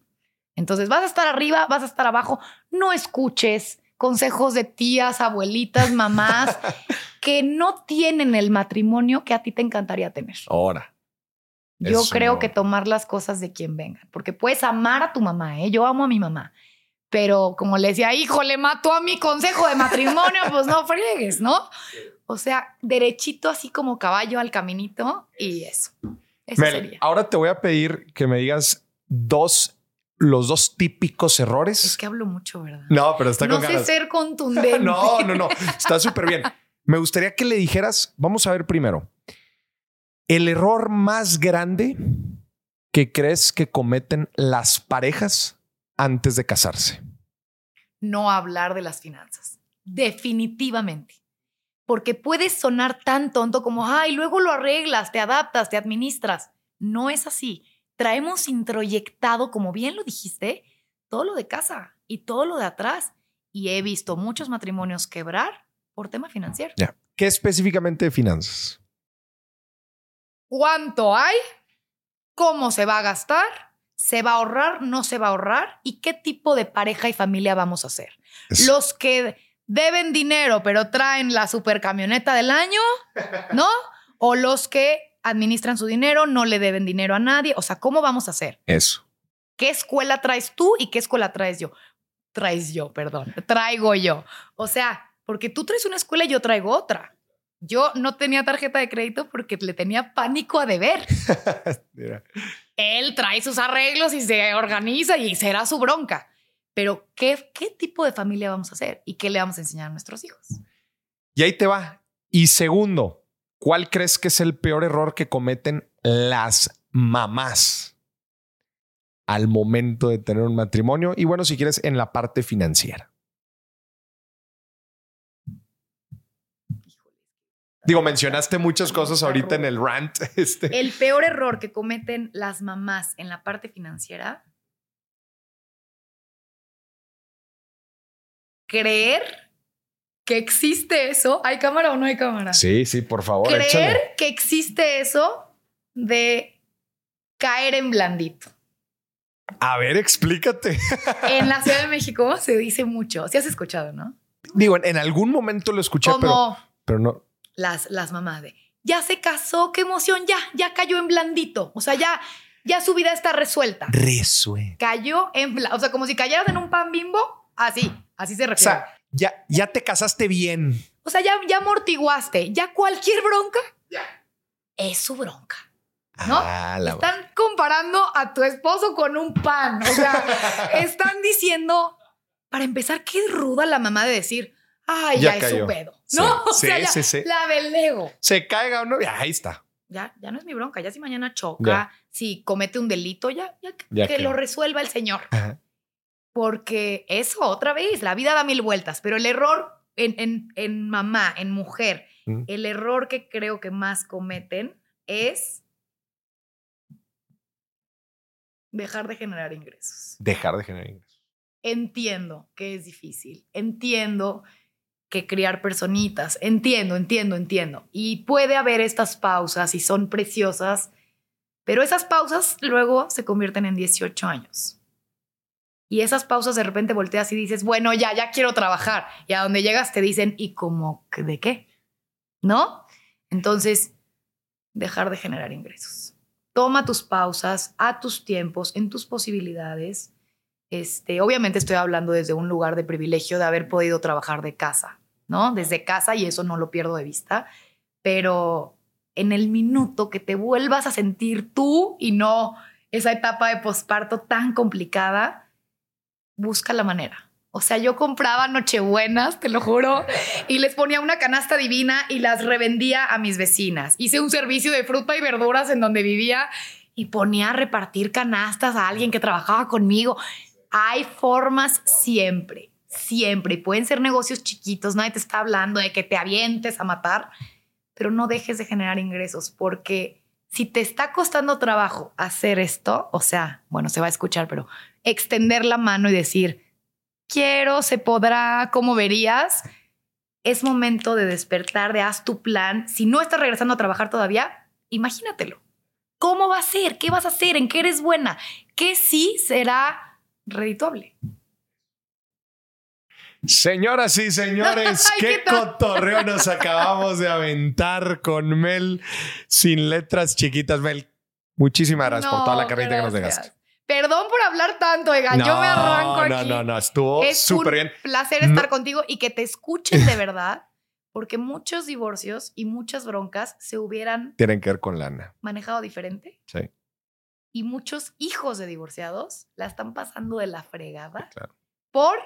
Entonces vas a estar arriba, vas a estar abajo, no escuches consejos de tías, abuelitas, mamás que no tienen el matrimonio que a ti te encantaría tener. Ahora. Yo creo que tomar las cosas de quien vengan, porque puedes amar a tu mamá, ¿eh? yo amo a mi mamá, pero como le decía, hijo, le mató a mi consejo de matrimonio, pues no friegues, ¿no? O sea, derechito así como caballo al caminito y eso. Eso sería. Ahora te voy a pedir que me digas dos, los dos típicos errores. Es que hablo mucho, ¿verdad? No, pero está con No sé ser contundente. no, no, no. Está súper bien. Me gustaría que le dijeras, vamos a ver primero, el error más grande que crees que cometen las parejas antes de casarse. No hablar de las finanzas. Definitivamente porque puedes sonar tan tonto como, ay, luego lo arreglas, te adaptas, te administras. No es así. Traemos introyectado, como bien lo dijiste, todo lo de casa y todo lo de atrás. Y he visto muchos matrimonios quebrar por tema financiero. Ya. ¿Qué específicamente de finanzas? ¿Cuánto hay? ¿Cómo se va a gastar? ¿Se va a ahorrar? ¿No se va a ahorrar? ¿Y qué tipo de pareja y familia vamos a hacer? Los que deben dinero, pero traen la supercamioneta del año, ¿no? O los que administran su dinero, no le deben dinero a nadie. O sea, ¿cómo vamos a hacer? Eso. ¿Qué escuela traes tú y qué escuela traes yo? Traes yo, perdón. Traigo yo. O sea, porque tú traes una escuela y yo traigo otra. Yo no tenía tarjeta de crédito porque le tenía pánico a deber. Él trae sus arreglos y se organiza y será su bronca. Pero, ¿qué, ¿qué tipo de familia vamos a hacer? ¿Y qué le vamos a enseñar a nuestros hijos? Y ahí te va. Y segundo, ¿cuál crees que es el peor error que cometen las mamás al momento de tener un matrimonio? Y bueno, si quieres, en la parte financiera. Digo, mencionaste muchas cosas ahorita en el rant. Este. El peor error que cometen las mamás en la parte financiera creer que existe eso. ¿Hay cámara o no hay cámara? Sí, sí, por favor. Creer que existe eso de caer en blandito. A ver, explícate. En la Ciudad de México se dice mucho. Si has escuchado, ¿no? Digo, en, algún momento lo escuché, pero, pero no. Las, las mamás de ya se casó, qué emoción, ya, ya cayó en blandito. O sea, ya, ya su vida está resuelta. Resuelta. Cayó en, o sea, como si cayeras en un pan bimbo, así. Así se refiere. O sea, ya, ya te casaste bien. O sea, ya, ya amortiguaste. Ya cualquier bronca es su bronca. ¿No? Ah, están comparando a tu esposo con un pan. O sea, están diciendo, para empezar, qué ruda la mamá de decir, ay, ya, es su pedo. ¿No? o sea, la del ego. Se caiga o no, ya, ahí está. Ya, ya no es mi bronca. Ya si mañana choca, si comete un delito, ya, ya, que, lo resuelva el señor. Ajá. Porque eso, otra vez, la vida da mil vueltas, pero el error en, en, mamá, en mujer, mm. el error que creo que más cometen es dejar de generar ingresos. Dejar de generar ingresos. entiendo que es difícil, entiendo que criar personitas, entiendo, entiendo, entiendo. Y puede haber estas pausas y son preciosas, pero esas pausas luego se convierten en 18 años. Y esas pausas de repente volteas y dices, bueno, ya, ya quiero trabajar. Y a donde llegas te dicen, ¿y cómo de qué? ¿No? Entonces, dejar de generar ingresos. Toma tus pausas a tus tiempos, en tus posibilidades. Este, obviamente estoy hablando desde un lugar de privilegio de haber podido trabajar de casa, ¿no? Desde casa y eso no lo pierdo de vista, pero en el minuto que te vuelvas a sentir tú y no esa etapa de posparto tan complicada, busca la manera. O sea, yo compraba Nochebuenas, te lo juro, y les ponía una canasta divina y las revendía a mis vecinas. Hice un servicio de fruta y verduras en donde vivía y ponía a repartir canastas a alguien que trabajaba conmigo. Hay formas siempre, siempre. Pueden ser negocios chiquitos, nadie te está hablando de que te avientes a matar, pero no dejes de generar ingresos porque si te está costando trabajo hacer esto, o sea, bueno, se va a escuchar, pero extender la mano y decir, quiero, se podrá, ¿cómo verías? Es momento de despertar, de haz tu plan. Si no estás regresando a trabajar todavía, imagínatelo. ¿Cómo va a ser? ¿Qué vas a hacer? ¿En qué eres buena? ¿Qué sí será redituable? Señoras y señores, qué, qué cotorreo nos acabamos de aventar con Mel sin letras chiquitas. Mel, muchísimas gracias por toda la carrita que nos dejaste. Perdón por hablar tanto, oigan. yo me arranco aquí. No, no, no, estuvo súper bien. placer estar contigo y que te escuchen de verdad, porque muchos divorcios y muchas broncas se hubieran. Tienen que ver con lana. Manejado diferente. Sí. Y muchos hijos de divorciados la están pasando de la fregada. Claro. Por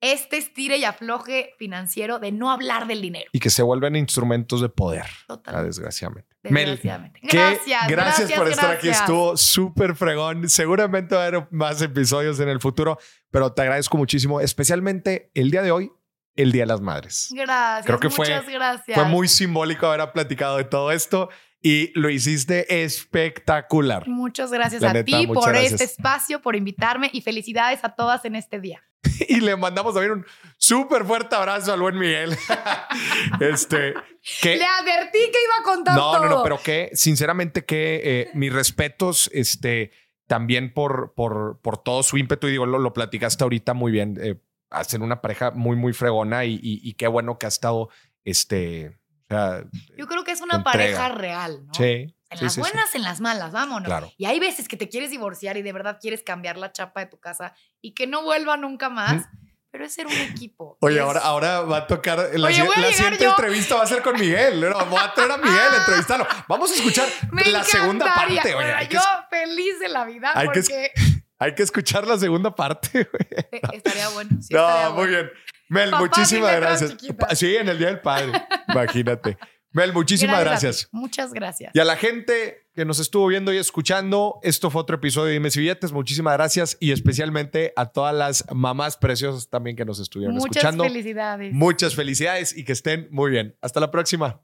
este estire y afloje financiero de no hablar del dinero. Y que se vuelven instrumentos de poder. Total. Desgraciadamente. Desgraciadamente. Mel, gracias, gracias, por estar aquí. Estuvo súper fregón. Seguramente va a haber más episodios en el futuro, pero te agradezco muchísimo, especialmente el día de hoy, el Día de las Madres. Gracias. Creo que muchas fue, gracias. fue muy simbólico haber platicado de todo esto y lo hiciste espectacular. Muchas gracias La a neta, ti por gracias. este espacio, por invitarme y felicidades a todas en este día. y le mandamos también un súper fuerte abrazo al buen Miguel. este, que, Le advertí que iba a contar no, todo. no, no, pero que sinceramente que eh, mis respetos, este, también por, por, por todo su ímpetu y digo, lo, lo platicaste ahorita muy bien, eh, hacen una pareja muy, muy fregona y, y, y qué bueno que ha estado, este, o sea, Yo creo que es una pareja real, ¿no? sí. En sí, las sí, sí. buenas, en las malas, vámonos. Claro. Y hay veces que te quieres divorciar y de verdad quieres cambiar la chapa de tu casa y que no vuelva nunca más, pero es ser un equipo. Oye, ahora, ahora va a tocar. La, Oye, a la siguiente yo. entrevista va a ser con Miguel. No, voy a traer a Miguel a entrevistarlo. Vamos a escuchar Me la segunda parte. Oye, hay que, yo feliz de la vida hay que porque hay que escuchar la segunda parte. güey. Estaría bueno. sí, estaría no, muy bueno. bien. Mel, Papá, muchísimas gracias. Sí, en el Día del Padre. Imagínate. Mel, muchísimas gracias. Muchas gracias. Y a la gente que nos estuvo viendo y escuchando, esto fue otro episodio de Dime si Billetes. Muchísimas gracias y especialmente a todas las mamás preciosas también que nos estuvieron Muchas escuchando. felicidades. Muchas felicidades y que estén muy bien. Hasta la próxima.